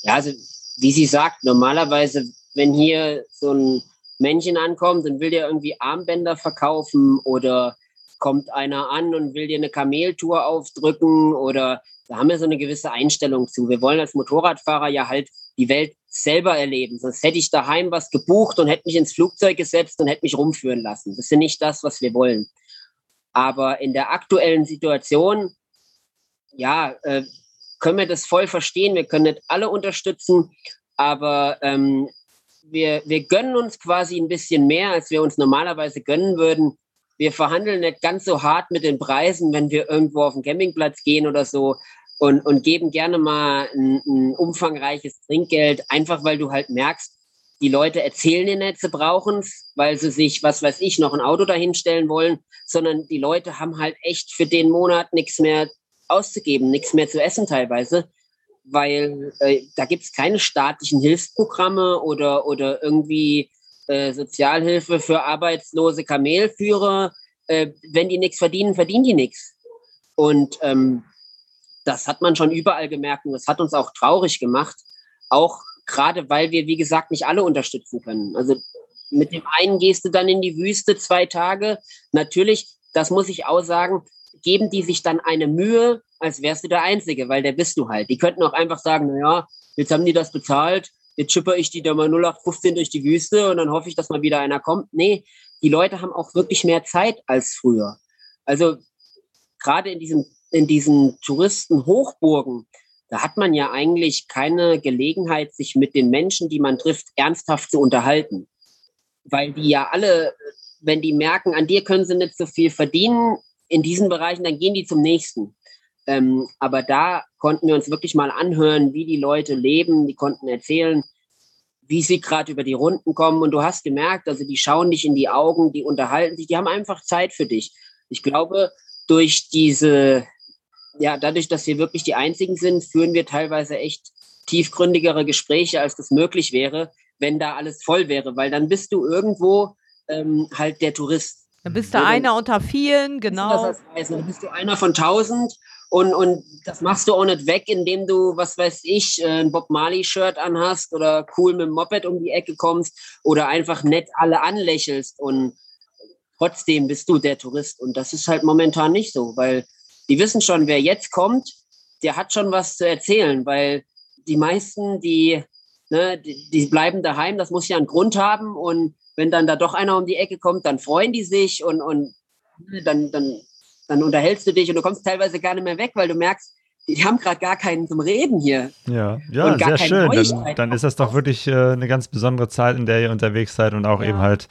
Ja, also wie sie sagt, normalerweise, wenn hier so ein Männchen ankommt und will dir irgendwie Armbänder verkaufen oder kommt einer an und will dir eine Kameltour aufdrücken oder da haben wir so eine gewisse Einstellung zu. Wir wollen als Motorradfahrer ja halt die Welt selber erleben. Sonst hätte ich daheim was gebucht und hätte mich ins Flugzeug gesetzt und hätte mich rumführen lassen. Das ist ja nicht das, was wir wollen. Aber in der aktuellen Situation, ja, äh, können wir das voll verstehen. Wir können nicht alle unterstützen, aber ähm, wir, wir gönnen uns quasi ein bisschen mehr, als wir uns normalerweise gönnen würden. Wir verhandeln nicht ganz so hart mit den Preisen, wenn wir irgendwo auf den Campingplatz gehen oder so und, und geben gerne mal ein, ein umfangreiches Trinkgeld, einfach weil du halt merkst, die Leute erzählen dir nicht, sie brauchen es, weil sie sich, was weiß ich, noch ein Auto dahinstellen wollen, sondern die Leute haben halt echt für den Monat nichts mehr auszugeben, nichts mehr zu essen teilweise, weil äh, da gibt es keine staatlichen Hilfsprogramme oder, oder irgendwie äh, Sozialhilfe für arbeitslose Kamelführer. Äh, wenn die nichts verdienen, verdienen die nichts. Und ähm, das hat man schon überall gemerkt und das hat uns auch traurig gemacht. Auch gerade, weil wir, wie gesagt, nicht alle unterstützen können. Also mit dem einen gehst du dann in die Wüste zwei Tage. Natürlich, das muss ich auch sagen, geben die sich dann eine Mühe, als wärst du der Einzige, weil der bist du halt. Die könnten auch einfach sagen, naja, jetzt haben die das bezahlt, jetzt schipper ich die da mal 0815 durch die Wüste und dann hoffe ich, dass mal wieder einer kommt. Nee, die Leute haben auch wirklich mehr Zeit als früher. Also gerade in diesem in diesen Touristenhochburgen, da hat man ja eigentlich keine Gelegenheit, sich mit den Menschen, die man trifft, ernsthaft zu unterhalten. Weil die ja alle, wenn die merken, an dir können sie nicht so viel verdienen in diesen Bereichen, dann gehen die zum nächsten. Ähm, aber da konnten wir uns wirklich mal anhören, wie die Leute leben. Die konnten erzählen, wie sie gerade über die Runden kommen. Und du hast gemerkt, also die schauen dich in die Augen, die unterhalten sich, die haben einfach Zeit für dich. Ich glaube, durch diese ja, dadurch, dass wir wirklich die Einzigen sind, führen wir teilweise echt tiefgründigere Gespräche, als das möglich wäre, wenn da alles voll wäre, weil dann bist du irgendwo ähm, halt der Tourist. Dann bist du ja, einer unter vielen, genau. Das heißt, dann bist du einer von tausend und, und das machst du auch nicht weg, indem du, was weiß ich, äh, ein Bob Marley-Shirt anhast oder cool mit dem Moped um die Ecke kommst oder einfach nett alle anlächelst und trotzdem bist du der Tourist. Und das ist halt momentan nicht so, weil die wissen schon, wer jetzt kommt, der hat schon was zu erzählen, weil die meisten, die, ne, die, die bleiben daheim, das muss ja einen Grund haben und wenn dann da doch einer um die Ecke kommt, dann freuen die sich und, und dann, dann, dann unterhältst du dich und du kommst teilweise gar nicht mehr weg, weil du merkst, die haben gerade gar keinen zum Reden hier. Ja, ja sehr schön. Dann, dann, ist das doch wirklich äh, eine ganz besondere Zeit, in der ihr unterwegs seid und auch ja. eben halt,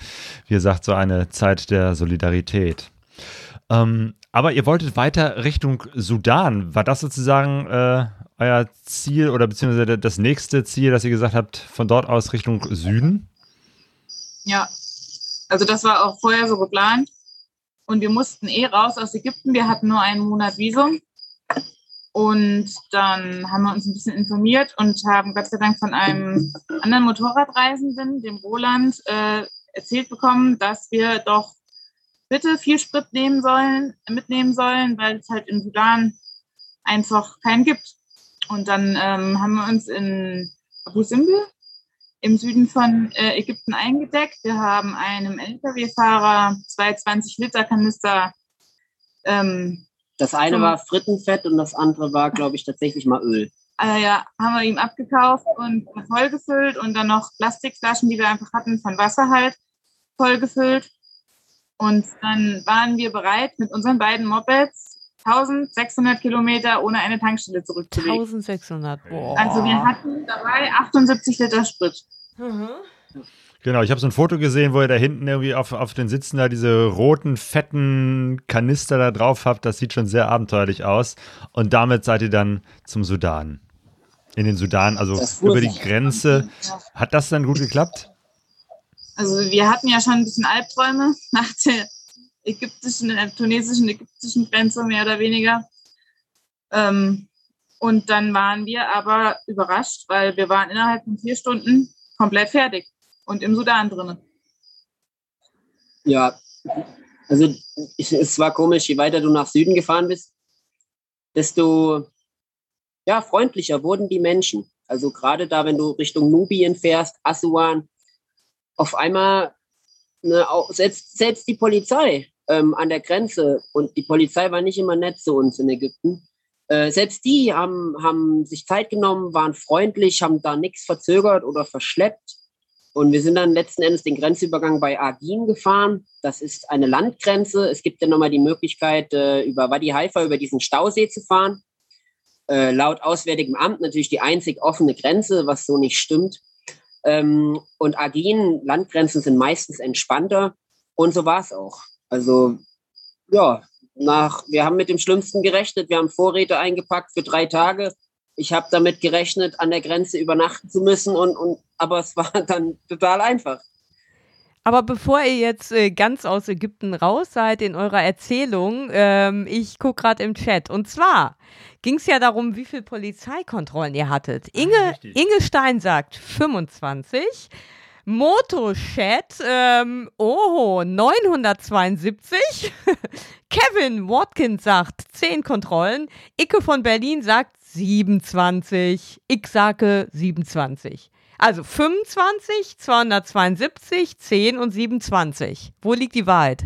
wie gesagt, so eine Zeit der Solidarität. Ähm, aber ihr wolltet weiter Richtung Sudan. War das sozusagen äh, euer Ziel oder beziehungsweise das nächste Ziel, dass ihr gesagt habt, von dort aus Richtung Süden? Ja, also das war auch vorher so geplant. Und wir mussten eh raus aus Ägypten. Wir hatten nur einen Monat Visum. Und dann haben wir uns ein bisschen informiert und haben Gott sei Dank von einem anderen Motorradreisenden, dem Roland, äh, erzählt bekommen, dass wir doch bitte viel Sprit nehmen sollen, mitnehmen sollen, weil es halt im Sudan einfach keinen gibt. Und dann ähm, haben wir uns in Abu Simbel im Süden von äh, Ägypten eingedeckt. Wir haben einem Lkw-Fahrer zwei 20-Liter-Kanister. Ähm, das eine war Frittenfett und das andere war, glaube ich, tatsächlich mal Öl. Äh, ja, haben wir ihm abgekauft und vollgefüllt und dann noch Plastikflaschen, die wir einfach hatten, von Wasser halt vollgefüllt. Und dann waren wir bereit, mit unseren beiden Mopeds 1600 Kilometer ohne eine Tankstelle zurückzulegen. 1600, boah. Also wir hatten dabei 78 Liter Sprit. Mhm. Genau, ich habe so ein Foto gesehen, wo ihr da hinten irgendwie auf, auf den Sitzen da diese roten, fetten Kanister da drauf habt. Das sieht schon sehr abenteuerlich aus. Und damit seid ihr dann zum Sudan. In den Sudan, also über die Grenze. Hat das dann gut geklappt? Also wir hatten ja schon ein bisschen Albträume nach der ägyptischen, äh, tunesischen, ägyptischen Grenze, mehr oder weniger. Ähm, und dann waren wir aber überrascht, weil wir waren innerhalb von vier Stunden komplett fertig und im Sudan drin. Ja, also es war komisch, je weiter du nach Süden gefahren bist, desto ja, freundlicher wurden die Menschen. Also gerade da, wenn du Richtung Nubien fährst, Assuan, auf einmal ne, auch, selbst, selbst die Polizei ähm, an der Grenze und die Polizei war nicht immer nett zu uns in Ägypten. Äh, selbst die haben, haben sich Zeit genommen, waren freundlich, haben da nichts verzögert oder verschleppt. Und wir sind dann letzten Endes den Grenzübergang bei Agin gefahren. Das ist eine Landgrenze. Es gibt ja nochmal die Möglichkeit, äh, über Wadi Haifa, über diesen Stausee zu fahren. Äh, laut Auswärtigem Amt natürlich die einzig offene Grenze, was so nicht stimmt. Ähm, und Agin, Landgrenzen sind meistens entspannter. Und so war es auch. Also ja, nach, wir haben mit dem Schlimmsten gerechnet. Wir haben Vorräte eingepackt für drei Tage. Ich habe damit gerechnet, an der Grenze übernachten zu müssen, und, und, aber es war dann total einfach. Aber bevor ihr jetzt äh, ganz aus Ägypten raus seid in eurer Erzählung, ähm, ich gucke gerade im Chat. Und zwar ging es ja darum, wie viele Polizeikontrollen ihr hattet. Inge, Inge Stein sagt 25. Motochat, ähm, oho, 972. Kevin Watkins sagt 10 Kontrollen. Icke von Berlin sagt 27. Ich sage 27. Also 25, 272, 10 und 27. Wo liegt die Wahrheit?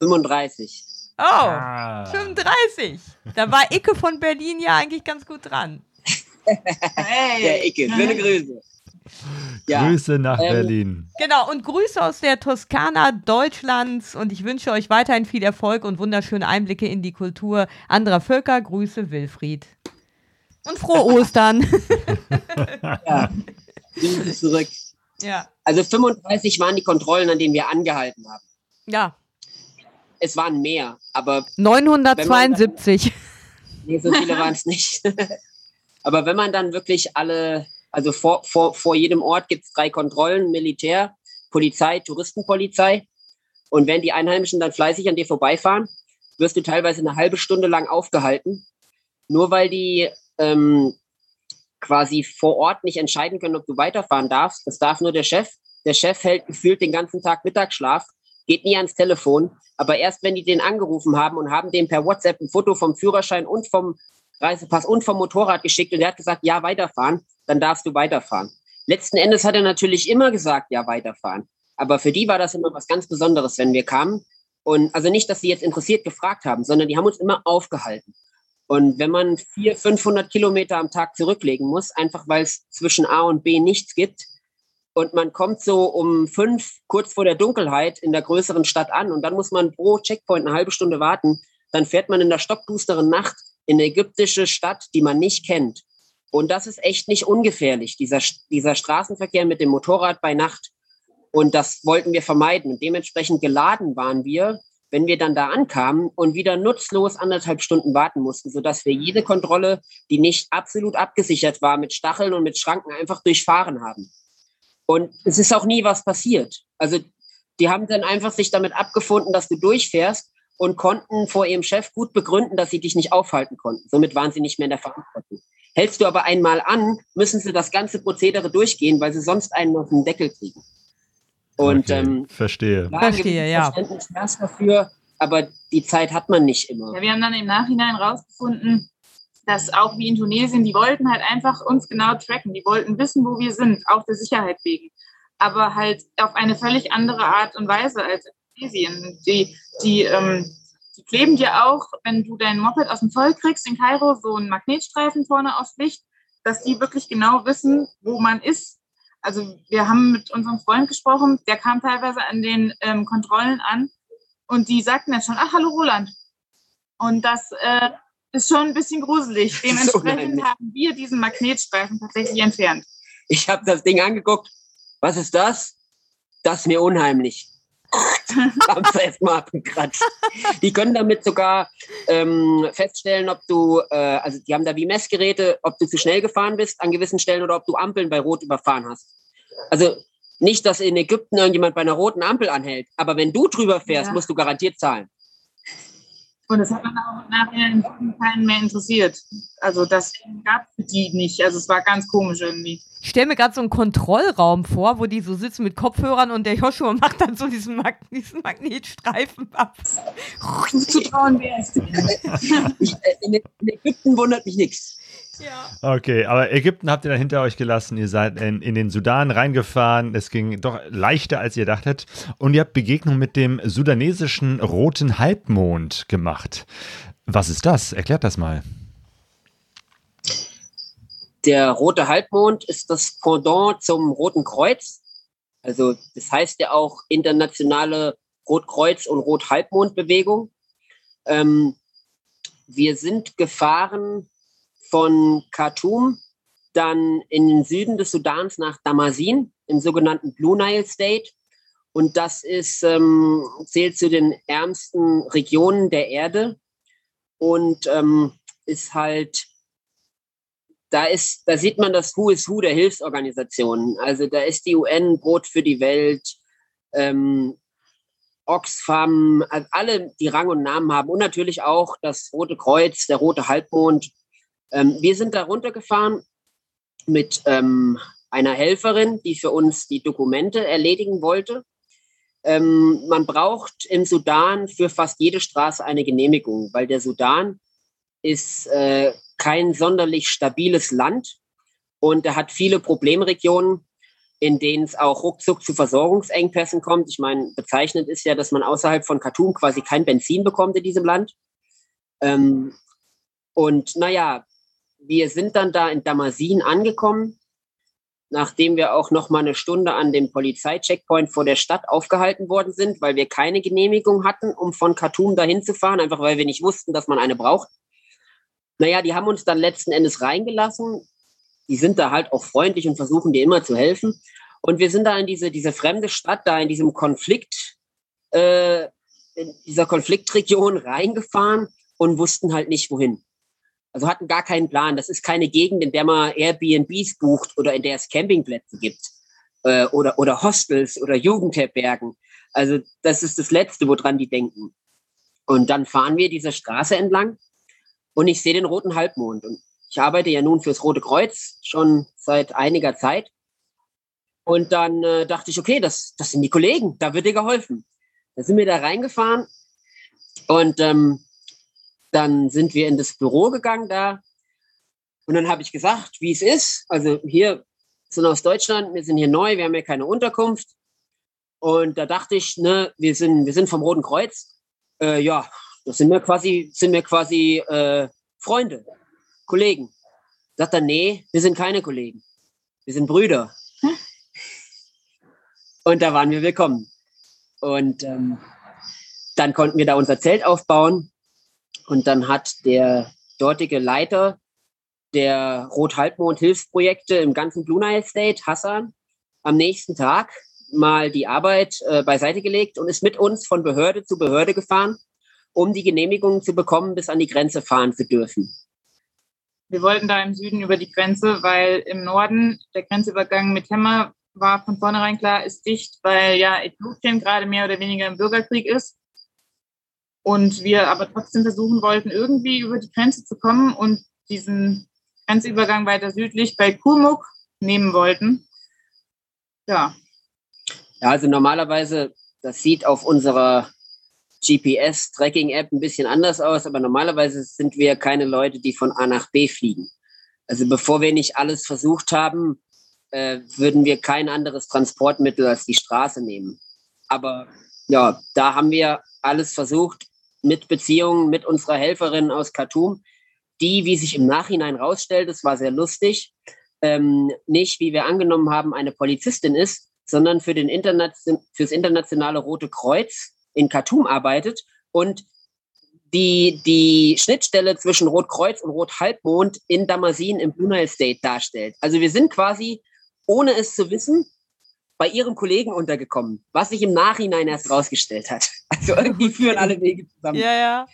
35. Oh, ah. 35. Da war Icke von Berlin ja eigentlich ganz gut dran. hey. Ja, Icke, schöne Grüße. Ja, Grüße nach ähm, Berlin. Genau, und Grüße aus der Toskana Deutschlands. Und ich wünsche euch weiterhin viel Erfolg und wunderschöne Einblicke in die Kultur anderer Völker. Grüße, Wilfried. Und frohe Ostern. ja, zurück. Ja. Also 35 waren die Kontrollen, an denen wir angehalten haben. Ja. Es waren mehr, aber. 972. Dann, nee, so viele waren es nicht. aber wenn man dann wirklich alle also vor, vor, vor jedem Ort gibt es drei Kontrollen, Militär, Polizei, Touristenpolizei. Und wenn die Einheimischen dann fleißig an dir vorbeifahren, wirst du teilweise eine halbe Stunde lang aufgehalten, nur weil die ähm, quasi vor Ort nicht entscheiden können, ob du weiterfahren darfst. Das darf nur der Chef. Der Chef hält gefühlt den ganzen Tag Mittagsschlaf, geht nie ans Telefon. Aber erst wenn die den angerufen haben und haben dem per WhatsApp ein Foto vom Führerschein und vom Reisepass und vom Motorrad geschickt und der hat gesagt, ja, weiterfahren, dann darfst du weiterfahren. Letzten Endes hat er natürlich immer gesagt, ja, weiterfahren. Aber für die war das immer was ganz Besonderes, wenn wir kamen. Und also nicht, dass sie jetzt interessiert gefragt haben, sondern die haben uns immer aufgehalten. Und wenn man 400, 500 Kilometer am Tag zurücklegen muss, einfach weil es zwischen A und B nichts gibt, und man kommt so um fünf, kurz vor der Dunkelheit in der größeren Stadt an und dann muss man pro Checkpoint eine halbe Stunde warten, dann fährt man in der stockdusteren Nacht in eine ägyptische Stadt, die man nicht kennt. Und das ist echt nicht ungefährlich, dieser, dieser Straßenverkehr mit dem Motorrad bei Nacht. Und das wollten wir vermeiden. Und dementsprechend geladen waren wir, wenn wir dann da ankamen und wieder nutzlos anderthalb Stunden warten mussten, sodass wir jede Kontrolle, die nicht absolut abgesichert war, mit Stacheln und mit Schranken einfach durchfahren haben. Und es ist auch nie was passiert. Also die haben dann einfach sich damit abgefunden, dass du durchfährst und konnten vor ihrem Chef gut begründen, dass sie dich nicht aufhalten konnten. Somit waren sie nicht mehr in der Verantwortung. Hältst du aber einmal an, müssen sie das ganze Prozedere durchgehen, weil sie sonst einen auf den Deckel kriegen. Und okay, ähm, verstehe. Verstehe, ja. Verständnis dafür, aber die Zeit hat man nicht immer. Ja, wir haben dann im Nachhinein rausgefunden, dass auch wie in Tunesien, die wollten halt einfach uns genau tracken. Die wollten wissen, wo wir sind, auch der Sicherheit wegen. Aber halt auf eine völlig andere Art und Weise als in Tunesien. Die, die, ähm, die kleben dir auch, wenn du dein Moped aus dem Zoll kriegst in Kairo, so einen Magnetstreifen vorne aufs Licht, dass die wirklich genau wissen, wo man ist. Also wir haben mit unserem Freund gesprochen, der kam teilweise an den ähm, Kontrollen an und die sagten dann schon, ach, hallo Roland. Und das äh, ist schon ein bisschen gruselig. Dementsprechend haben wir diesen Magnetstreifen tatsächlich entfernt. Ich habe das Ding angeguckt. Was ist das? Das ist mir unheimlich. Haben sie erstmal abgekratzt. Die können damit sogar ähm, feststellen, ob du, äh, also die haben da wie Messgeräte, ob du zu schnell gefahren bist an gewissen Stellen oder ob du Ampeln bei Rot überfahren hast. Also nicht, dass in Ägypten irgendjemand bei einer roten Ampel anhält, aber wenn du drüber fährst, ja. musst du garantiert zahlen. Und das hat dann auch nachher keinen mehr interessiert. Also das gab es die nicht. Also es war ganz komisch irgendwie. Ich stelle mir gerade so einen Kontrollraum vor, wo die so sitzen mit Kopfhörern und der Joshua macht dann so diesen, Mag diesen Magnetstreifen ab. Zu trauen wäre es. In Ägypten wundert mich nichts. Ja. Okay, aber Ägypten habt ihr dann hinter euch gelassen. Ihr seid in, in, den Sudan reingefahren. Es ging doch leichter, als ihr dachtet. Und ihr habt Begegnung mit dem sudanesischen roten Halbmond gemacht. Was ist das? Erklärt das mal. Der rote Halbmond ist das Pendant zum Roten Kreuz. Also das heißt ja auch internationale Rotkreuz- und Rothalbmondbewegung. Ähm, wir sind gefahren von Khartoum dann in den Süden des Sudans nach Damasin im sogenannten Blue Nile State. Und das ist, ähm, zählt zu den ärmsten Regionen der Erde und ähm, ist halt, da ist, da sieht man das Who is Who der Hilfsorganisationen. Also da ist die UN, Brot für die Welt, ähm, Oxfam, also alle, die Rang und Namen haben und natürlich auch das Rote Kreuz, der Rote Halbmond ähm, wir sind da runtergefahren mit ähm, einer Helferin, die für uns die Dokumente erledigen wollte. Ähm, man braucht im Sudan für fast jede Straße eine Genehmigung, weil der Sudan ist äh, kein sonderlich stabiles Land und er hat viele Problemregionen, in denen es auch ruckzuck zu Versorgungsengpässen kommt. Ich meine, bezeichnend ist ja, dass man außerhalb von Khartoum quasi kein Benzin bekommt in diesem Land. Ähm, und naja, wir sind dann da in Damasin angekommen, nachdem wir auch noch mal eine Stunde an dem Polizeicheckpoint vor der Stadt aufgehalten worden sind, weil wir keine Genehmigung hatten, um von Khartoum dahin zu fahren, einfach weil wir nicht wussten, dass man eine braucht. Naja, die haben uns dann letzten Endes reingelassen. Die sind da halt auch freundlich und versuchen dir immer zu helfen. Und wir sind da in diese, diese fremde Stadt, da in diesem Konflikt, äh, in dieser Konfliktregion reingefahren und wussten halt nicht, wohin. Also hatten gar keinen Plan. Das ist keine Gegend, in der man Airbnbs bucht oder in der es Campingplätze gibt äh, oder, oder Hostels oder Jugendherbergen. Also das ist das Letzte, woran die denken. Und dann fahren wir diese Straße entlang und ich sehe den roten Halbmond. Und ich arbeite ja nun fürs Rote Kreuz schon seit einiger Zeit. Und dann äh, dachte ich, okay, das, das sind die Kollegen, da wird dir geholfen. Da sind wir da reingefahren und ähm, dann sind wir in das Büro gegangen da. Und dann habe ich gesagt, wie es ist. Also hier sind aus Deutschland, wir sind hier neu, wir haben hier keine Unterkunft. Und da dachte ich, ne, wir sind, wir sind vom Roten Kreuz. Äh, ja, das sind wir quasi, sind wir quasi äh, Freunde, Kollegen. Sagt er, nee, wir sind keine Kollegen. Wir sind Brüder. Und da waren wir willkommen. Und ähm, dann konnten wir da unser Zelt aufbauen. Und dann hat der dortige Leiter der Rot-Halbmond-Hilfsprojekte im ganzen Blue Nile State, Hassan, am nächsten Tag mal die Arbeit äh, beiseite gelegt und ist mit uns von Behörde zu Behörde gefahren, um die Genehmigung zu bekommen, bis an die Grenze fahren zu dürfen. Wir wollten da im Süden über die Grenze, weil im Norden der Grenzübergang mit Hemmer war von vornherein klar, ist dicht, weil ja Äthiopien gerade mehr oder weniger im Bürgerkrieg ist. Und wir aber trotzdem versuchen wollten, irgendwie über die Grenze zu kommen und diesen Grenzübergang weiter südlich bei Kumuk nehmen wollten. Ja. Ja, also normalerweise, das sieht auf unserer GPS-Tracking-App ein bisschen anders aus, aber normalerweise sind wir keine Leute, die von A nach B fliegen. Also bevor wir nicht alles versucht haben, äh, würden wir kein anderes Transportmittel als die Straße nehmen. Aber ja, da haben wir alles versucht mit Beziehungen mit unserer Helferin aus Khartoum, die, wie sich im Nachhinein rausstellt, es war sehr lustig, ähm, nicht, wie wir angenommen haben, eine Polizistin ist, sondern für den fürs internationale Rote Kreuz in Khartoum arbeitet und die die Schnittstelle zwischen Rotkreuz und Rothalbmond in Damasin im Brunei State darstellt. Also wir sind quasi, ohne es zu wissen, bei ihrem Kollegen untergekommen, was sich im Nachhinein erst rausgestellt hat. Also irgendwie führen alle Wege zusammen. Ja, ja.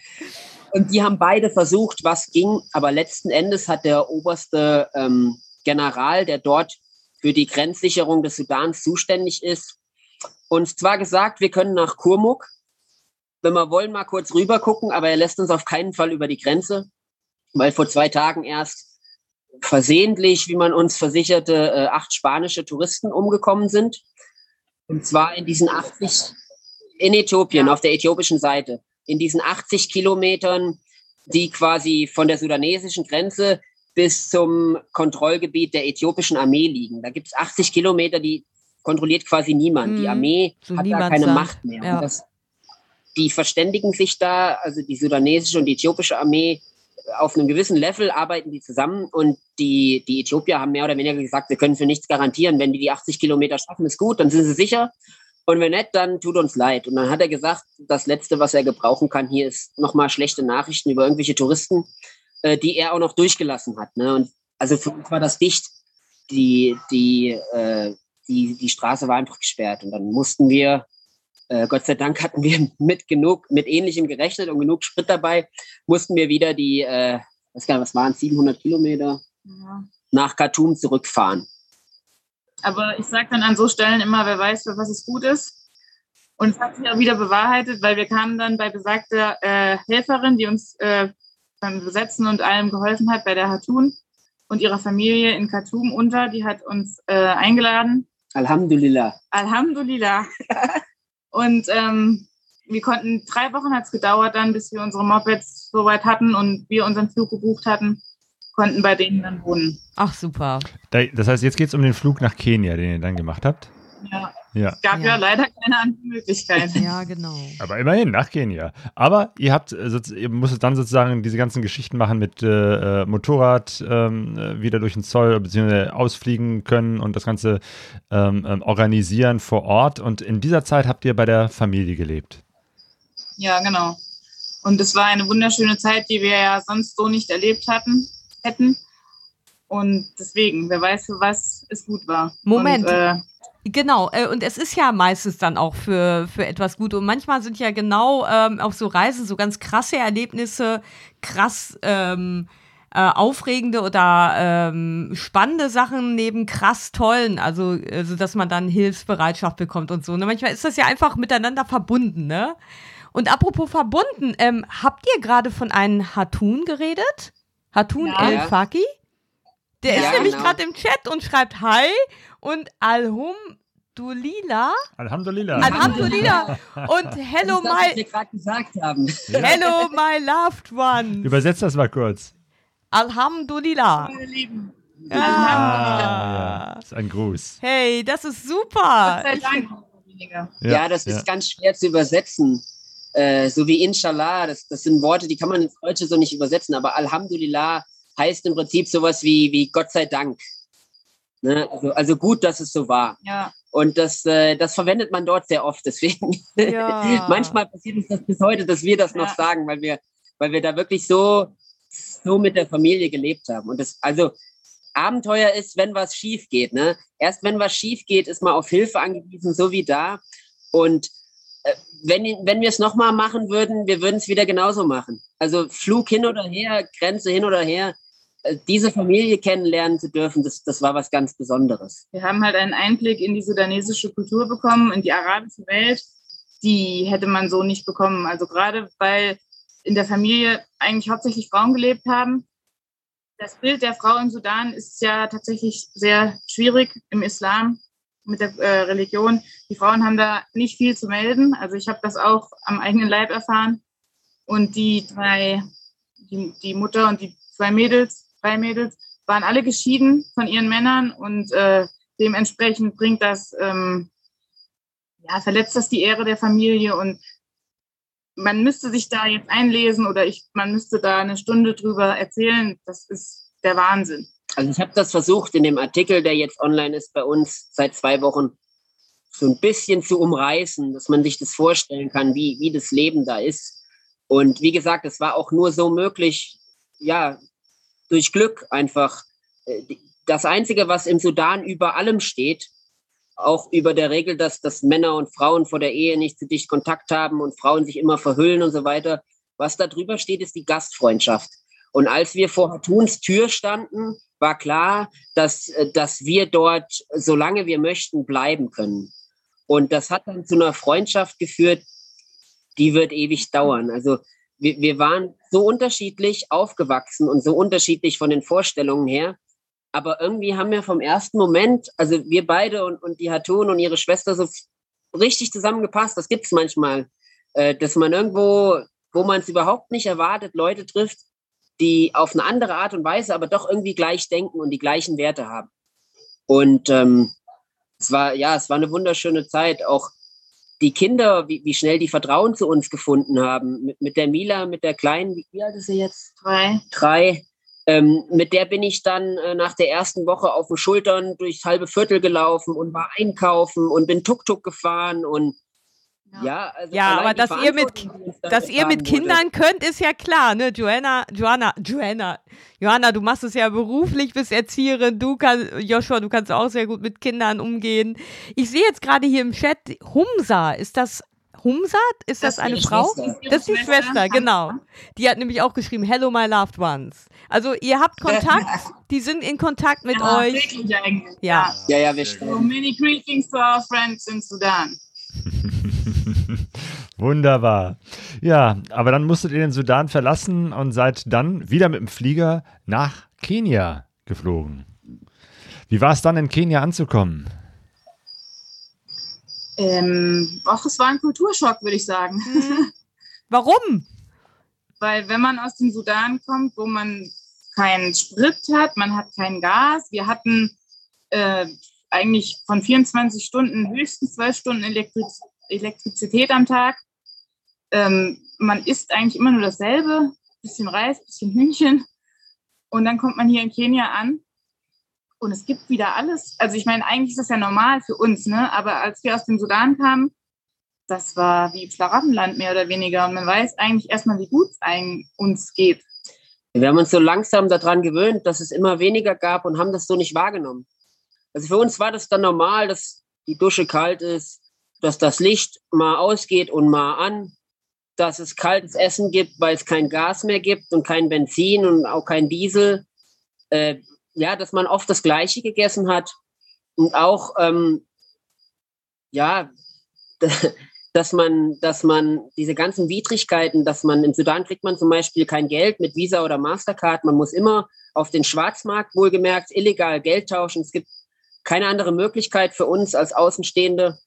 Und die haben beide versucht, was ging, aber letzten Endes hat der oberste ähm, General, der dort für die Grenzsicherung des Sudans zuständig ist, uns zwar gesagt, wir können nach Kurmuk, wenn wir wollen, mal kurz rüber gucken, aber er lässt uns auf keinen Fall über die Grenze, weil vor zwei Tagen erst versehentlich, wie man uns versicherte, äh, acht spanische Touristen umgekommen sind. Und zwar in diesen 80, in Äthiopien, auf der äthiopischen Seite, in diesen 80 Kilometern, die quasi von der sudanesischen Grenze bis zum Kontrollgebiet der äthiopischen Armee liegen. Da gibt es 80 Kilometer, die kontrolliert quasi niemand. Mhm, die Armee so hat da keine Macht mehr. Ja. Das die verständigen sich da, also die sudanesische und die äthiopische Armee, auf einem gewissen Level arbeiten die zusammen und die, die Äthiopier haben mehr oder weniger gesagt, wir können für nichts garantieren. Wenn die die 80 Kilometer schaffen, ist gut, dann sind sie sicher. Und wenn nicht, dann tut uns leid. Und dann hat er gesagt, das Letzte, was er gebrauchen kann hier, ist nochmal schlechte Nachrichten über irgendwelche Touristen, äh, die er auch noch durchgelassen hat. Ne? Und also für uns war das dicht. Die, die, äh, die, die Straße war einfach gesperrt. Und dann mussten wir äh, Gott sei Dank hatten wir mit genug, mit ähnlichem gerechnet und genug Sprit dabei, mussten wir wieder die, äh, was, was waren 700 Kilometer ja. nach Khartoum zurückfahren. Aber ich sage dann an so Stellen immer, wer weiß, für was es gut ist. Und es hat sich auch wieder bewahrheitet, weil wir kamen dann bei besagter äh, Helferin, die uns äh, beim Besetzen und allem geholfen hat, bei der Hatun und ihrer Familie in Khartoum unter. Die hat uns äh, eingeladen. Alhamdulillah. Alhamdulillah. Und ähm, wir konnten, drei Wochen hat es gedauert dann, bis wir unsere Mopeds soweit hatten und wir unseren Flug gebucht hatten, konnten bei denen dann wohnen. Ach, super. Das heißt, jetzt geht es um den Flug nach Kenia, den ihr dann gemacht habt? Ja. Ja. Es gab ja. ja leider keine andere Möglichkeit. Ja, genau. Aber immerhin, nach Kenia. Aber ihr habt, äh, ihr musstet dann sozusagen diese ganzen Geschichten machen mit äh, äh Motorrad ähm, äh, wieder durch den Zoll, beziehungsweise ausfliegen können und das Ganze ähm, ähm, organisieren vor Ort. Und in dieser Zeit habt ihr bei der Familie gelebt. Ja, genau. Und es war eine wunderschöne Zeit, die wir ja sonst so nicht erlebt hatten, hätten. Und deswegen, wer weiß, für was es gut war. Moment. Und, äh, Genau, äh, und es ist ja meistens dann auch für, für etwas gut. Und manchmal sind ja genau ähm, auf so Reisen so ganz krasse Erlebnisse, krass ähm, äh, aufregende oder ähm, spannende Sachen neben krass tollen, also, also dass man dann Hilfsbereitschaft bekommt und so. Und ne? manchmal ist das ja einfach miteinander verbunden, ne? Und apropos verbunden, ähm, habt ihr gerade von einem Hatun geredet? Hatun ja, El Faki? Der ja, ist nämlich genau. gerade im Chat und schreibt Hi und Alhum Dulila. Alhamdulillah. Alhamdulillah. Und hello das my. wir gerade gesagt haben. Hello my loved one. Übersetzt das mal kurz. Alhamdulillah. Meine Lieben. Ja. Ah, ja. Das ist ein Gruß. Hey, das ist super. Gott sei Dank. Ja, ja, das ist ganz schwer zu übersetzen. Äh, so wie Inshallah, das, das sind Worte, die kann man ins Deutsche so nicht übersetzen, aber Alhamdulillah heißt im Prinzip sowas wie, wie Gott sei Dank. Ne? Also, also, gut, dass es so war. Ja. Und das, äh, das verwendet man dort sehr oft. Deswegen ja. manchmal passiert uns das bis heute, dass wir das ja. noch sagen, weil wir, weil wir da wirklich so, so mit der Familie gelebt haben. Und das, also Abenteuer ist, wenn was schief geht. Ne? Erst wenn was schief geht, ist man auf Hilfe angewiesen, so wie da. Und äh, wenn, wenn wir es nochmal machen würden, wir würden es wieder genauso machen. Also Flug hin oder her, Grenze hin oder her, diese Familie kennenlernen zu dürfen, das, das war was ganz Besonderes. Wir haben halt einen Einblick in die sudanesische Kultur bekommen, in die arabische Welt. Die hätte man so nicht bekommen. Also gerade weil in der Familie eigentlich hauptsächlich Frauen gelebt haben. Das Bild der Frau im Sudan ist ja tatsächlich sehr schwierig im Islam mit der äh, Religion. Die Frauen haben da nicht viel zu melden. Also ich habe das auch am eigenen Leib erfahren. Und die drei, die, die Mutter und die zwei Mädels, drei Mädels, waren alle geschieden von ihren Männern und äh, dementsprechend bringt das, ähm, ja, verletzt das die Ehre der Familie und man müsste sich da jetzt einlesen oder ich, man müsste da eine Stunde drüber erzählen. Das ist der Wahnsinn. Also ich habe das versucht in dem Artikel, der jetzt online ist bei uns seit zwei Wochen, so ein bisschen zu umreißen, dass man sich das vorstellen kann, wie, wie das Leben da ist. Und wie gesagt, es war auch nur so möglich, ja, durch Glück einfach. Äh, das Einzige, was im Sudan über allem steht, auch über der Regel, dass, dass Männer und Frauen vor der Ehe nicht zu dicht Kontakt haben und Frauen sich immer verhüllen und so weiter. Was da drüber steht, ist die Gastfreundschaft. Und als wir vor Hatuns Tür standen, war klar, dass, äh, dass wir dort, solange wir möchten, bleiben können. Und das hat dann zu einer Freundschaft geführt, die wird ewig dauern. Also wir, wir waren so unterschiedlich aufgewachsen und so unterschiedlich von den Vorstellungen her. Aber irgendwie haben wir vom ersten Moment, also wir beide und, und die Hatun und ihre Schwester so richtig zusammengepasst. Das gibt es manchmal, äh, dass man irgendwo, wo man es überhaupt nicht erwartet, Leute trifft, die auf eine andere Art und Weise aber doch irgendwie gleich denken und die gleichen Werte haben. Und ähm, es war, ja, es war eine wunderschöne Zeit. Auch die Kinder, wie, wie schnell die Vertrauen zu uns gefunden haben. Mit, mit der Mila, mit der Kleinen, wie, alt ist sie jetzt? Drei. Drei. Ähm, mit der bin ich dann äh, nach der ersten Woche auf den Schultern durchs halbe Viertel gelaufen und war einkaufen und bin Tuk-Tuk gefahren und ja, also ja aber dass ihr mit, dass ihr mit Kindern wurde. könnt, ist ja klar, ne? Joanna, Joanna, Joanna, Johanna, du machst es ja beruflich, bist Erzieherin, du kannst, Joshua, du kannst auch sehr gut mit Kindern umgehen. Ich sehe jetzt gerade hier im Chat, Humsa, ist das Humsat? Ist das, das eine Frau? Schwester. Das ist die Schwester, Schwester, genau. Die hat nämlich auch geschrieben, Hello my loved ones. Also ihr habt Kontakt, die sind in Kontakt mit ja, euch. Wirklich eigentlich. Ja. ja, ja, wir so many greetings to our friends in Sudan. Wunderbar. Ja, aber dann musstet ihr den Sudan verlassen und seid dann wieder mit dem Flieger nach Kenia geflogen. Wie war es dann in Kenia anzukommen? Ähm, ach, es war ein Kulturschock, würde ich sagen. Mhm. Warum? Weil wenn man aus dem Sudan kommt, wo man keinen Sprit hat, man hat kein Gas, wir hatten äh, eigentlich von 24 Stunden höchstens 12 Stunden Elektriz Elektrizität am Tag. Ähm, man isst eigentlich immer nur dasselbe, bisschen Reis, bisschen Hühnchen. Und dann kommt man hier in Kenia an und es gibt wieder alles. Also ich meine, eigentlich ist das ja normal für uns, ne? Aber als wir aus dem Sudan kamen, das war wie Schlaraffenland mehr oder weniger. Und man weiß eigentlich erstmal, wie gut es uns geht. Wir haben uns so langsam daran gewöhnt, dass es immer weniger gab und haben das so nicht wahrgenommen. Also für uns war das dann normal, dass die Dusche kalt ist, dass das Licht mal ausgeht und mal an, dass es kaltes Essen gibt, weil es kein Gas mehr gibt und kein Benzin und auch kein Diesel. Äh, ja, dass man oft das Gleiche gegessen hat und auch, ähm, ja, dass man, dass man diese ganzen Widrigkeiten, dass man im Sudan kriegt man zum Beispiel kein Geld mit Visa oder Mastercard, man muss immer auf den Schwarzmarkt wohlgemerkt illegal Geld tauschen. Es gibt keine andere Möglichkeit für uns als Außenstehende.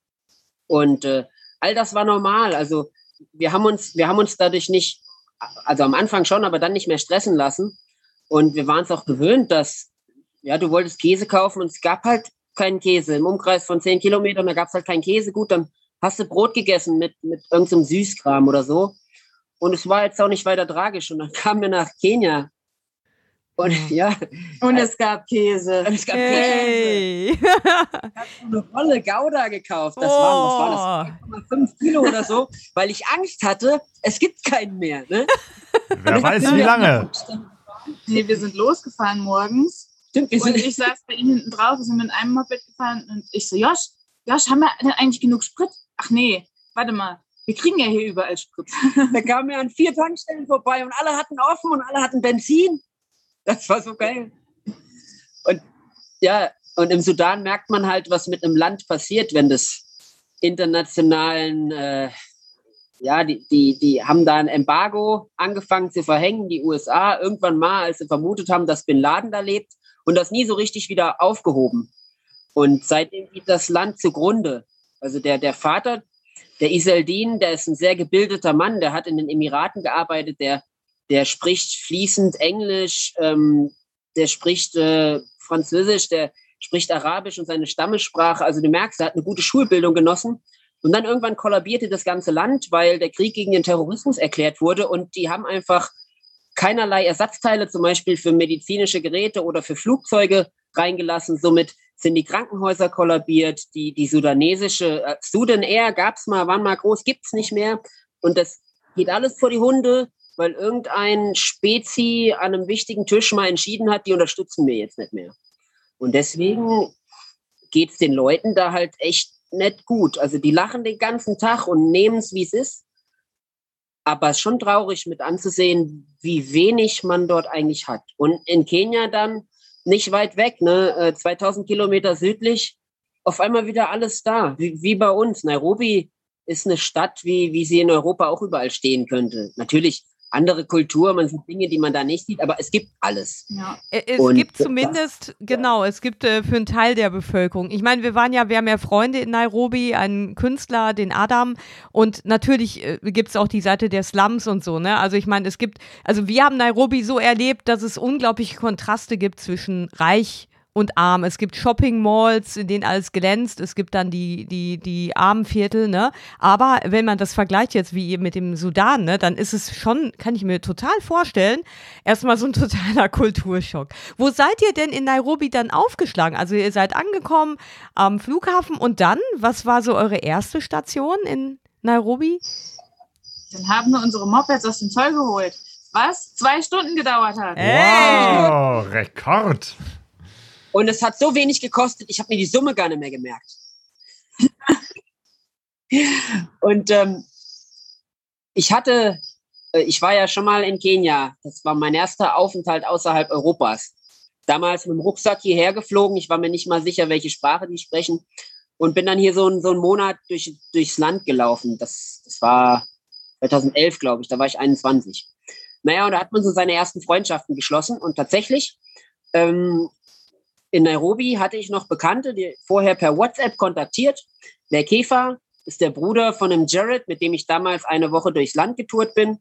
Und äh, all das war normal. Also wir haben uns, wir haben uns dadurch nicht, also am Anfang schon, aber dann nicht mehr stressen lassen. Und wir waren es auch gewöhnt, dass, ja, du wolltest Käse kaufen und es gab halt keinen Käse. Im Umkreis von zehn Kilometern, da gab es halt keinen Käse. Gut, dann hast du Brot gegessen mit, mit irgendeinem Süßkram oder so. Und es war jetzt auch nicht weiter tragisch. Und dann kamen wir nach Kenia und ja. Und es gab Käse. Und es gab hey. Käse. Ich habe eine Rolle Gouda gekauft. Das, oh. waren, das waren 5 Kilo oder so, weil ich Angst hatte, es gibt keinen mehr. Ne? Wer weiß, wie lange. Nee, wir sind losgefahren morgens. Stimmt, wir sind und ich saß bei ihnen hinten drauf, wir sind mit einem Moped gefahren und ich so, Josh, Josh, haben wir denn eigentlich genug Sprit? Ach nee, warte mal, wir kriegen ja hier überall Sprit. Da kamen wir an vier Tankstellen vorbei und alle hatten offen und alle hatten Benzin. Das war so geil. Und ja, und im Sudan merkt man halt, was mit einem Land passiert, wenn das internationalen, äh, ja, die, die, die haben da ein Embargo angefangen zu verhängen, die USA, irgendwann mal, als sie vermutet haben, dass Bin Laden da lebt und das nie so richtig wieder aufgehoben. Und seitdem geht das Land zugrunde. Also der, der Vater, der Iseldin, der ist ein sehr gebildeter Mann, der hat in den Emiraten gearbeitet, der, der spricht fließend Englisch, ähm, der spricht äh, Französisch, der spricht Arabisch und seine Stammessprache. Also du merkst, er hat eine gute Schulbildung genossen. Und dann irgendwann kollabierte das ganze Land, weil der Krieg gegen den Terrorismus erklärt wurde und die haben einfach keinerlei Ersatzteile, zum Beispiel für medizinische Geräte oder für Flugzeuge reingelassen. Somit sind die Krankenhäuser kollabiert, die, die sudanesische, äh, Sudan Air gab es mal, waren mal groß, gibt es nicht mehr. Und das geht alles vor die Hunde, weil irgendein Spezi an einem wichtigen Tisch mal entschieden hat, die unterstützen wir jetzt nicht mehr. Und deswegen geht es den Leuten da halt echt nicht gut. Also die lachen den ganzen Tag und nehmen es, wie es ist. Aber es ist schon traurig mit anzusehen, wie wenig man dort eigentlich hat. Und in Kenia dann nicht weit weg, ne, 2000 äh, Kilometer südlich, auf einmal wieder alles da, wie, wie bei uns. Nairobi ist eine Stadt, wie, wie sie in Europa auch überall stehen könnte. Natürlich andere Kultur, man sieht Dinge, die man da nicht sieht, aber es gibt alles. Ja. Es und gibt zumindest, genau, es gibt äh, für einen Teil der Bevölkerung. Ich meine, wir waren ja, wir haben ja Freunde in Nairobi, einen Künstler, den Adam, und natürlich äh, gibt es auch die Seite der Slums und so, ne? Also ich meine, es gibt, also wir haben Nairobi so erlebt, dass es unglaubliche Kontraste gibt zwischen reich und arm. Es gibt Shopping-Malls, in denen alles glänzt. Es gibt dann die, die, die Armenviertel, ne? Aber wenn man das vergleicht jetzt wie mit dem Sudan, ne, dann ist es schon, kann ich mir total vorstellen, erstmal so ein totaler Kulturschock. Wo seid ihr denn in Nairobi dann aufgeschlagen? Also ihr seid angekommen am Flughafen und dann, was war so eure erste Station in Nairobi? Dann haben wir unsere Mopeds aus dem Zoll geholt. Was zwei Stunden gedauert hat. Hey. Wow, Rekord. Und es hat so wenig gekostet, ich habe mir die Summe gar nicht mehr gemerkt. und ähm, ich hatte, äh, ich war ja schon mal in Kenia. Das war mein erster Aufenthalt außerhalb Europas. Damals mit dem Rucksack hierher geflogen. Ich war mir nicht mal sicher, welche Sprache die sprechen. Und bin dann hier so, ein, so einen Monat durch, durchs Land gelaufen. Das, das war 2011, glaube ich. Da war ich 21. Naja, und da hat man so seine ersten Freundschaften geschlossen. Und tatsächlich ähm, in Nairobi hatte ich noch Bekannte, die vorher per WhatsApp kontaktiert. Der Käfer ist der Bruder von dem Jared, mit dem ich damals eine Woche durchs Land getourt bin.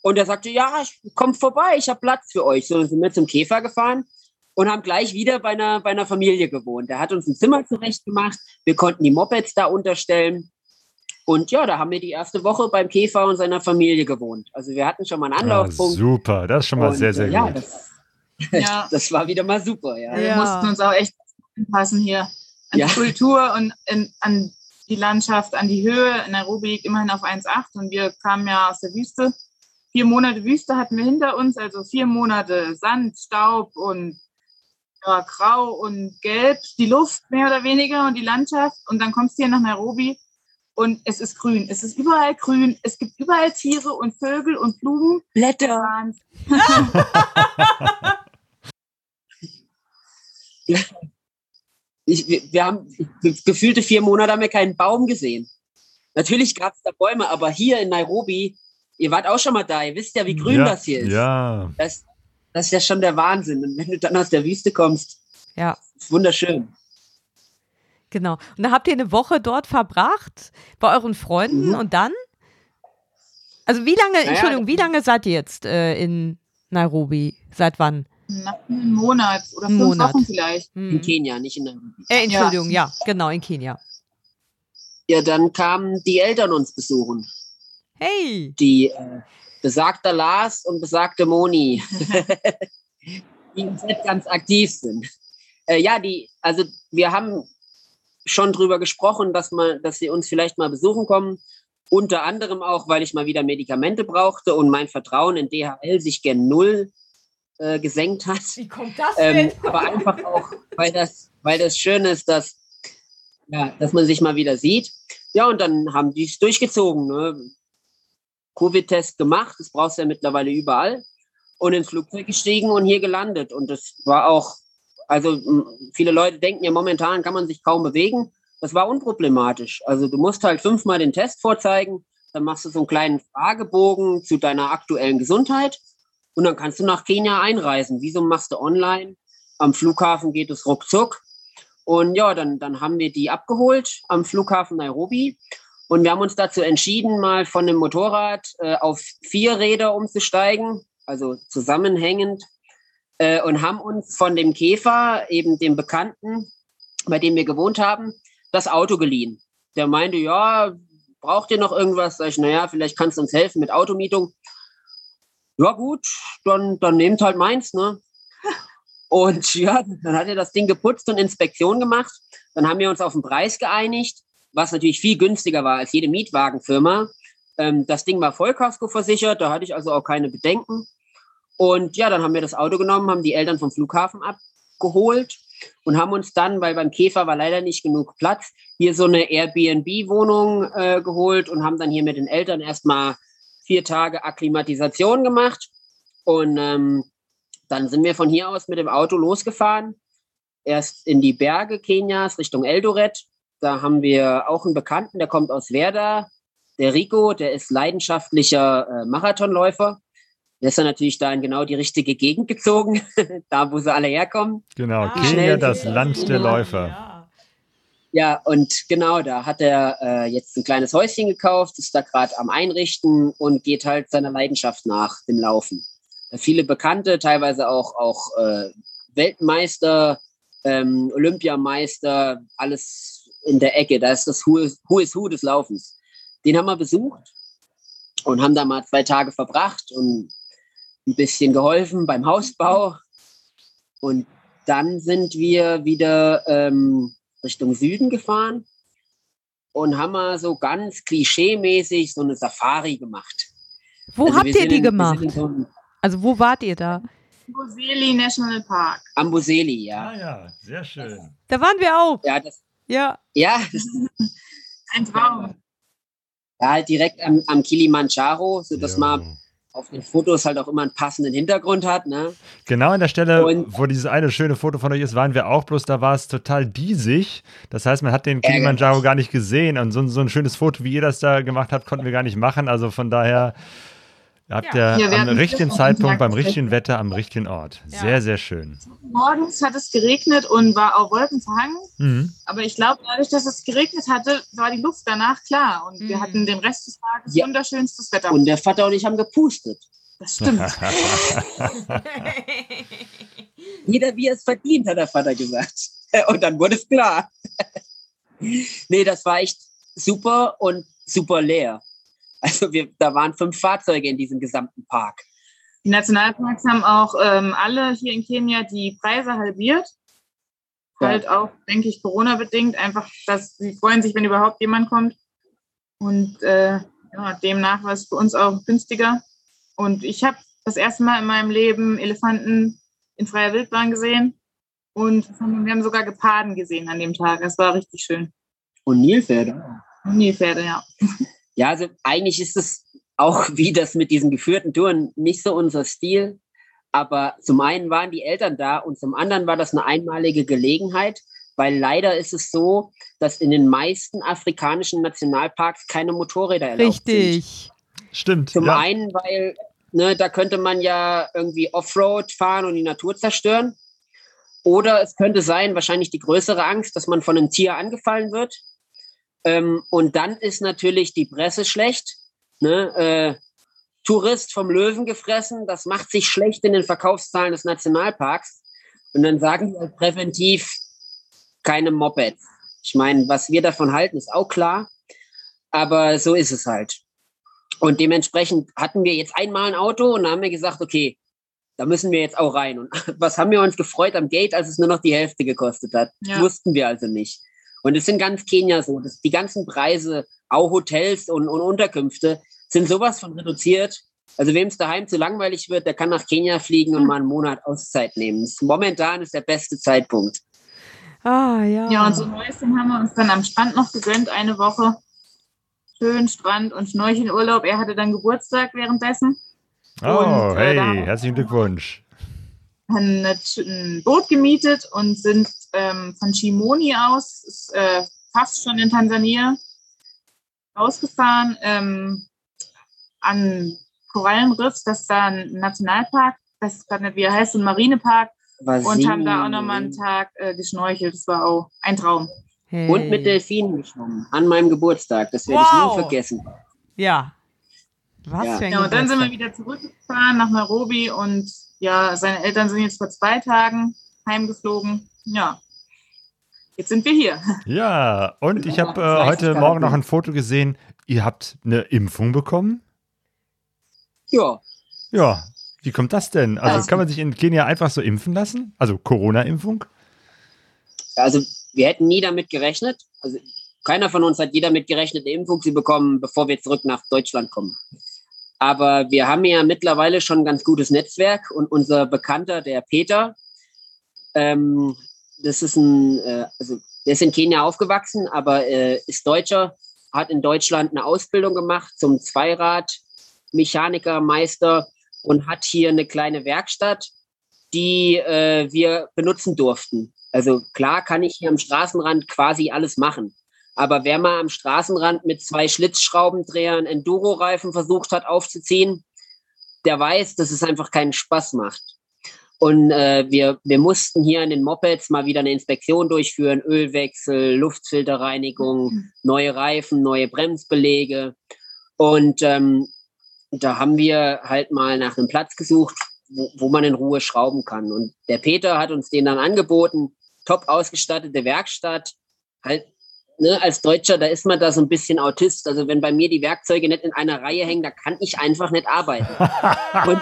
Und er sagte, ja, kommt vorbei, ich habe Platz für euch. So sind wir zum Käfer gefahren und haben gleich wieder bei einer, bei einer Familie gewohnt. Er hat uns ein Zimmer zurechtgemacht. Wir konnten die Mopeds da unterstellen. Und ja, da haben wir die erste Woche beim Käfer und seiner Familie gewohnt. Also wir hatten schon mal einen ah, Anlaufpunkt. Ah, super, das ist schon mal und, sehr, sehr ja, gut. Das, ja. Das war wieder mal super, ja. Wir mussten uns auch echt anpassen hier an ja. die Kultur und in, an die Landschaft, an die Höhe. Nairobi liegt immerhin auf 1,8 und wir kamen ja aus der Wüste. Vier Monate Wüste hatten wir hinter uns, also vier Monate Sand, Staub und ja, grau und gelb, die Luft mehr oder weniger und die Landschaft. Und dann kommst du hier nach Nairobi und es ist grün. Es ist überall grün. Es gibt überall Tiere und Vögel und Blumen. Blätter. Ich, wir, wir haben gefühlte vier Monate haben wir keinen Baum gesehen. Natürlich gab es da Bäume, aber hier in Nairobi, ihr wart auch schon mal da, ihr wisst ja, wie grün ja, das hier ist. Ja. Das, das ist ja schon der Wahnsinn. Und wenn du dann aus der Wüste kommst, ja. ist wunderschön. Genau. Und da habt ihr eine Woche dort verbracht bei euren Freunden mhm. und dann? Also wie lange, naja, Entschuldigung, wie lange seid ihr jetzt äh, in Nairobi? Seit wann? Nach einem Monat oder fünf Monat. Wochen vielleicht. Mhm. In Kenia, nicht in Nairobi. Äh, Entschuldigung, ja. ja, genau, in Kenia. Ja, dann kamen die Eltern uns besuchen. Hey! Die äh, besagte Lars und besagte Moni, die im Set ganz aktiv sind. Äh, ja, die, also wir haben schon drüber gesprochen, dass, man, dass sie uns vielleicht mal besuchen kommen. Unter anderem auch, weil ich mal wieder Medikamente brauchte und mein Vertrauen in DHL sich gen Null äh, gesenkt hat. Wie kommt das ähm, denn? Ähm, aber einfach auch, weil das, weil das schön ist, dass, ja, dass man sich mal wieder sieht. Ja, und dann haben die es durchgezogen. Ne? Covid-Test gemacht, das brauchst du ja mittlerweile überall. und ins Flugzeug gestiegen und hier gelandet. Und das war auch, also viele Leute denken ja, momentan kann man sich kaum bewegen. Das war unproblematisch. Also du musst halt fünfmal den Test vorzeigen, dann machst du so einen kleinen Fragebogen zu deiner aktuellen Gesundheit und dann kannst du nach Kenia einreisen. Wieso machst du online? Am Flughafen geht es ruckzuck. Und ja, dann, dann haben wir die abgeholt am Flughafen Nairobi. Und wir haben uns dazu entschieden, mal von dem Motorrad äh, auf vier Räder umzusteigen, also zusammenhängend, äh, und haben uns von dem Käfer, eben dem Bekannten, bei dem wir gewohnt haben, das Auto geliehen. Der meinte, ja, braucht ihr noch irgendwas? Sag ich, naja, vielleicht kannst du uns helfen mit Automietung. Ja, gut, dann, dann nehmt halt meins, ne? Und ja, dann hat er das Ding geputzt und Inspektion gemacht. Dann haben wir uns auf den Preis geeinigt, was natürlich viel günstiger war als jede Mietwagenfirma. Ähm, das Ding war Vollkasko versichert, da hatte ich also auch keine Bedenken. Und ja, dann haben wir das Auto genommen, haben die Eltern vom Flughafen abgeholt und haben uns dann, weil beim Käfer war leider nicht genug Platz, hier so eine Airbnb-Wohnung äh, geholt und haben dann hier mit den Eltern erstmal vier Tage Akklimatisation gemacht. Und ähm, dann sind wir von hier aus mit dem Auto losgefahren. Erst in die Berge Kenias Richtung Eldoret. Da haben wir auch einen Bekannten, der kommt aus Werder, der Rico, der ist leidenschaftlicher äh, Marathonläufer. Der ist dann natürlich da in genau die richtige Gegend gezogen, da wo sie alle herkommen. Genau, ah, Kenia, das Land der Läufer. Ja. Ja, und genau, da hat er äh, jetzt ein kleines Häuschen gekauft, ist da gerade am Einrichten und geht halt seiner Leidenschaft nach, dem Laufen. Äh, viele Bekannte, teilweise auch, auch äh, Weltmeister, ähm, Olympiameister, alles in der Ecke. Da ist das Who is Who des Laufens. Den haben wir besucht und haben da mal zwei Tage verbracht und ein bisschen geholfen beim Hausbau. Und dann sind wir wieder ähm, Richtung Süden gefahren und haben mal so ganz klischeemäßig so eine Safari gemacht. Wo also habt ihr die in, gemacht? So also wo wart ihr da? Amboseli National Park. Amboseli, ja. Ah ja, sehr schön. Da waren wir auch. Ja, das, ja. ja ein Traum. Ja, halt direkt am, am Kilimanjaro, sodass jo. man auf den Fotos halt auch immer einen passenden Hintergrund hat. Ne? Genau an der Stelle, und, wo dieses eine schöne Foto von euch ist, waren wir auch, bloß da war es total diesig. Das heißt, man hat den Kilimanjaro gar nicht gesehen. Und so, so ein schönes Foto, wie ihr das da gemacht habt, konnten wir gar nicht machen. Also von daher habt ihr ja, am richtigen Zeitpunkt, beim richtigen Wetter, am richtigen Ort. Ja. Sehr, sehr schön. Morgens hat es geregnet und war auch Wolken verhangen. Mhm. Aber ich glaube, dadurch, dass es geregnet hatte, war die Luft danach klar. Und mhm. wir hatten den Rest des Tages ja. wunderschönstes Wetter. Und der Vater und ich haben gepustet. Das stimmt. Jeder wie es verdient, hat der Vater gesagt. Und dann wurde es klar. nee, das war echt super und super leer. Also wir, da waren fünf Fahrzeuge in diesem gesamten Park. Die Nationalparks haben auch ähm, alle hier in Kenia die Preise halbiert. Ja. Halt auch, denke ich, Corona-bedingt. Einfach, dass sie freuen sich, wenn überhaupt jemand kommt. Und äh, ja, demnach war es für uns auch günstiger. Und ich habe das erste Mal in meinem Leben Elefanten in freier Wildbahn gesehen. Und wir haben sogar Geparden gesehen an dem Tag. Das war richtig schön. Und Nilpferde. Und Nilpferde, ja. Ja, also eigentlich ist es auch wie das mit diesen geführten Touren nicht so unser Stil. Aber zum einen waren die Eltern da und zum anderen war das eine einmalige Gelegenheit, weil leider ist es so, dass in den meisten afrikanischen Nationalparks keine Motorräder erlaubt Richtig. sind. Stimmt. Zum ja. einen, weil ne, da könnte man ja irgendwie Offroad fahren und die Natur zerstören. Oder es könnte sein, wahrscheinlich die größere Angst, dass man von einem Tier angefallen wird. Ähm, und dann ist natürlich die Presse schlecht. Ne? Äh, Tourist vom Löwen gefressen, das macht sich schlecht in den Verkaufszahlen des Nationalparks. Und dann sagen die halt präventiv keine Mopeds. Ich meine, was wir davon halten, ist auch klar. Aber so ist es halt. Und dementsprechend hatten wir jetzt einmal ein Auto und dann haben wir gesagt, okay, da müssen wir jetzt auch rein. Und was haben wir uns gefreut am Gate, als es nur noch die Hälfte gekostet hat? Ja. Wussten wir also nicht. Und es sind ganz Kenia so, dass die ganzen Preise, auch Hotels und, und Unterkünfte, sind sowas von reduziert. Also wem es daheim zu langweilig wird, der kann nach Kenia fliegen und hm. mal einen Monat Auszeit nehmen. Momentan ist der beste Zeitpunkt. Ah, ja. Ja, und so Neuestem haben wir uns dann am Strand noch gegönnt, eine Woche. Schön Strand und Schnorchelurlaub. Er hatte dann Geburtstag währenddessen. Oh, und, äh, hey, herzlichen Glückwunsch. Ein, ein Boot gemietet und sind ähm, von Shimoni aus, ist, äh, fast schon in Tansania, ausgefahren ähm, an Korallenriff, das ist da ein Nationalpark, das ist gerade nicht, wie er heißt, ein Marinepark. Was und haben da auch nochmal einen Tag äh, geschnorchelt. Das war auch ein Traum. Hey. Und mit Delfinen geschwommen an meinem Geburtstag. Das werde wow. ich nie vergessen. Ja. Was ja. für ein ja, und dann sind wir wieder zurückgefahren nach Nairobi und ja, seine Eltern sind jetzt vor zwei Tagen heimgeflogen. Ja. Jetzt sind wir hier. Ja, und ich habe äh, heute Morgen noch ein Foto gesehen. Ihr habt eine Impfung bekommen? Ja. Ja, wie kommt das denn? Also, also kann man sich in Kenia einfach so impfen lassen? Also Corona-Impfung? Also wir hätten nie damit gerechnet. Also keiner von uns hat je damit gerechnet, eine Impfung zu bekommen, bevor wir zurück nach Deutschland kommen. Aber wir haben ja mittlerweile schon ein ganz gutes Netzwerk und unser Bekannter, der Peter, ähm, das ist ein, äh, also der ist in Kenia aufgewachsen, aber äh, ist Deutscher, hat in Deutschland eine Ausbildung gemacht zum Zweirad-Mechaniker, Meister und hat hier eine kleine Werkstatt, die äh, wir benutzen durften. Also klar kann ich hier am Straßenrand quasi alles machen. Aber wer mal am Straßenrand mit zwei Schlitzschraubendrehern Enduro-Reifen versucht hat aufzuziehen, der weiß, dass es einfach keinen Spaß macht. Und äh, wir, wir mussten hier an den Mopeds mal wieder eine Inspektion durchführen, Ölwechsel, Luftfilterreinigung, neue Reifen, neue Bremsbelege. Und ähm, da haben wir halt mal nach einem Platz gesucht, wo, wo man in Ruhe schrauben kann. Und der Peter hat uns den dann angeboten, top ausgestattete Werkstatt. Halt, ne, als Deutscher, da ist man da so ein bisschen Autist. Also wenn bei mir die Werkzeuge nicht in einer Reihe hängen, da kann ich einfach nicht arbeiten. Und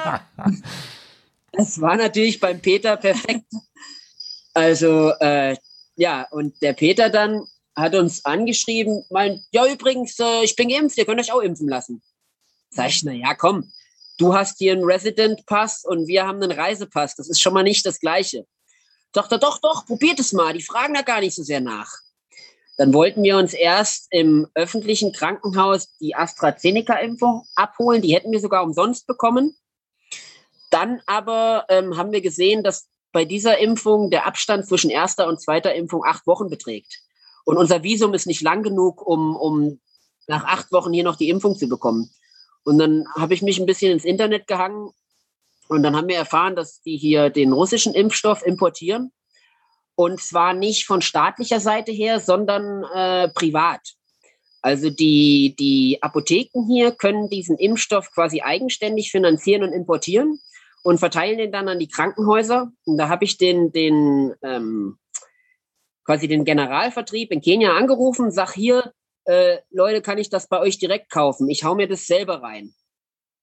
das war natürlich beim Peter perfekt. Also äh, ja, und der Peter dann hat uns angeschrieben, meint, ja übrigens, äh, ich bin geimpft, ihr könnt euch auch impfen lassen. Sag ich, na ja, komm, du hast hier einen Resident-Pass und wir haben einen Reisepass. Das ist schon mal nicht das Gleiche. Sagt er, doch, doch, probiert es mal. Die fragen da gar nicht so sehr nach. Dann wollten wir uns erst im öffentlichen Krankenhaus die AstraZeneca-Impfung abholen. Die hätten wir sogar umsonst bekommen. Dann aber ähm, haben wir gesehen, dass bei dieser Impfung der Abstand zwischen erster und zweiter Impfung acht Wochen beträgt. Und unser Visum ist nicht lang genug, um, um nach acht Wochen hier noch die Impfung zu bekommen. Und dann habe ich mich ein bisschen ins Internet gehangen und dann haben wir erfahren, dass die hier den russischen Impfstoff importieren. Und zwar nicht von staatlicher Seite her, sondern äh, privat. Also die, die Apotheken hier können diesen Impfstoff quasi eigenständig finanzieren und importieren und verteilen den dann an die Krankenhäuser. Und da habe ich den, den ähm, quasi den Generalvertrieb in Kenia angerufen, sag hier, äh, Leute, kann ich das bei euch direkt kaufen? Ich hau mir das selber rein.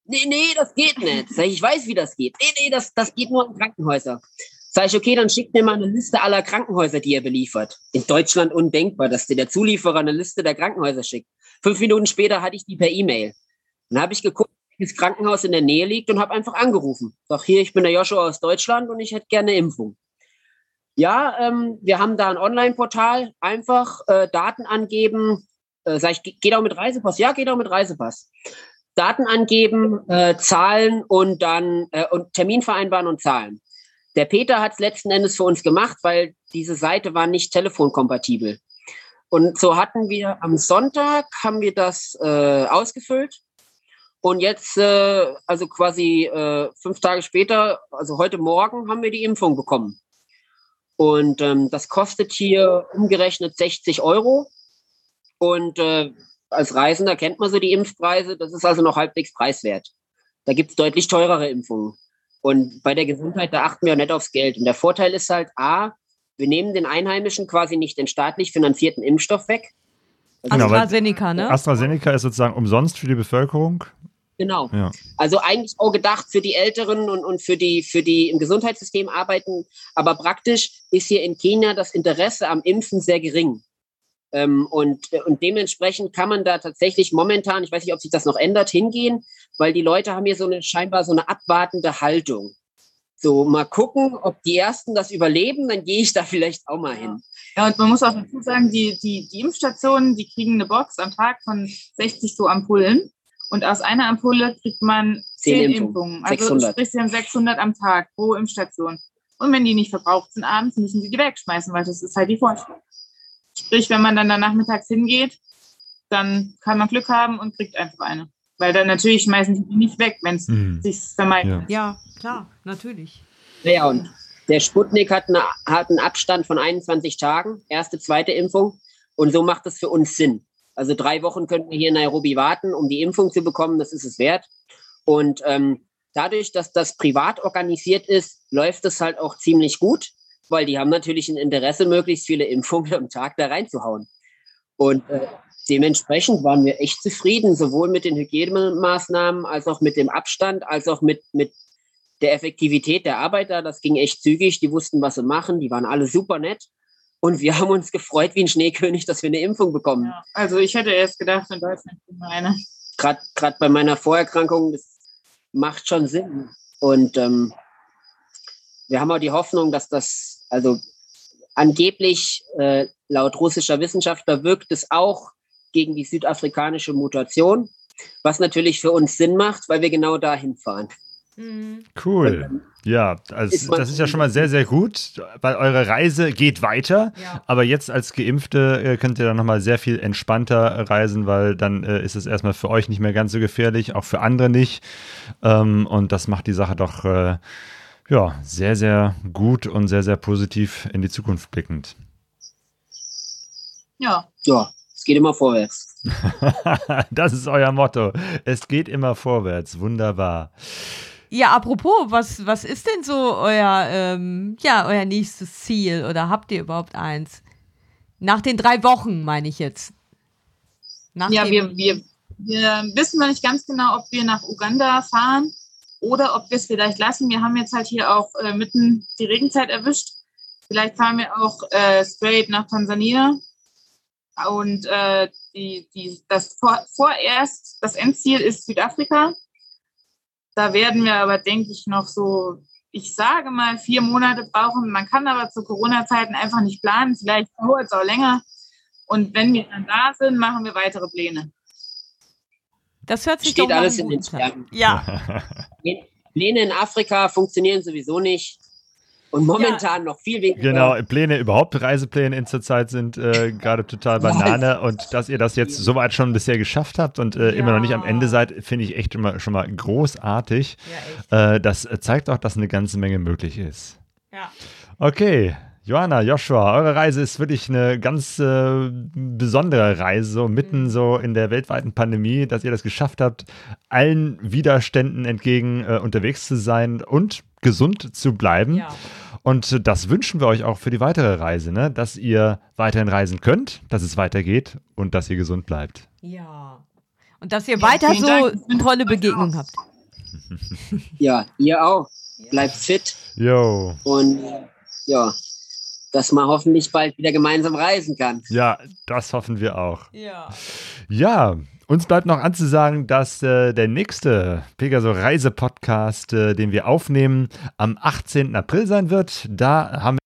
Nee, nee, das geht nicht. Sag ich, ich weiß, wie das geht. Nee, nee, das, das geht nur in Krankenhäuser. Sag ich, okay, dann schickt mir mal eine Liste aller Krankenhäuser, die ihr beliefert. In Deutschland undenkbar, dass dir der Zulieferer eine Liste der Krankenhäuser schickt. Fünf Minuten später hatte ich die per E-Mail. Dann habe ich geguckt, welches Krankenhaus in der Nähe liegt und habe einfach angerufen. Sag hier, ich bin der Joshua aus Deutschland und ich hätte gerne eine Impfung. Ja, ähm, wir haben da ein Online-Portal, einfach äh, Daten angeben, äh, sag ich, geht auch mit Reisepass? Ja, geht auch mit Reisepass. Daten angeben, äh, Zahlen und dann äh, und Termin vereinbaren und zahlen. Der Peter hat es letzten Endes für uns gemacht, weil diese Seite war nicht telefonkompatibel. Und so hatten wir am Sonntag haben wir das äh, ausgefüllt und jetzt, äh, also quasi äh, fünf Tage später, also heute Morgen, haben wir die Impfung bekommen. Und ähm, das kostet hier umgerechnet 60 Euro. Und äh, als Reisender kennt man so die Impfpreise. Das ist also noch halbwegs preiswert. Da gibt es deutlich teurere Impfungen. Und bei der Gesundheit, da achten wir nicht aufs Geld. Und der Vorteil ist halt, A, wir nehmen den Einheimischen quasi nicht den staatlich finanzierten Impfstoff weg. Also AstraZeneca, ne? AstraZeneca ist sozusagen umsonst für die Bevölkerung. Genau. Ja. Also eigentlich auch gedacht für die Älteren und, und für die, für die im Gesundheitssystem arbeiten. Aber praktisch ist hier in Kenia das Interesse am Impfen sehr gering. Ähm, und, und dementsprechend kann man da tatsächlich momentan, ich weiß nicht, ob sich das noch ändert, hingehen, weil die Leute haben hier so eine scheinbar so eine abwartende Haltung. So, mal gucken, ob die Ersten das überleben, dann gehe ich da vielleicht auch mal hin. Ja, und man muss auch dazu sagen, die, die, die Impfstationen, die kriegen eine Box am Tag von 60 so Ampullen. Und aus einer Ampulle kriegt man zehn, Impfungen. Also 600. sprich, sie haben 600 am Tag pro Impfstation. Und wenn die nicht verbraucht sind abends, müssen sie die wegschmeißen, weil das ist halt die Vorschrift. Sprich, wenn man dann, dann nachmittags hingeht, dann kann man Glück haben und kriegt einfach eine. Weil dann natürlich schmeißen sie die nicht weg, wenn es mhm. sich vermeidet. Ja. ja, klar, natürlich. Ja, und der Sputnik hat, eine, hat einen Abstand von 21 Tagen, erste, zweite Impfung. Und so macht es für uns Sinn. Also drei Wochen könnten wir hier in Nairobi warten, um die Impfung zu bekommen. Das ist es wert. Und ähm, dadurch, dass das privat organisiert ist, läuft es halt auch ziemlich gut, weil die haben natürlich ein Interesse, möglichst viele Impfungen am Tag da reinzuhauen. Und äh, dementsprechend waren wir echt zufrieden, sowohl mit den Hygienemaßnahmen als auch mit dem Abstand, als auch mit, mit der Effektivität der Arbeiter. Das ging echt zügig. Die wussten, was sie machen. Die waren alle super nett. Und wir haben uns gefreut wie ein Schneekönig, dass wir eine Impfung bekommen. Ja, also ich hätte erst gedacht, in Deutschland kriegen wir eine. Gerade bei meiner Vorerkrankung, das macht schon Sinn. Und ähm, wir haben auch die Hoffnung, dass das, also angeblich äh, laut russischer Wissenschaftler wirkt es auch gegen die südafrikanische Mutation, was natürlich für uns Sinn macht, weil wir genau dahin fahren. Mhm. Cool. Ja, also das ist ja schon mal sehr, sehr gut, weil eure Reise geht weiter. Ja. Aber jetzt als Geimpfte äh, könnt ihr dann nochmal sehr viel entspannter reisen, weil dann äh, ist es erstmal für euch nicht mehr ganz so gefährlich, auch für andere nicht. Ähm, und das macht die Sache doch äh, ja, sehr, sehr gut und sehr, sehr positiv in die Zukunft blickend. Ja. Ja, geht immer vorwärts. das ist euer Motto. Es geht immer vorwärts. Wunderbar. Ja, apropos, was, was ist denn so euer, ähm, ja, euer nächstes Ziel oder habt ihr überhaupt eins? Nach den drei Wochen, meine ich jetzt. Nach ja, wir, wir, wir wissen noch nicht ganz genau, ob wir nach Uganda fahren oder ob wir es vielleicht lassen. Wir haben jetzt halt hier auch äh, mitten die Regenzeit erwischt. Vielleicht fahren wir auch äh, straight nach Tansania. Und äh, die, die, das vor, vorerst, das Endziel ist Südafrika. Da werden wir aber, denke ich, noch so, ich sage mal, vier Monate brauchen. Man kann aber zu Corona-Zeiten einfach nicht planen. Vielleicht dauert es auch länger. Und wenn wir dann da sind, machen wir weitere Pläne. Das hört sich Steht doch alles in den Sternen. Ja. Pläne in Afrika funktionieren sowieso nicht. Und momentan ja. noch viel weniger. Genau, Pläne, überhaupt Reisepläne in zur Zeit sind äh, gerade total Banane. Und dass ihr das jetzt soweit schon bisher geschafft habt und äh, ja. immer noch nicht am Ende seid, finde ich echt immer, schon mal großartig. Ja, äh, das zeigt auch, dass eine ganze Menge möglich ist. Ja. Okay, Johanna, Joshua, eure Reise ist wirklich eine ganz äh, besondere Reise, so mitten mhm. so in der weltweiten Pandemie, dass ihr das geschafft habt, allen Widerständen entgegen äh, unterwegs zu sein und gesund zu bleiben. Ja. Und das wünschen wir euch auch für die weitere Reise, ne? dass ihr weiterhin reisen könnt, dass es weitergeht und dass ihr gesund bleibt. Ja. Und dass ihr weiter so Dank. tolle Begegnungen habt. Ja, ihr auch. Bleibt fit. Jo. Und ja, dass man hoffentlich bald wieder gemeinsam reisen kann. Ja, das hoffen wir auch. Ja. Ja, uns bleibt noch anzusagen, dass äh, der nächste Pegaso Reise Podcast, äh, den wir aufnehmen, am 18. April sein wird. Da haben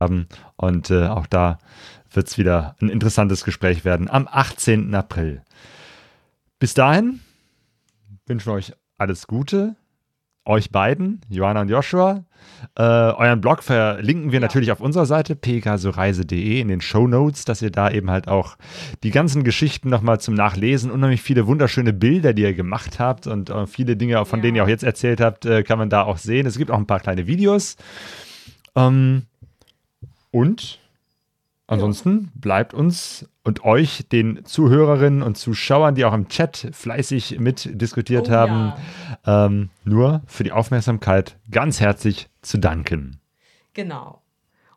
haben. Und äh, auch da wird es wieder ein interessantes Gespräch werden am 18. April. Bis dahin wünschen wir euch alles Gute. Euch beiden, Johanna und Joshua. Äh, euren Blog verlinken wir ja. natürlich auf unserer Seite pegasoreise.de in den Show Notes, dass ihr da eben halt auch die ganzen Geschichten nochmal zum Nachlesen, unheimlich viele wunderschöne Bilder, die ihr gemacht habt und äh, viele Dinge, von ja. denen ihr auch jetzt erzählt habt, äh, kann man da auch sehen. Es gibt auch ein paar kleine Videos. Ähm, und ansonsten bleibt uns und euch, den Zuhörerinnen und Zuschauern, die auch im Chat fleißig mitdiskutiert oh, haben, ja. ähm, nur für die Aufmerksamkeit ganz herzlich zu danken. Genau.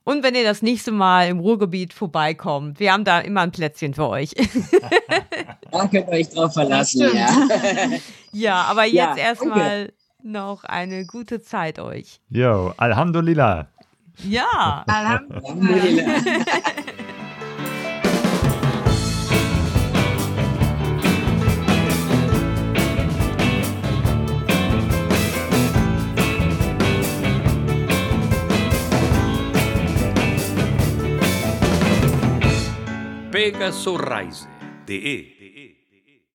Und wenn ihr das nächste Mal im Ruhrgebiet vorbeikommt, wir haben da immer ein Plätzchen für euch. da könnt ihr euch drauf verlassen, ja. ja, aber jetzt ja, erstmal noch eine gute Zeit euch. Jo, Alhamdulillah. Ja. Alhamdulillah. Pegasus Rise.de